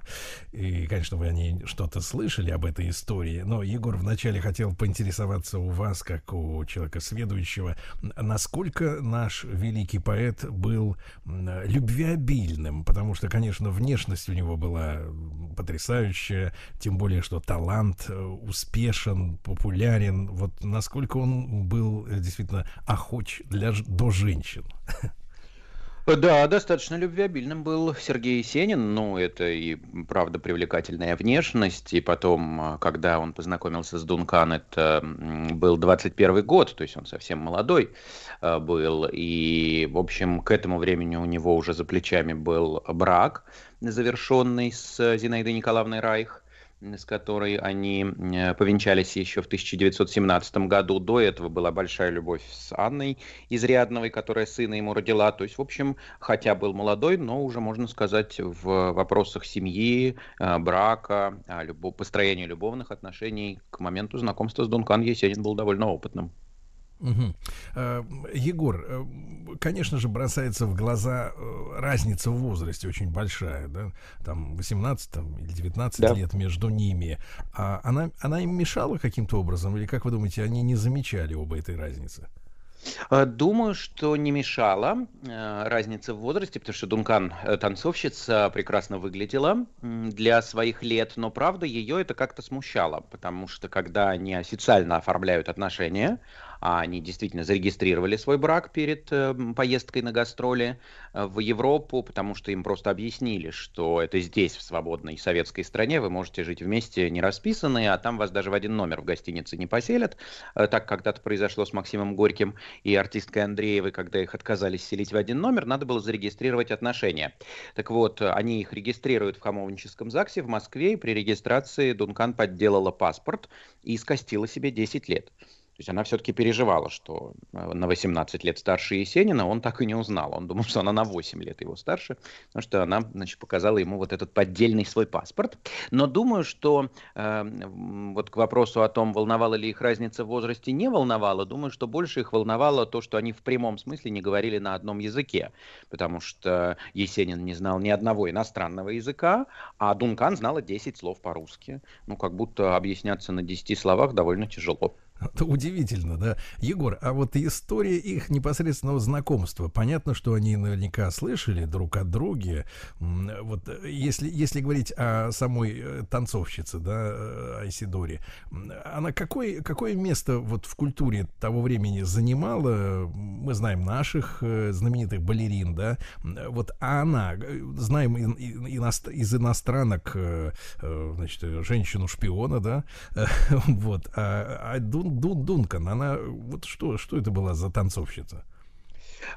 И, конечно, вы о ней что-то слышали об этой истории, но Егор вначале хотел поинтересоваться у вас, как у человека сведущего, насколько наш великий поэт был любвеобильным, потому что, конечно, внешность у него была потрясающая, тем более, что талант э, успешен, популярен. Вот насколько он был э, действительно охоч для, до женщин. Да, достаточно любвеобильным был Сергей Есенин. Ну, это и правда привлекательная внешность. И потом, а, когда он познакомился с Дункан, это был 21 год, то есть он совсем молодой а, был. И, в общем, к этому времени у него уже за плечами был брак, завершенный с Зинаидой Николаевной Райх с которой они э, повенчались еще в 1917 году. До этого была большая любовь с Анной Изрядновой, которая сына ему родила. То есть, в общем, хотя был молодой, но уже, можно сказать, в вопросах семьи, э, брака, построения любовных отношений к моменту знакомства с Дункан Есенин был довольно опытным. Э, Егор, э, конечно же, бросается в глаза э, разница в возрасте очень большая, да, там 18 там, или 19 Да. лет между ними. А она, она им мешала каким-то образом, или как вы думаете, они не замечали оба этой разницы? Думаю, что не мешала разница в возрасте, потому что Дункан танцовщица прекрасно выглядела для своих лет, но правда ее это как-то смущало, потому что когда они официально оформляют отношения, они действительно зарегистрировали свой брак перед э, м, поездкой на гастроли э, в Европу, потому что им просто объяснили, что это здесь, в свободной советской стране, вы можете жить вместе не расписанные, а там вас даже в один номер в гостинице не поселят. Э, Так когда-то произошло с Максимом Горьким и артисткой Андреевой, когда их отказались селить в один номер, надо было зарегистрировать отношения. Так вот, они их регистрируют в Хамовническом ЗАГСе в Москве, и при регистрации Дункан подделала паспорт и скостила себе 10 лет. То есть она все-таки переживала, что э, на 18 лет старше Есенина он так и не узнал. Он думал, что она на 8 лет его старше, потому что она, значит, показала ему вот этот поддельный свой паспорт. Но думаю, что э, вот к вопросу о том, волновала ли их разница в возрасте, не волновала. Думаю, что больше их волновало то, что они в прямом смысле не говорили на одном языке. Потому что Есенин не знал ни одного иностранного языка, а Дункан знала 10 слов по-русски. Ну, как будто объясняться на 10 словах довольно тяжело. Это удивительно, да. Егор, а вот история их непосредственного знакомства. Понятно, что они наверняка слышали друг от друга. Вот э, если, если говорить о самой э, танцовщице, да, э, Айсидоре, она какое, какое место вот в культуре того времени занимала? Мы знаем наших знаменитых балерин, да. Вот, а она, знаем из иностранок, значит, женщину-шпиона, да, вот, а, а Дун, Дун, Дункан, она, вот что, что это была за танцовщица?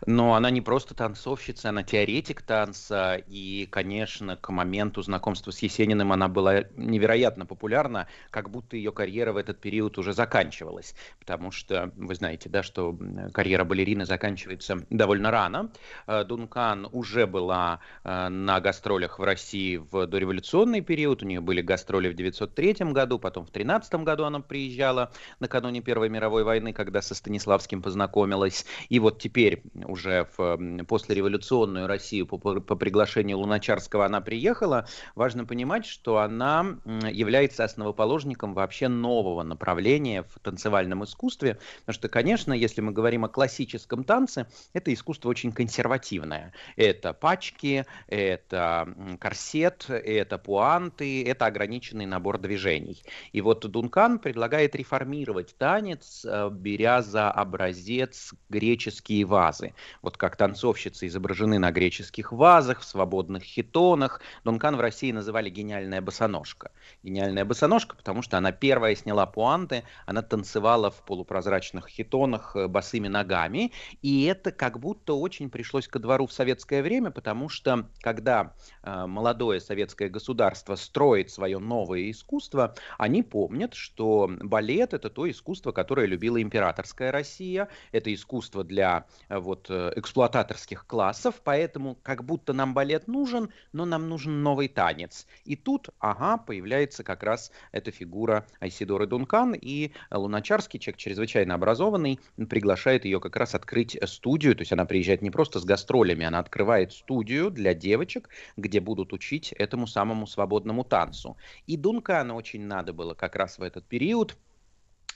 Но она не просто танцовщица, она теоретик танца, и, конечно, к моменту знакомства с Есениным она была невероятно популярна, как будто ее карьера в этот период уже заканчивалась, потому что вы знаете, да, что карьера балерины заканчивается довольно рано. Э, Дункан уже была э, на гастролях в России в дореволюционный период, у нее были гастроли в 1903 году, потом в 1913 году она приезжала накануне Первой мировой войны, когда со Станиславским познакомилась, и вот теперь уже в послереволюционную Россию по, по- приглашению Луначарского она приехала, важно понимать, что она является основоположником вообще нового направления в танцевальном искусстве, потому что, конечно, если мы говорим о классическом танце, это искусство очень консервативное. Это пачки, это корсет, это пуанты, это ограниченный набор движений. И вот Дункан предлагает реформировать танец, э, беря за образец греческие вазы. Вазы. Вот как танцовщицы изображены на греческих вазах, в свободных хитонах. Дункан в России называли гениальная босоножка. Гениальная босоножка, потому что она первая сняла пуанты, она танцевала в полупрозрачных хитонах э, босыми ногами. И это как будто очень пришлось ко двору в советское время, потому что когда э, молодое советское государство строит свое новое искусство, они помнят, что балет это то искусство, которое любила императорская Россия, это искусство для э, вот э, эксплуататорских классов, поэтому как будто нам балет нужен, но нам нужен новый танец. И тут, ага, появляется как раз эта фигура Айсидоры Дункан, и Луначарский, человек чрезвычайно образованный, приглашает ее как раз открыть студию, то есть она приезжает не просто с гастролями, она открывает студию для девочек, где будут учить этому самому свободному танцу. И Дункану очень надо было как раз в этот период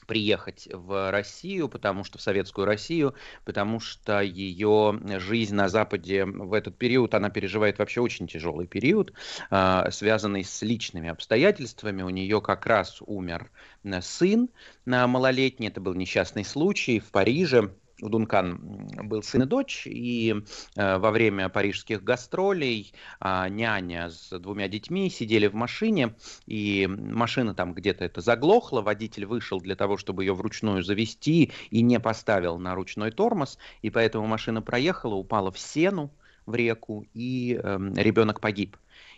приехать в Россию, потому что в советскую Россию, потому что ее жизнь на Западе в этот период, она переживает вообще очень тяжелый период, э, связанный с личными обстоятельствами. У нее как раз умер э, сын э, малолетний, это был несчастный случай в Париже у Дункан был сын и дочь, и э, во время парижских гастролей э, няня с двумя детьми сидели в машине, и машина там где-то это заглохла, водитель вышел для того, чтобы ее вручную завести, и не поставил на ручной тормоз, и поэтому машина проехала, упала в сену, в реку, и э, ребенок погиб.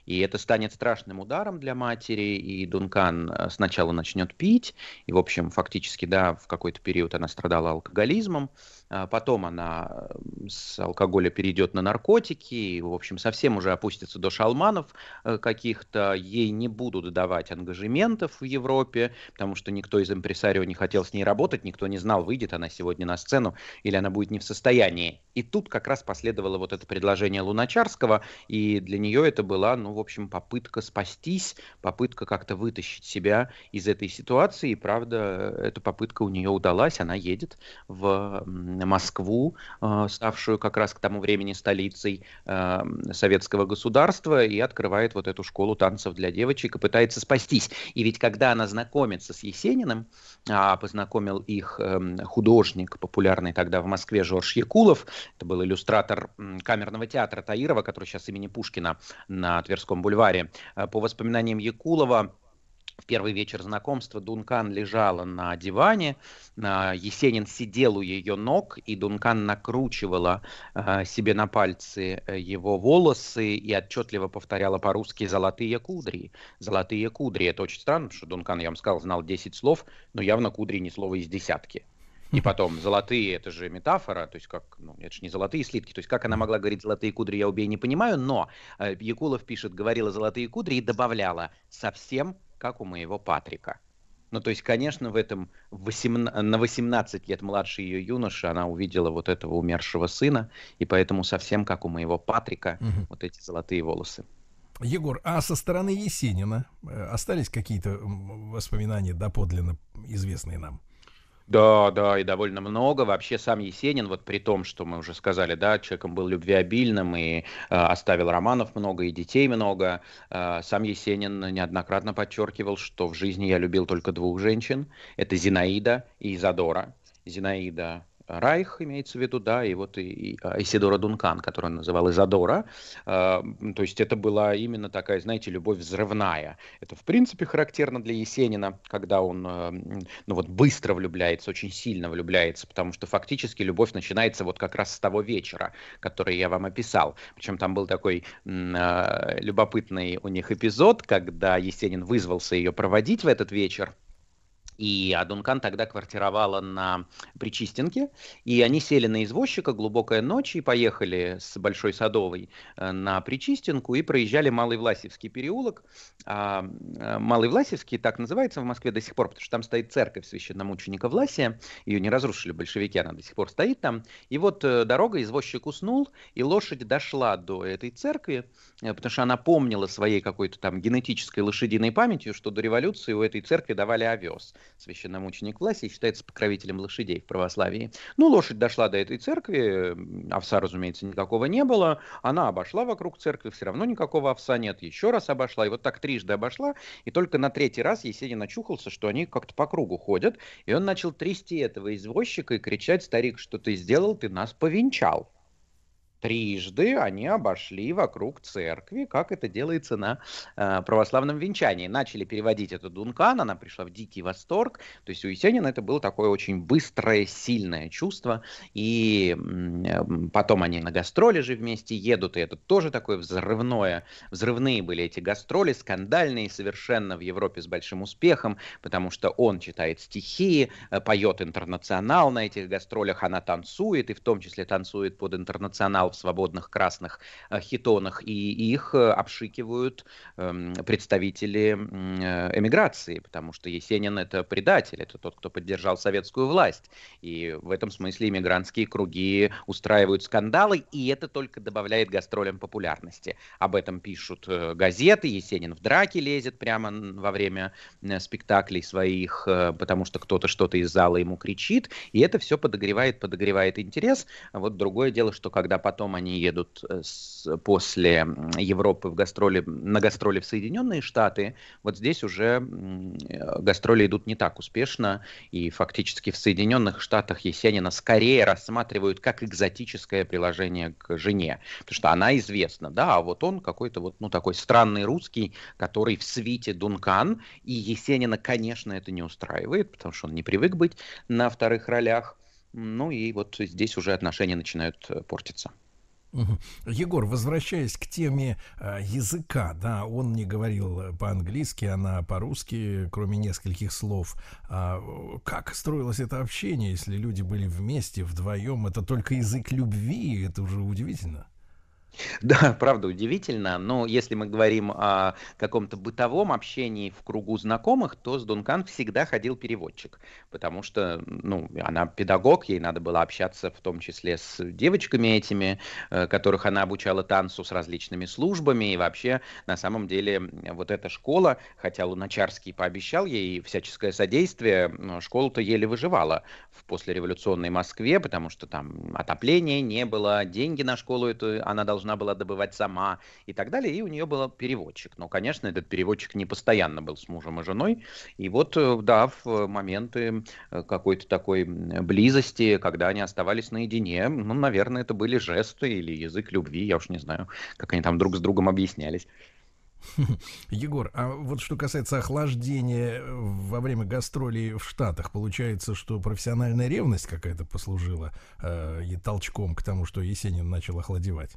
И это станет страшным ударом для матери, и Дункан э, сначала начнет пить, и, в общем, фактически, да, в какой-то период она страдала алкоголизмом, потом она с алкоголя перейдет на наркотики, и, в общем, совсем уже опустится до шалманов э, каких-то, ей не будут давать ангажементов в Европе, потому что никто из импресарио не хотел с ней работать, никто не знал, выйдет она сегодня на сцену или она будет не в состоянии. И тут как раз последовало вот это предложение Луначарского, и для нее это была, ну, в общем, попытка спастись, попытка как-то вытащить себя из этой ситуации, и, правда, эта попытка у нее удалась, она едет в Москву, э, ставшую как раз к тому времени столицей э, советского государства, и открывает вот эту школу танцев для девочек и пытается спастись. И ведь когда она знакомится с Есениным, а познакомил их эм, художник, популярный тогда в Москве Жорж Якулов, это был иллюстратор камерного театра Таирова, который сейчас имени Пушкина на Тверском бульваре. Э, по воспоминаниям Якулова, в первый вечер знакомства Дункан лежала на диване, Есенин сидел у ее ног, и Дункан накручивала э, себе на пальцы э, его волосы и отчетливо повторяла по-русски «золотые кудри». «Золотые кудри» — это очень странно, потому что Дункан, я вам сказал, знал 10 слов, но явно кудри не слово из десятки. И потом, золотые, это же метафора, то есть как, ну, это же не золотые слитки, то есть как она могла говорить золотые кудри, я убей, не понимаю, но э, Якулов пишет, говорила золотые кудри и добавляла совсем как у моего Патрика. Ну, то есть, конечно, в этом 18, на 18 лет младше ее юноша она увидела вот этого умершего сына, и поэтому совсем как у моего Патрика угу. вот эти золотые волосы. Егор, а со стороны Есенина э, остались какие-то воспоминания доподлинно известные нам? Да, да, и довольно много. Вообще сам Есенин, вот при том, что мы уже сказали, да, человеком был любвеобильным и э, оставил романов много и детей много, э, сам Есенин неоднократно подчеркивал, что в жизни я любил только двух женщин. Это Зинаида и Изадора. Зинаида Райх имеется в виду, да, и вот и, и а, Исидора Дункан, которую он называл Изадора. Э, то есть это была именно такая, знаете, любовь взрывная. Это, в принципе, характерно для Есенина, когда он, э, ну вот, быстро влюбляется, очень сильно влюбляется, потому что фактически любовь начинается вот как раз с того вечера, который я вам описал. Причем там был такой э, любопытный у них эпизод, когда Есенин вызвался ее проводить в этот вечер, и Адункан тогда квартировала на Причистенке, и они сели на извозчика глубокая ночь и поехали с Большой Садовой э, на Причистенку и проезжали Малый Власевский переулок. А, э, Малый Власевский так называется в Москве до сих пор, потому что там стоит церковь священномученика Власия, ее не разрушили большевики, она до сих пор стоит там. И вот э, дорога, извозчик уснул, и лошадь дошла до этой церкви, потому что она помнила своей какой-то там генетической лошадиной памятью, что до революции у этой церкви давали овес. Священномученик Власий, считается покровителем лошадей в православии. Ну, лошадь дошла до этой церкви, овса, разумеется, никакого не было. Она обошла вокруг церкви, все равно никакого овса нет. Еще раз обошла, и вот так трижды обошла. И только на третий раз Есенин очухался, что они как-то по кругу ходят. И он начал трясти этого извозчика и кричать, старик, что ты сделал, ты нас повенчал. Трижды они обошли вокруг церкви, как это делается на э, православном венчании. Начали переводить это Дункан, она пришла в дикий восторг. То есть у Есенина это было такое очень быстрое, сильное чувство. И э, потом они на гастроли же вместе едут, и это тоже такое взрывное. Взрывные были эти гастроли, скандальные совершенно в Европе с большим успехом, потому что он читает стихи, э, поет интернационал на этих гастролях, она танцует, и в том числе танцует под интернационал в свободных красных э, хитонах, и их э, обшикивают эм, представители э, эмиграции, потому что Есенин это предатель, это тот, кто поддержал советскую власть. И в этом смысле иммигрантские круги устраивают скандалы, и это только добавляет гастролям популярности. Об этом пишут газеты, Есенин в драке лезет прямо во время спектаклей своих, потому что кто-то что-то из зала ему кричит, и это все подогревает, подогревает интерес. А вот другое дело, что когда потом потом они едут э, с, после Европы в гастроли, на гастроли в Соединенные Штаты, вот здесь уже э, гастроли идут не так успешно, и фактически в Соединенных Штатах Есенина скорее рассматривают как экзотическое приложение к жене, потому что она известна, да, а вот он какой-то вот, ну, такой странный русский, который в свите Дункан, и Есенина, конечно, это не устраивает, потому что он не привык быть на вторых ролях, ну и вот здесь уже отношения начинают э, портиться. Егор, возвращаясь к теме э, языка, да, он не говорил по-английски, она по-русски, кроме нескольких слов. А, как строилось это общение, если люди были вместе, вдвоем? Это только язык любви, это уже удивительно. Да, правда удивительно, но если мы говорим о каком-то бытовом общении в кругу знакомых, то с Дункан всегда ходил переводчик, потому что, ну, она педагог, ей надо было общаться в том числе с девочками этими, э, которых она обучала танцу с различными службами, и вообще, на самом деле, вот эта школа, хотя Луначарский пообещал ей всяческое содействие, школа-то еле выживала в послереволюционной Москве, потому что там отопления не было, деньги на школу эту она должна должна была добывать сама и так далее. И у нее был переводчик. Но, конечно, этот переводчик не постоянно был с мужем и женой. И вот, э, да, в моменты э, какой-то такой близости, когда они оставались наедине, ну, наверное, это были жесты или язык любви, я уж не знаю, как они там друг с другом объяснялись. Егор, а вот что касается охлаждения во время гастролей в Штатах, получается, что профессиональная ревность какая-то послужила э, и толчком к тому, что Есенин начал охладевать?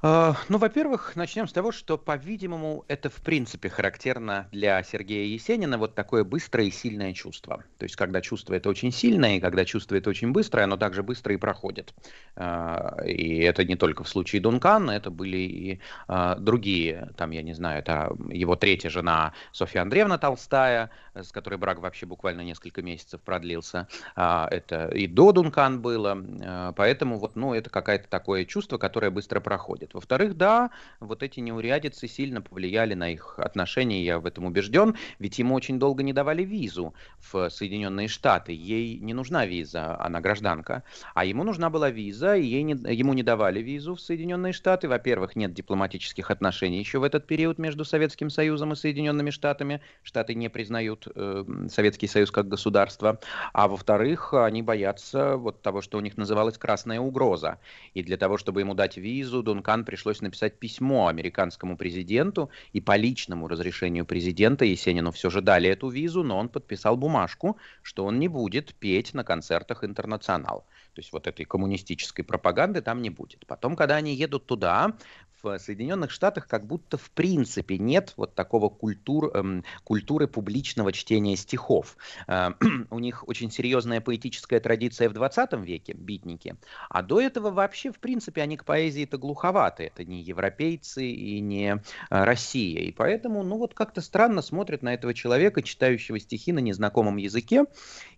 ну, во-первых, начнем с того, что, по-видимому, это в принципе характерно для Сергея Есенина, вот такое быстрое и сильное чувство. То есть, когда чувство это очень сильное, и когда чувство это очень быстрое, оно также быстро и проходит. А, и это не только в случае Дункана, это были и а, другие, там, я не знаю, это его третья жена Софья Андреевна Толстая, с которой брак вообще буквально несколько месяцев продлился. Это и до Дункан было, поэтому вот, ну, это какое-то такое чувство, которое быстро проходит будет. Во-вторых, да, вот эти неурядицы сильно повлияли на их отношения, я в этом убежден, ведь ему очень долго не давали визу в Соединенные Штаты. Ей не нужна виза, она гражданка, а ему нужна была виза, и ей не, ему не давали визу в Соединенные Штаты. Во-первых, нет дипломатических отношений еще в этот период между Советским Союзом и Соединенными Штатами. Штаты не признают э, Советский Союз как государство. А во-вторых, они боятся вот того, что у них называлось красная угроза. И для того, чтобы ему дать визу, Дункан Иран пришлось написать письмо американскому президенту, и по личному разрешению президента Есенину все же дали эту визу, но он подписал бумажку, что он не будет петь на концертах «Интернационал». То есть вот этой коммунистической пропаганды там не будет. Потом, когда они едут туда, в Соединенных Штатах как будто в принципе нет вот такого культур, эм, культуры публичного чтения стихов. Э, у них очень серьезная поэтическая традиция в 20 веке, битники, а до этого вообще в принципе они к поэзии-то глуховаты. Это не европейцы и не э, Россия. И поэтому, ну вот как-то странно смотрят на этого человека, читающего стихи на незнакомом языке,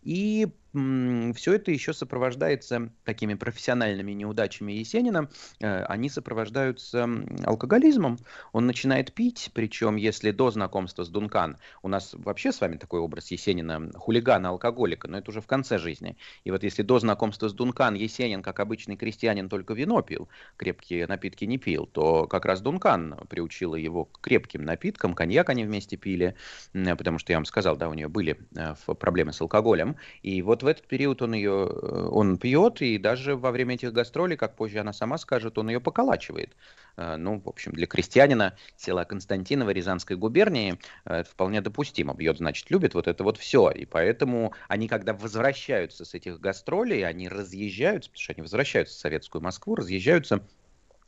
и все это еще сопровождается такими профессиональными неудачами Есенина. Э, Они сопровождаются алкоголизмом. Он начинает пить, причем если до знакомства с Дункан у нас вообще с вами такой образ Есенина хулигана-алкоголика, но это уже в конце жизни. И вот если до знакомства с Дункан Есенин, как обычный крестьянин, только вино пил, крепкие напитки не пил, то как раз Дункан приучила его к крепким напиткам, коньяк они вместе пили, потому что я вам сказал, да, у нее были э, проблемы с алкоголем. И вот в этот период он ее, э, он пьет, и даже во время этих гастролей, как позже она сама скажет, он ее поколачивает. Э, Ну, в общем, для крестьянина села Константинова Рязанской губернии э, это вполне допустимо. Бьет, значит, любит, вот это вот все. И поэтому они, когда возвращаются с этих гастролей, они разъезжаются, потому что они возвращаются в советскую Москву, разъезжаются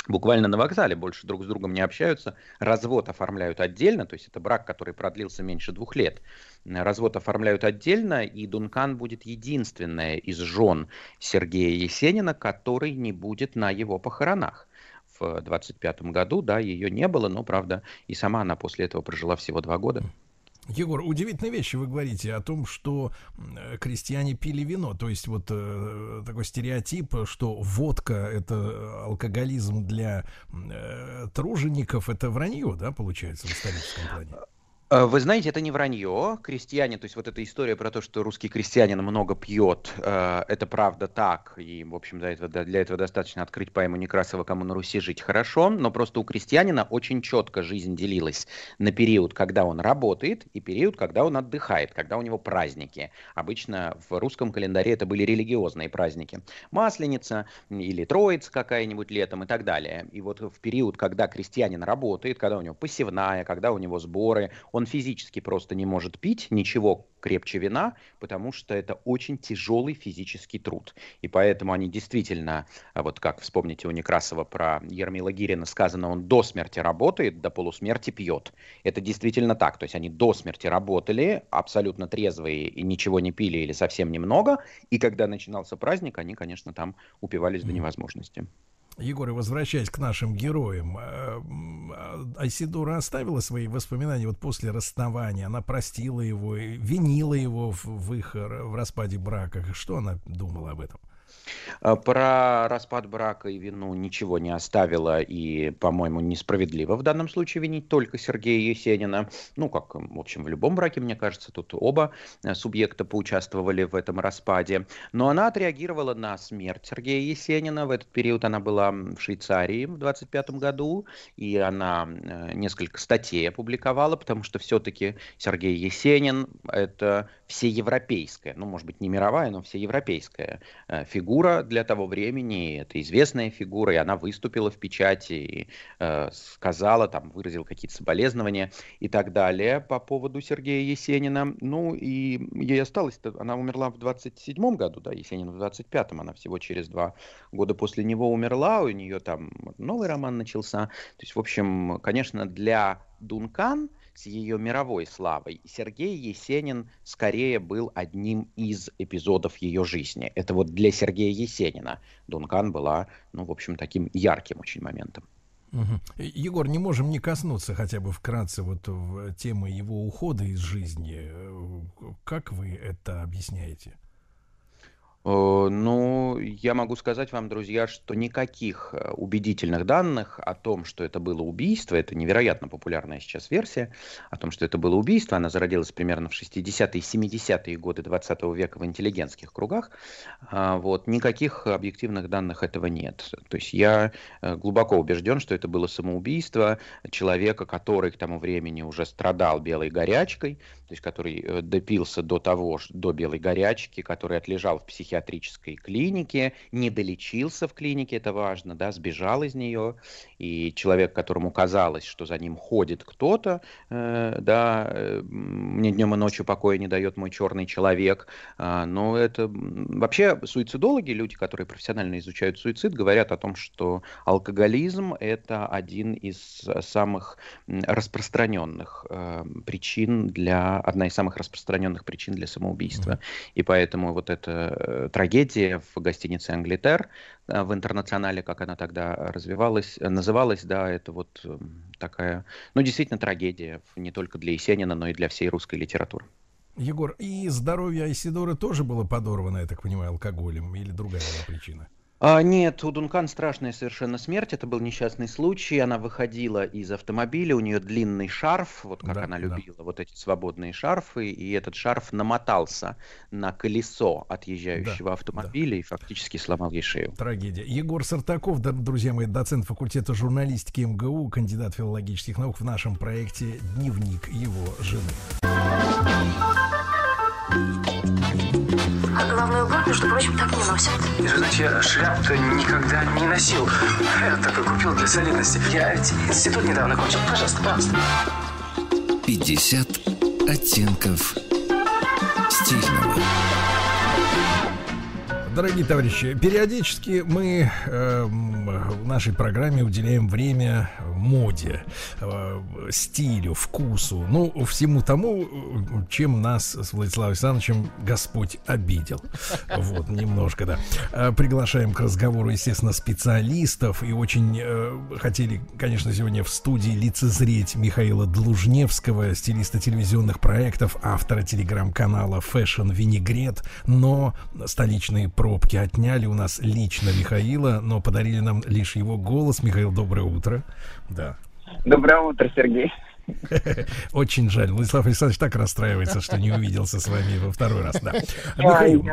буквально на вокзале, больше друг с другом не общаются, развод оформляют отдельно, то есть это брак, который продлился меньше двух лет. Развод оформляют отдельно, и Дункан будет единственная из жен Сергея Есенина, который не будет на его похоронах. В 25 году, да, ее не было, но, правда, и сама она после этого прожила всего два года. Егор, удивительные вещи вы говорите о том, что м, крестьяне пили вино. То есть вот э, такой стереотип, что водка это алкоголизм для э, тружеников, это вранье, да, получается, в историческом плане. Э, Вы знаете, это не вранье. Крестьяне, то есть вот эта история про то, что русский крестьянин много пьет, э, это правда так. И, в общем, для этого, для этого достаточно открыть поэму Некрасова «Кому на Руси жить хорошо». Но просто у крестьянина очень четко жизнь делилась на период, когда он работает, и период, когда он отдыхает, когда у него праздники. Обычно в русском календаре это были религиозные праздники. Масленица или Троица какая-нибудь летом и так далее. И вот в период, когда крестьянин работает, когда у него посевная, когда у него сборы, он физически просто не может пить ничего крепче вина, потому что это очень тяжелый физический труд. И поэтому они действительно, а вот как вспомните у Некрасова про Ермила Гирина, сказано, он до смерти работает, до полусмерти пьет. Это действительно так. То есть они до смерти работали, абсолютно трезвые и ничего не пили или совсем немного. И когда начинался праздник, они, конечно, там упивались до невозможности. Егор, возвращаясь к нашим героям, э, Айсидора оставила свои воспоминания вот после расставания, она простила его, винила его в, в их р- в распаде брака. Что она думала об этом? А, Про распад брака и вину ничего не оставила, и, по-моему, несправедливо в данном случае винить только Сергея Есенина. Ну, как, в общем, в любом браке, мне кажется, тут оба э, субъекта поучаствовали в этом распаде. Но она отреагировала на смерть Сергея Есенина. В этот период она была в Швейцарии в 25 году, и она э, несколько статей опубликовала, потому что все-таки Сергей Есенин – это всеевропейская, ну, может быть, не мировая, но всеевропейская э, фигура для того времени, это известная фигура, и она выступила в печати, и э, сказала, там, выразила какие-то соболезнования и так далее по поводу Сергея Есенина. Ну, и ей осталось, она умерла в 27 году, да, Есенин в 25-м, она всего через два года после него умерла, у нее там новый роман начался. То есть, в общем, конечно, для Дункан с ее мировой славой, Сергей Есенин скорее был одним из эпизодов ее жизни. Это вот для Сергея Есенина Дункан была, ну, в общем, таким ярким очень моментом. Э, Егор, не можем не коснуться хотя бы вкратце вот в темы его ухода из жизни. Э, Как вы это объясняете? Э, Ну, я могу сказать вам, друзья, что никаких э, убедительных данных о том, что это было убийство, это невероятно популярная сейчас версия, о том, что это было убийство, она зародилась примерно в 60-е и 70-е годы 20 века в интеллигентских кругах, а, вот, никаких объективных данных этого нет. То есть я э, глубоко убежден, что это было самоубийство человека, который к тому времени уже страдал белой горячкой, то есть который допился до того, до белой горячки, который отлежал в психиатрической клинике, не долечился в клинике, это важно, да, сбежал из нее, и человек, которому казалось, что за ним ходит кто-то, э, да, э, мне днем и ночью покоя не дает мой черный человек, а, но это вообще суицидологи, люди, которые профессионально изучают суицид, говорят о том, что алкоголизм это один из э, самых распространенных э, причин для одна из самых распространенных причин для самоубийства. И поэтому вот эта э, трагедия в гостинице Англитер э, в интернационале, как она тогда развивалась, э, называлась, да, это вот м, такая, ну, действительно трагедия не только для Есенина, но и для всей русской литературы. Егор, и здоровье Айсидоры тоже было подорвано, я так понимаю, алкоголем или другая была причина? А, нет, у Дункан страшная совершенно смерть. Это был несчастный случай. Она выходила из автомобиля, у нее длинный шарф, вот как Да, она да. любила, вот эти свободные шарфы, и этот шарф намотался на колесо отъезжающего автомобиля и фактически сломал ей шею. Трагедия. Егор Сартаков, да, друзья мои, доцент факультета журналистики МГУ, кандидат филологических наук в нашем проекте «Дневник его жены». Между прочим, так не носят. Значит, я шляп-то никогда не носил. Я такой купил для солидности. Я ведь институт недавно кончил. Пожалуйста, пожалуйста. 50 оттенков стильного. Дорогие товарищи, периодически мы эм, в нашей программе уделяем время моде, э, стилю, вкусу, ну, всему тому, э, чем нас с Владиславом Александровичем Господь обидел. Вот, немножко, да. Э, Приглашаем к разговору, естественно, специалистов. И очень э, хотели, конечно, сегодня в студии лицезреть Михаила Длужневского, стилиста телевизионных проектов, автора телеграм-канала Fashion Vinaigrette, но столичные пробки отняли у нас лично Михаила, но подарили нам лишь его голос. Михаил, доброе утро. Да. Доброе утро, Сергей. Очень жаль. Владислав Александрович так расстраивается, что не увиделся с вами во второй раз. Да. Михаил,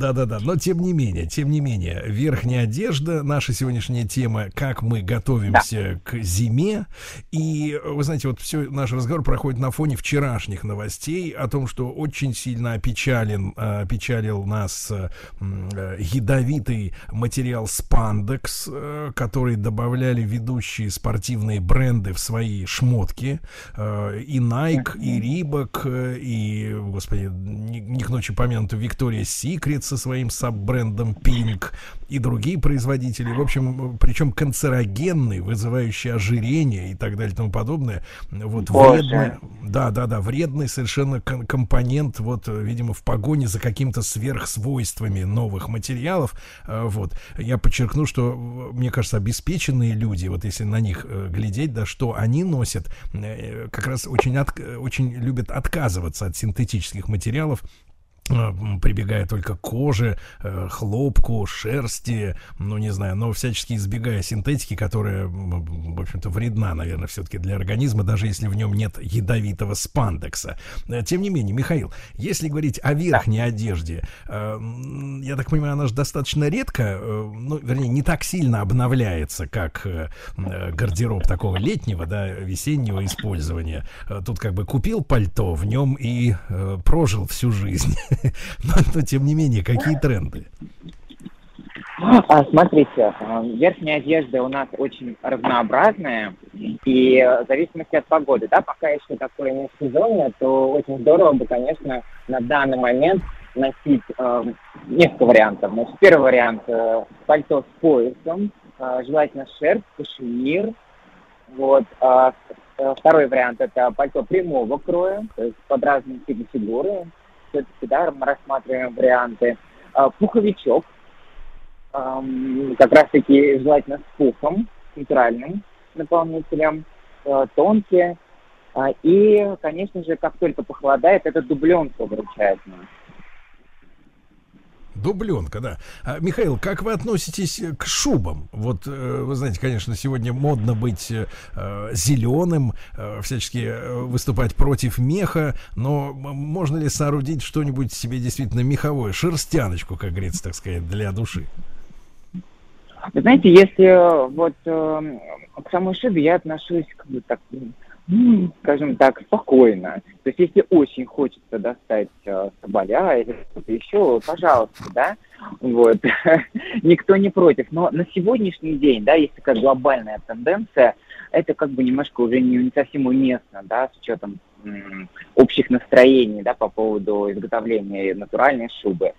да-да-да, но тем не менее, тем не менее, верхняя одежда, наша сегодняшняя тема, как мы готовимся к зиме. И, вы знаете, вот все наш разговор проходит на фоне вчерашних новостей о том, что очень сильно опечален, э, опечалил нас э, э, ядовитый материал спандекс, который добавляли ведущие спортивные бренды в свои шмотки. Э, И Nike, и Reebok, э, и, господи, не, к ночи помянутый Victoria's Secret со своим саб-брендом Pink и другие производители. В общем, причем канцерогенный, вызывающий ожирение и так далее и тому подобное. Вот Боже. вредный, да, да, да, вредный совершенно кон- компонент, вот, э, видимо, в погоне за какими-то сверхсвойствами новых материалов. Э, Вот. Я подчеркну, что, э, мне кажется, обеспеченные люди, вот если на них э, глядеть, да, что они носят, э, как раз очень, от- э, очень любят отказываться от синтетических материалов, прибегая только к коже, э, хлопку, шерсти, ну, не знаю, но всячески избегая синтетики, которая, в общем-то, вредна, наверное, все-таки для организма, даже если в нем нет ядовитого спандекса. Э, Тем не менее, Михаил, если говорить о верхней одежде, э, я так понимаю, она же достаточно редко, ну, вернее, не так сильно обновляется, как гардероб такого летнего, да, весеннего использования. Тут как бы купил пальто, в нем и прожил всю жизнь. но, но тем не менее, какие тренды? А, смотрите, а, верхняя одежда у нас очень разнообразная, и э, в зависимости от погоды, да, пока еще такое не сезонное, то очень здорово бы, конечно, на данный момент носить э, несколько вариантов. Значит, первый вариант э, пальто с поясом, э, желательно шерсть, кашемир. Вот. а, э, второй вариант это пальто прямого кроя, то есть под разные типы фигуры. Все-таки, да, мы рассматриваем варианты. А, пуховичок, как раз таки желательно с пухом, с натуральным наполнителем, э, тонкие. А, и, конечно же, как только похолодает, это дубленка выручает нас. Дубленка, да. А, Михаил, как вы относитесь к шубам? Вот, э, вы знаете, конечно, сегодня модно быть э, зеленым, э, всячески э, выступать против меха, но можно ли соорудить что-нибудь себе действительно меховое, шерстяночку, как говорится, так сказать, для души? Вы знаете, если э, вот э, к самой шубе я отношусь как бы так, скажем так, спокойно. То есть если очень хочется достать э, соболя или что-то еще, пожалуйста, да, вот, никто не против. Но на сегодняшний день, да, есть такая глобальная тенденция, это как бы немножко уже не, не совсем уместно, да, с учетом м, общих настроений, да, по поводу изготовления натуральной шубы.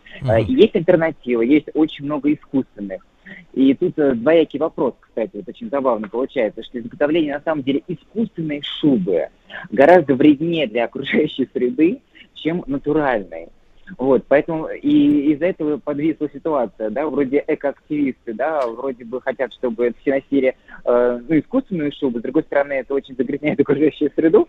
И есть альтернатива, есть очень много искусственных. И тут э, двоякий вопрос, кстати, вот очень забавно получается, что изготовление на самом деле искусственной шубы гораздо вреднее для окружающей среды, чем натуральной. Вот, поэтому и из-за этого подвисла ситуация, да, вроде экоактивисты, да, вроде бы хотят, чтобы все носили, э, ну, искусственную шубу, с другой стороны, это очень загрязняет окружающую среду,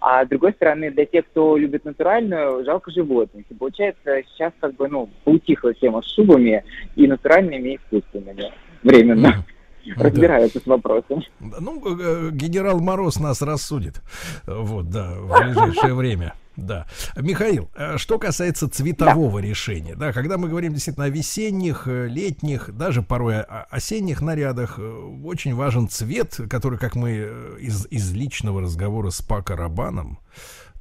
а с другой стороны, для тех, кто любит натуральную, жалко животных. И получается, сейчас как бы, ну, поутихла тема с шубами и натуральными, и искусственными временно. Разбираются с вопросом. Ну, генерал Мороз нас рассудит. Вот, да, в ближайшее время. Да. Михаил, э, что касается цветового решения, да, когда мы говорим действительно о весенних, э, летних, даже порой о осенних нарядах, э, очень важен цвет, который, как мы из, из личного разговора с Пако Рабаном,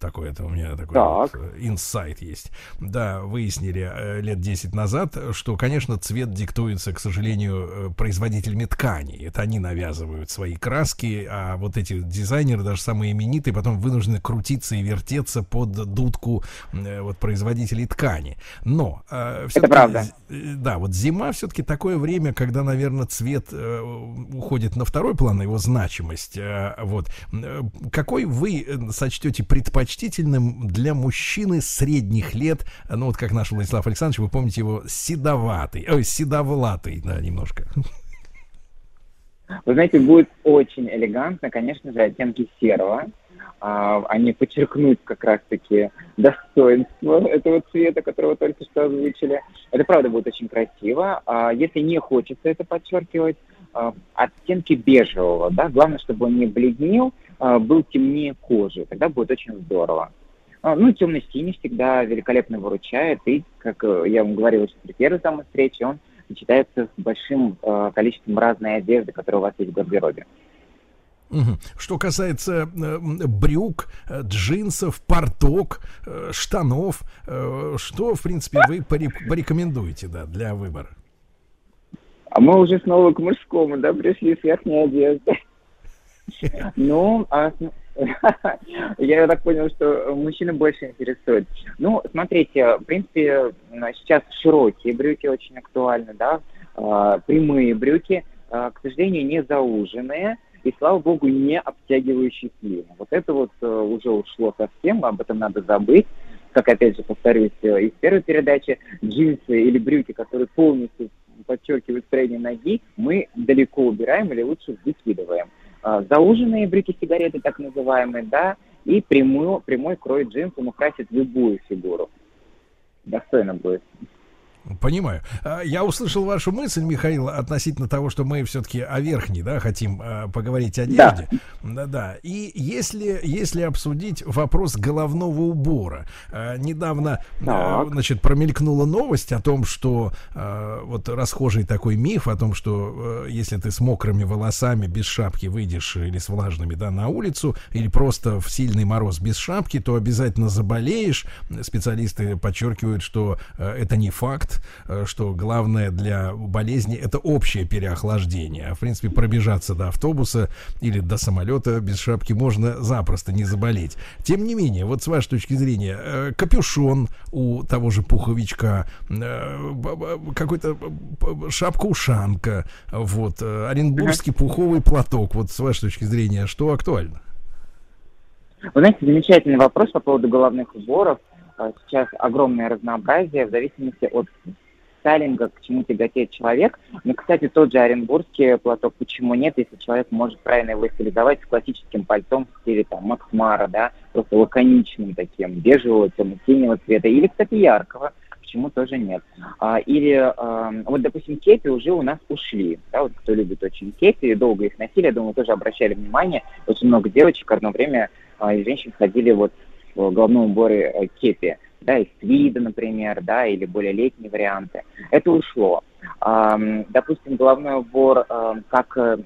такой это у меня такой вот, э, инсайт есть. Да, выяснили э, лет 10 назад, что, конечно, цвет диктуется, к сожалению, э, производителями тканей. Это они навязывают свои краски, а вот эти дизайнеры, даже самые именитые, потом вынуждены крутиться и вертеться под дудку вот производителей ткани. Но э, всё-таки, правда. Да, вот зима все-таки такое время, когда, наверное, цвет э, уходит на второй план, его значимость. Э, вот. Какой вы сочтете предпочтительным для мужчины средних лет, ну вот как наш Владислав Александрович, вы помните его седоватый, ой, седовлатый, да, немножко. Вы знаете, будет очень элегантно, конечно же, оттенки серого. А, они подчеркнут как раз-таки достоинство этого цвета, которого только что озвучили. Это правда будет очень красиво. А если не хочется это подчеркивать, а, оттенки бежевого, да, главное, чтобы он не бледнел, а, был темнее кожи, тогда будет очень здорово. А, Ну, темно-синий всегда великолепно выручает, и, как э, я вам говорил еще при первой самой встрече, он сочетается с большим э, количеством разной одежды, которая у вас есть в гардеробе. Что касается э, брюк, э, джинсов, порток, э, штанов, э, что, в принципе, вы порекомендуете, да, для выбора? А мы уже снова к мужскому, да, пришли с верхней одежды. Ну, а я так понял, что мужчины больше интересуют. Ну, смотрите, в принципе, сейчас широкие брюки очень актуальны, да, а, прямые брюки, а, к сожалению, не зауженные, и, слава богу, не обтягивающие слив. Вот это вот э, уже ушло совсем, об этом надо забыть. Как, опять же, повторюсь, э, из первой передачи, джинсы или брюки, которые полностью подчеркивают строение ноги, мы далеко убираем или лучше выкидываем. А, Зауженные брюки-сигареты, так называемые, да, и прямой, прямой крой джинсом украсит любую фигуру. Достойно будет. Понимаю. А, Я услышал вашу мысль, Михаил, относительно того, что мы все-таки о верхней, да, хотим а, поговорить о одежде. Да, да. И если, если обсудить вопрос головного убора, а, недавно, а, значит, промелькнула новость о том, что вот расхожий такой миф о том, что если ты с мокрыми волосами без шапки выйдешь или с влажными, да, на улицу, или просто в сильный мороз без шапки, то обязательно заболеешь. Специалисты подчеркивают, что это не факт, э, что главное для болезни это общее переохлаждение. А в принципе пробежаться до автобуса или до самолета без шапки можно запросто не заболеть. Тем не менее, вот с вашей точки зрения, э, капюшон у того же пуховичка, э, какой-то шапка-ушанка, вот, оренбургский пуховый платок, вот с вашей точки зрения, что актуально? Вы знаете, замечательный вопрос по поводу головных уборов. А, Сейчас огромное разнообразие в зависимости от стайлинга, к чему тяготеет человек. Ну, кстати, тот же оренбургский платок, почему нет, если человек может правильно его стилизовать с классическим пальтом в стиле там Макс Мара, да, просто лаконичным таким, бежевого, темно-синего цвета, или, кстати, яркого, почему тоже нет. А, или, а, вот, допустим, кепи уже у нас ушли, да, вот кто любит очень кепи, долго их носили, я думаю, тоже обращали внимание, очень много девочек одно время а, и женщин ходили вот в головном уборе э, кепи, да, из твида, например, да, или более летние варианты. Это ушло. Допустим, головной убор как э,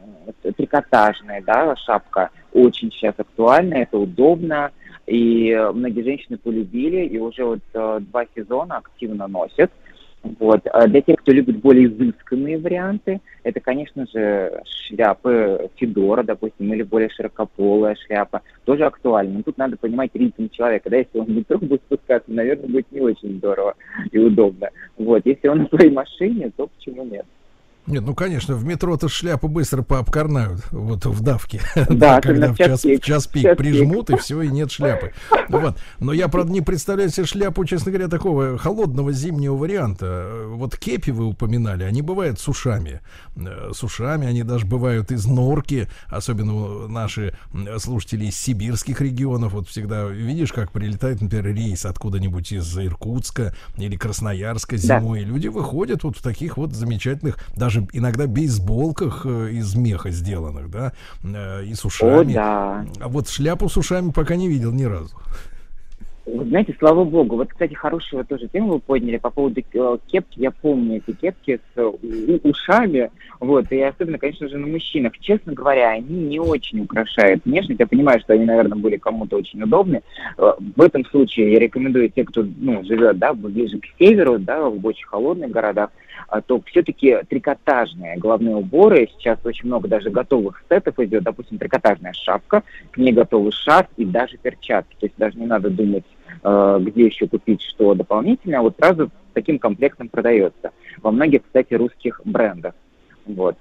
трикотажная, да, шапка очень сейчас актуальна, это удобно, и многие женщины полюбили, и уже вот э, два сезона активно носят. Вот. А для тех, кто любит более изысканные варианты, это, конечно же, шляпы Федора, допустим, или более широкополая шляпа, тоже актуально. Но тут надо понимать ритм человека, да, если он в метро будет спускаться, наверное, будет не очень здорово и удобно. Вот. Если он на своей машине, то почему нет? Нет, ну конечно, в метро-то шляпу быстро пообкорнают, вот в давке. Да, когда в час пик. в час пик час прижмут, пик. и все, и нет шляпы. Вот. Но я, правда, не представляю себе шляпу, честно говоря, такого холодного зимнего варианта. Вот кепи вы упоминали, они бывают с ушами. Э, С ушами, они даже бывают из норки, особенно наши слушатели из сибирских регионов. Вот всегда видишь, как прилетает, например, рейс откуда-нибудь из Иркутска или Красноярска Да. зимой. И люди выходят вот в таких вот замечательных, даже иногда бейсболках э, из меха сделанных, да, э, и с ушами. да. А вот шляпу с ушами пока не видел ни разу. Вы знаете, слава богу. Вот, кстати, хорошую тоже тему вы подняли по поводу э, кепки. Я помню эти кепки с ушами. Вот, и особенно, конечно же, на мужчинах. Честно говоря, они не очень украшают внешность. Я понимаю, что они, наверное, были кому-то очень удобны. В этом случае я рекомендую те, кто ну, живет да, ближе к северу, да, в очень холодных городах, то все-таки трикотажные головные уборы. Сейчас очень много даже готовых сетов идет. Допустим, трикотажная шапка, к ней готовый шарф и даже перчатки. То есть даже не надо думать, э, где еще купить что дополнительное, а вот сразу таким комплектом продается. Во многих, кстати, русских брендах. Вот.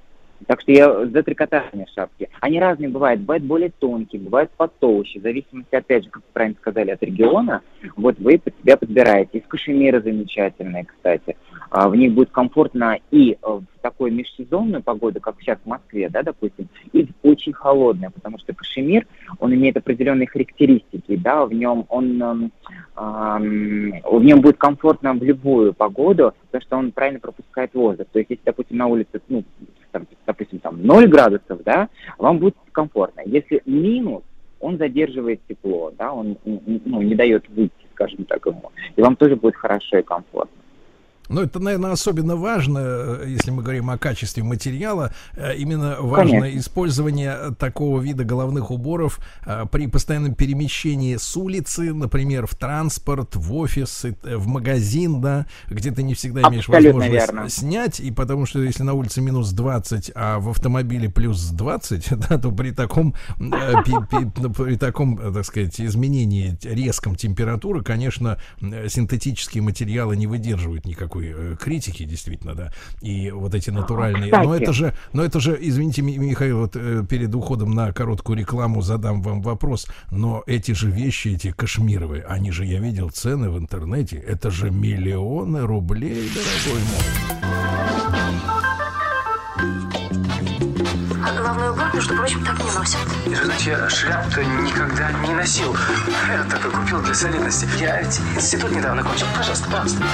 Так что я за трикотажные шапки. Они разные бывают. Бывают более тонкие, бывают потолще. В зависимости, опять же, как вы правильно сказали, от региона. Вот вы под себя подбираете. Из кашемира замечательные, кстати. А, В них будет комфортно и в такую межсезонную погоду, как сейчас в Москве, да, допустим, и в очень холодную, потому что кашемир, он имеет определенные характеристики, да, в нем он, эм, ам, в нем будет комфортно в любую погоду, потому что он правильно пропускает воздух. То есть, если, допустим, на улице, ну, там, допустим, там 0 градусов, да, вам будет комфортно. Если минус, он задерживает тепло, да, он ну, не дает выйти, скажем так, ему. И вам тоже будет хорошо и комфортно. Ну, это, наверное, особенно важно, э, если мы говорим о качестве материала. э, Именно важно Конечно. использование такого вида головных уборов э, при постоянном перемещении с улицы, например, в транспорт, в офис, в магазин, да, где ты не всегда имеешь Абсолютно возможность верно. снять, и потому что если на улице минус 20, а в автомобиле плюс 20, да, то при таком, ну, при таком, так сказать, изменении резком температуры, конечно, синтетические материалы не выдерживают никакой э, критики, действительно, да, и вот эти натуральные, но кстати. это же, но это же, извините, Ми- Михаил, вот э, перед уходом на короткую рекламу задам вам вопрос, но эти же вещи, эти кашмировые, они же, я видел цены в интернете, это же миллионы рублей, дорогой мой. А головной убор, между прочим, так не носят. И знаете, я шляпу-то никогда не носил. Я так и купил для солидности. Я ведь институт недавно кончил. Пожалуйста, пожалуйста.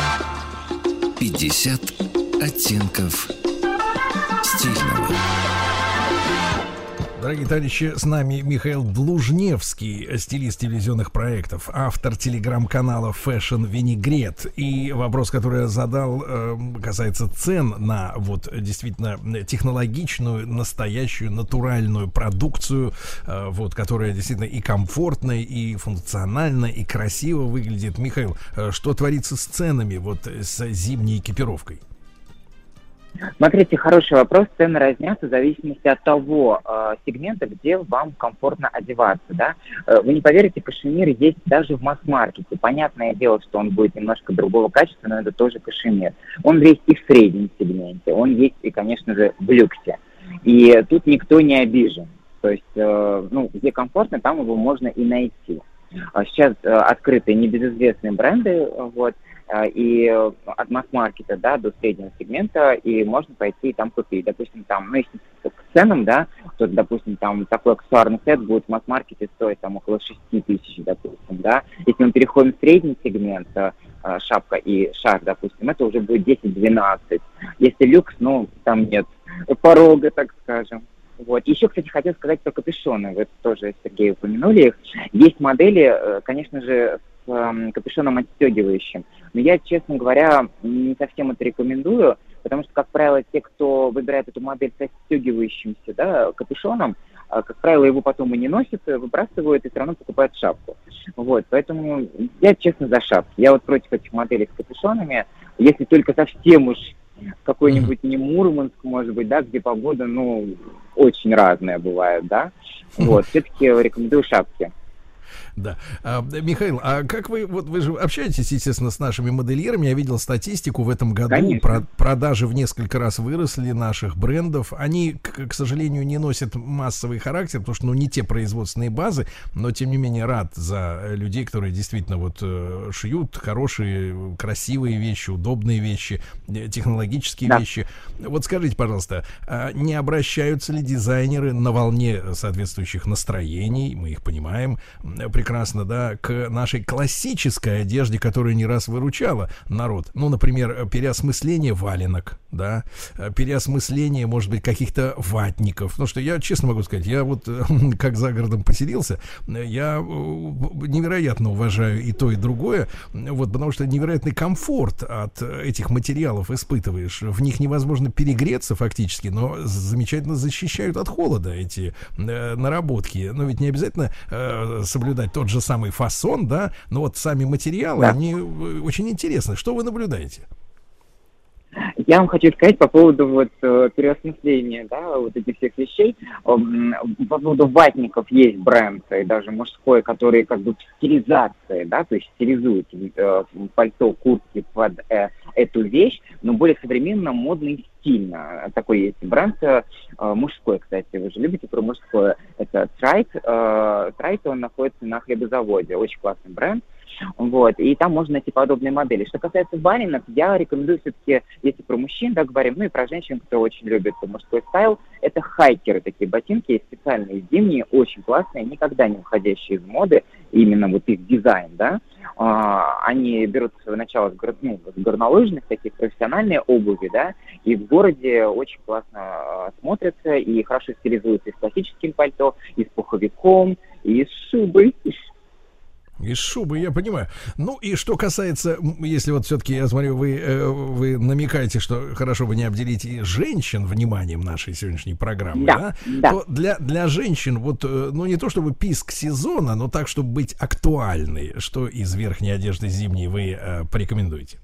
50 оттенков стильного. Дорогие товарищи, с нами Михаил Длужневский, стилист телевизионных проектов, автор телеграм-канала Fashion Vinaigrette. И вопрос, который я задал, эм, касается цен на вот действительно технологичную, настоящую, натуральную продукцию, э, вот, которая действительно и комфортная, и функционально, и красиво выглядит. Михаил, э, что творится с ценами, вот с зимней экипировкой? Смотрите, хороший вопрос. Цены разнятся в зависимости от того э, сегмента, где вам комфортно одеваться. Да? Э, вы не поверите, кашемир есть даже в масс-маркете. Понятное дело, что он будет немножко другого качества, но это тоже кашемир. Он есть и в среднем сегменте, он есть и, конечно же, в люксе. И тут никто не обижен. То есть, э, ну, где комфортно, там его можно и найти. А Сейчас э, открыты небезызвестные бренды, вот, и э, от масс-маркета, да, до среднего сегмента, и можно пойти и там купить. Допустим, там, ну, если к ценам, да, то, допустим, там такой аксессуарный сет будет в масс-маркете стоить там около 6 тысяч, допустим, да. Если мы переходим в средний сегмент, э, э, шапка и шар, допустим, это уже будет 10-12. Если люкс, ну, там нет порога, так скажем. Вот. Еще, кстати, хотел сказать про капюшоны. Вы тоже, Сергей, упомянули их. Есть модели, конечно же, эм, капюшоном отстегивающим. Но я, честно говоря, не совсем это рекомендую, потому что, как правило, те, кто выбирает эту модель с отстегивающимся да, капюшоном, а, как правило, его потом и не носят, э, выбрасывают и все равно покупают шапку. Вот, поэтому я, честно, за шапки. Я вот против этих моделей с капюшонами. Если только совсем уж какой-нибудь не Мурманск, может быть, да, где погода, ну, очень разная бывает, да. Вот, все-таки рекомендую шапки. Да. А, Михаил, а как вы, вот вы же общаетесь, естественно, с нашими модельерами, я видел статистику в этом году, Конечно. про- продажи в несколько раз выросли наших брендов, они, к, к сожалению, не носят массовый характер, потому что, ну, не те производственные базы, но, тем не менее, рад за людей, которые действительно вот э, шьют хорошие, красивые вещи, удобные вещи, э, технологические Да. вещи. Вот скажите, пожалуйста, а не обращаются ли дизайнеры на волне соответствующих настроений, мы их понимаем м, прекрасно, да, к нашей классической одежде, которая не раз выручала народ. Ну, например, э, переосмысление валенок, да, э, переосмысление, может быть, каких-то ватников. Ну, что я честно могу сказать, я вот э, как за городом поселился, я невероятно уважаю и то, и другое, вот, потому что невероятный комфорт от этих материалов испытываешь. В них невозможно перегреться фактически, но замечательно защищают от холода эти наработки. Но ведь не обязательно соблюдать тот же самый фасон, да, но вот сами материалы, Да. они э, очень интересны. Что вы наблюдаете? Я вам хочу сказать по поводу вот э, переосмысления, да, вот этих всех вещей. Эм, По поводу ватников есть бренд, и даже мужской, который как бы в да, то есть стилизует э, пальто, куртки под э, эту вещь, но более современно, модно и стильно. Такой есть бренд э, э, мужской, кстати, вы же любите про мужское. Это Трайт. э, Трайт, он находится на хлебозаводе, очень классный бренд. Вот, и там можно найти подобные модели. Что касается валенок, я рекомендую все-таки, если про мужчин, да, говорим, ну и про женщин, кто очень любит мужской стайл, это хайкеры, такие ботинки, специальные зимние, очень классные, никогда не выходящие из моды, именно вот их дизайн, да. А, они берут начало с, гор- ну, с горнолыжных, таких профессиональной обуви, да, и в городе очень классно а, смотрятся и хорошо стилизуются и с классическим пальто, и с пуховиком, и с шубой. Из шубы, я понимаю. Ну и что касается, если вот все-таки, я смотрю, вы, э, вы намекаете, что хорошо бы не обделить и женщин вниманием нашей сегодняшней программы, да, Да, да. то для, для женщин, вот, э, ну не то чтобы писк сезона, но так, чтобы быть актуальной, что из верхней одежды зимней вы э, порекомендуете?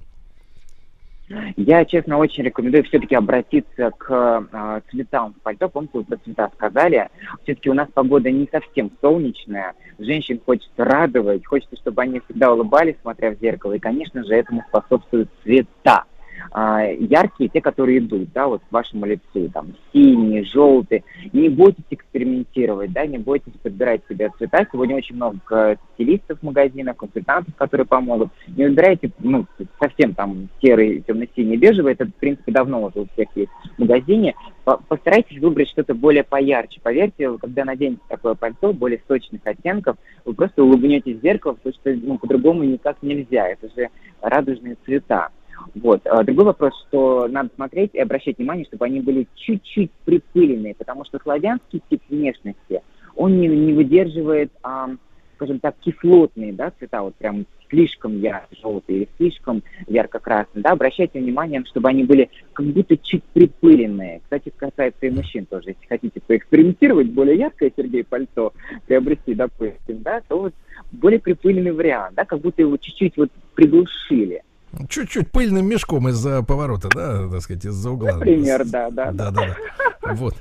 Я, честно, очень рекомендую все-таки обратиться к э, цветам в пальто. Помните, вы про цвета сказали. Все-таки у нас погода не совсем солнечная. Женщин хочется радовать, хочется, чтобы они всегда улыбались, смотря в зеркало. И, конечно же, этому способствуют цвета. А, яркие, те, которые идут, да, вот к вашему лицу, там, синие, желтые. Не бойтесь экспериментировать, да, не бойтесь подбирать себе цвета. Сегодня очень много э, стилистов в магазинах, консультантов, которые помогут. Не выбирайте, ну, совсем там серый, темно-синий, бежевый, это, в принципе, давно уже у всех есть в магазине. По- Постарайтесь выбрать что-то более поярче. Поверьте, когда наденете такое пальто более сочных оттенков, вы просто улыбнетесь в зеркало, потому что ну, по-другому никак нельзя. Это же радужные цвета. Вот. А Другой вопрос, что надо смотреть и обращать внимание, чтобы они были чуть-чуть припыленные, потому что славянский тип внешности, он не, не выдерживает, а, скажем так, кислотные да, цвета, вот прям слишком ярко-желтые или слишком ярко-красные. Да, обращайте внимание, чтобы они были как будто чуть припыленные. Кстати, касается и мужчин тоже. Если хотите поэкспериментировать, более яркое, Сергей, пальто приобрести, допустим, да, то вот более припыленный вариант, да, как будто его чуть-чуть вот приглушили. Чуть-чуть пыльным мешком из-за поворота, да, так сказать, из-за угла. Например, да, да. Да, да, да. Вот.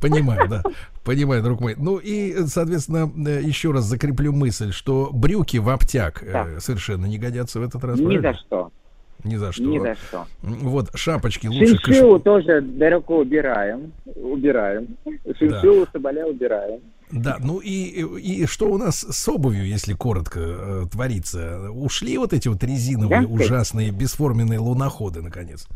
Понимаю, да. Понимаю, друг мой. Ну и, соответственно, еще раз закреплю мысль, что брюки в обтяг э, Да. совершенно не годятся в этот раз. Ни правильно? за что. Ни за что. Ни за что. Вот, шапочки лучше Шиншиллу кэш- тоже далеко убираем. Убираем. Шиншиллу соболя убираем. Да, ну и, и что у нас с обувью, если коротко э, творится? Ушли вот эти вот резиновые, Мягкой? ужасные, бесформенные луноходы, наконец?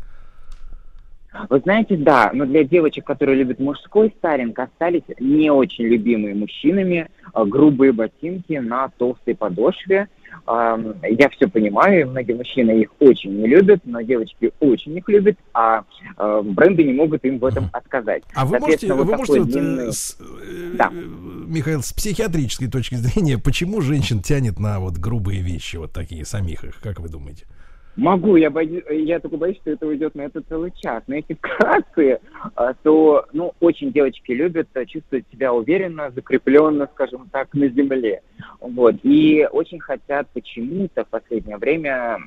Вы знаете, да, но для девочек, которые любят мужской стайлинг, остались не очень любимые мужчинами э, грубые ботинки на толстой подошве. Я все понимаю, многие мужчины их очень не любят, но девочки очень их любят, а бренды не могут им в этом отказать. А вы можете, Соответственно, вы вот можете вот, э, длинный- с, э, Да. Михаил, с психиатрической точки зрения, почему женщин тянет на вот грубые вещи, вот такие самих их, как вы думаете? Могу, я, боюсь, я только боюсь, что это уйдет на это целый час. Но если вкратце, а, то ну, очень девочки любят а, чувствовать себя уверенно, закрепленно, скажем так, на земле. Вот. И очень хотят почему-то в последнее время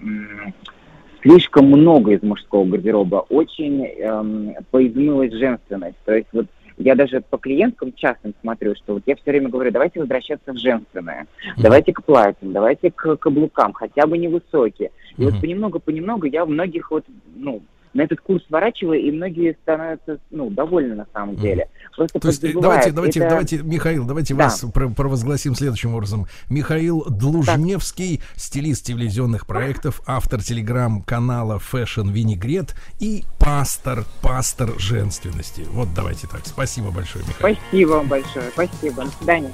слишком много из мужского гардероба. Очень эм, поизменилась женственность. То есть вот я даже по клиенткам частным смотрю, что вот я все время говорю, давайте возвращаться в женственное, давайте к платьям, давайте к каблукам, хотя бы невысокие. И вот Мгм. понемногу-понемногу я многих вот, ну, на этот курс сворачиваю, и многие становятся, ну, довольны на самом деле. Просто То есть, э, давайте, давайте, Это- давайте, Михаил, давайте Да. вас про- провозгласим следующим образом. Михаил Длужневский, стилист телевизионных проектов, автор телеграм-канала Fashion Vinaigrette и пастор, пастор женственности. Вот давайте так. Спасибо большое, Михаил. Спасибо вам большое, спасибо, до свидания.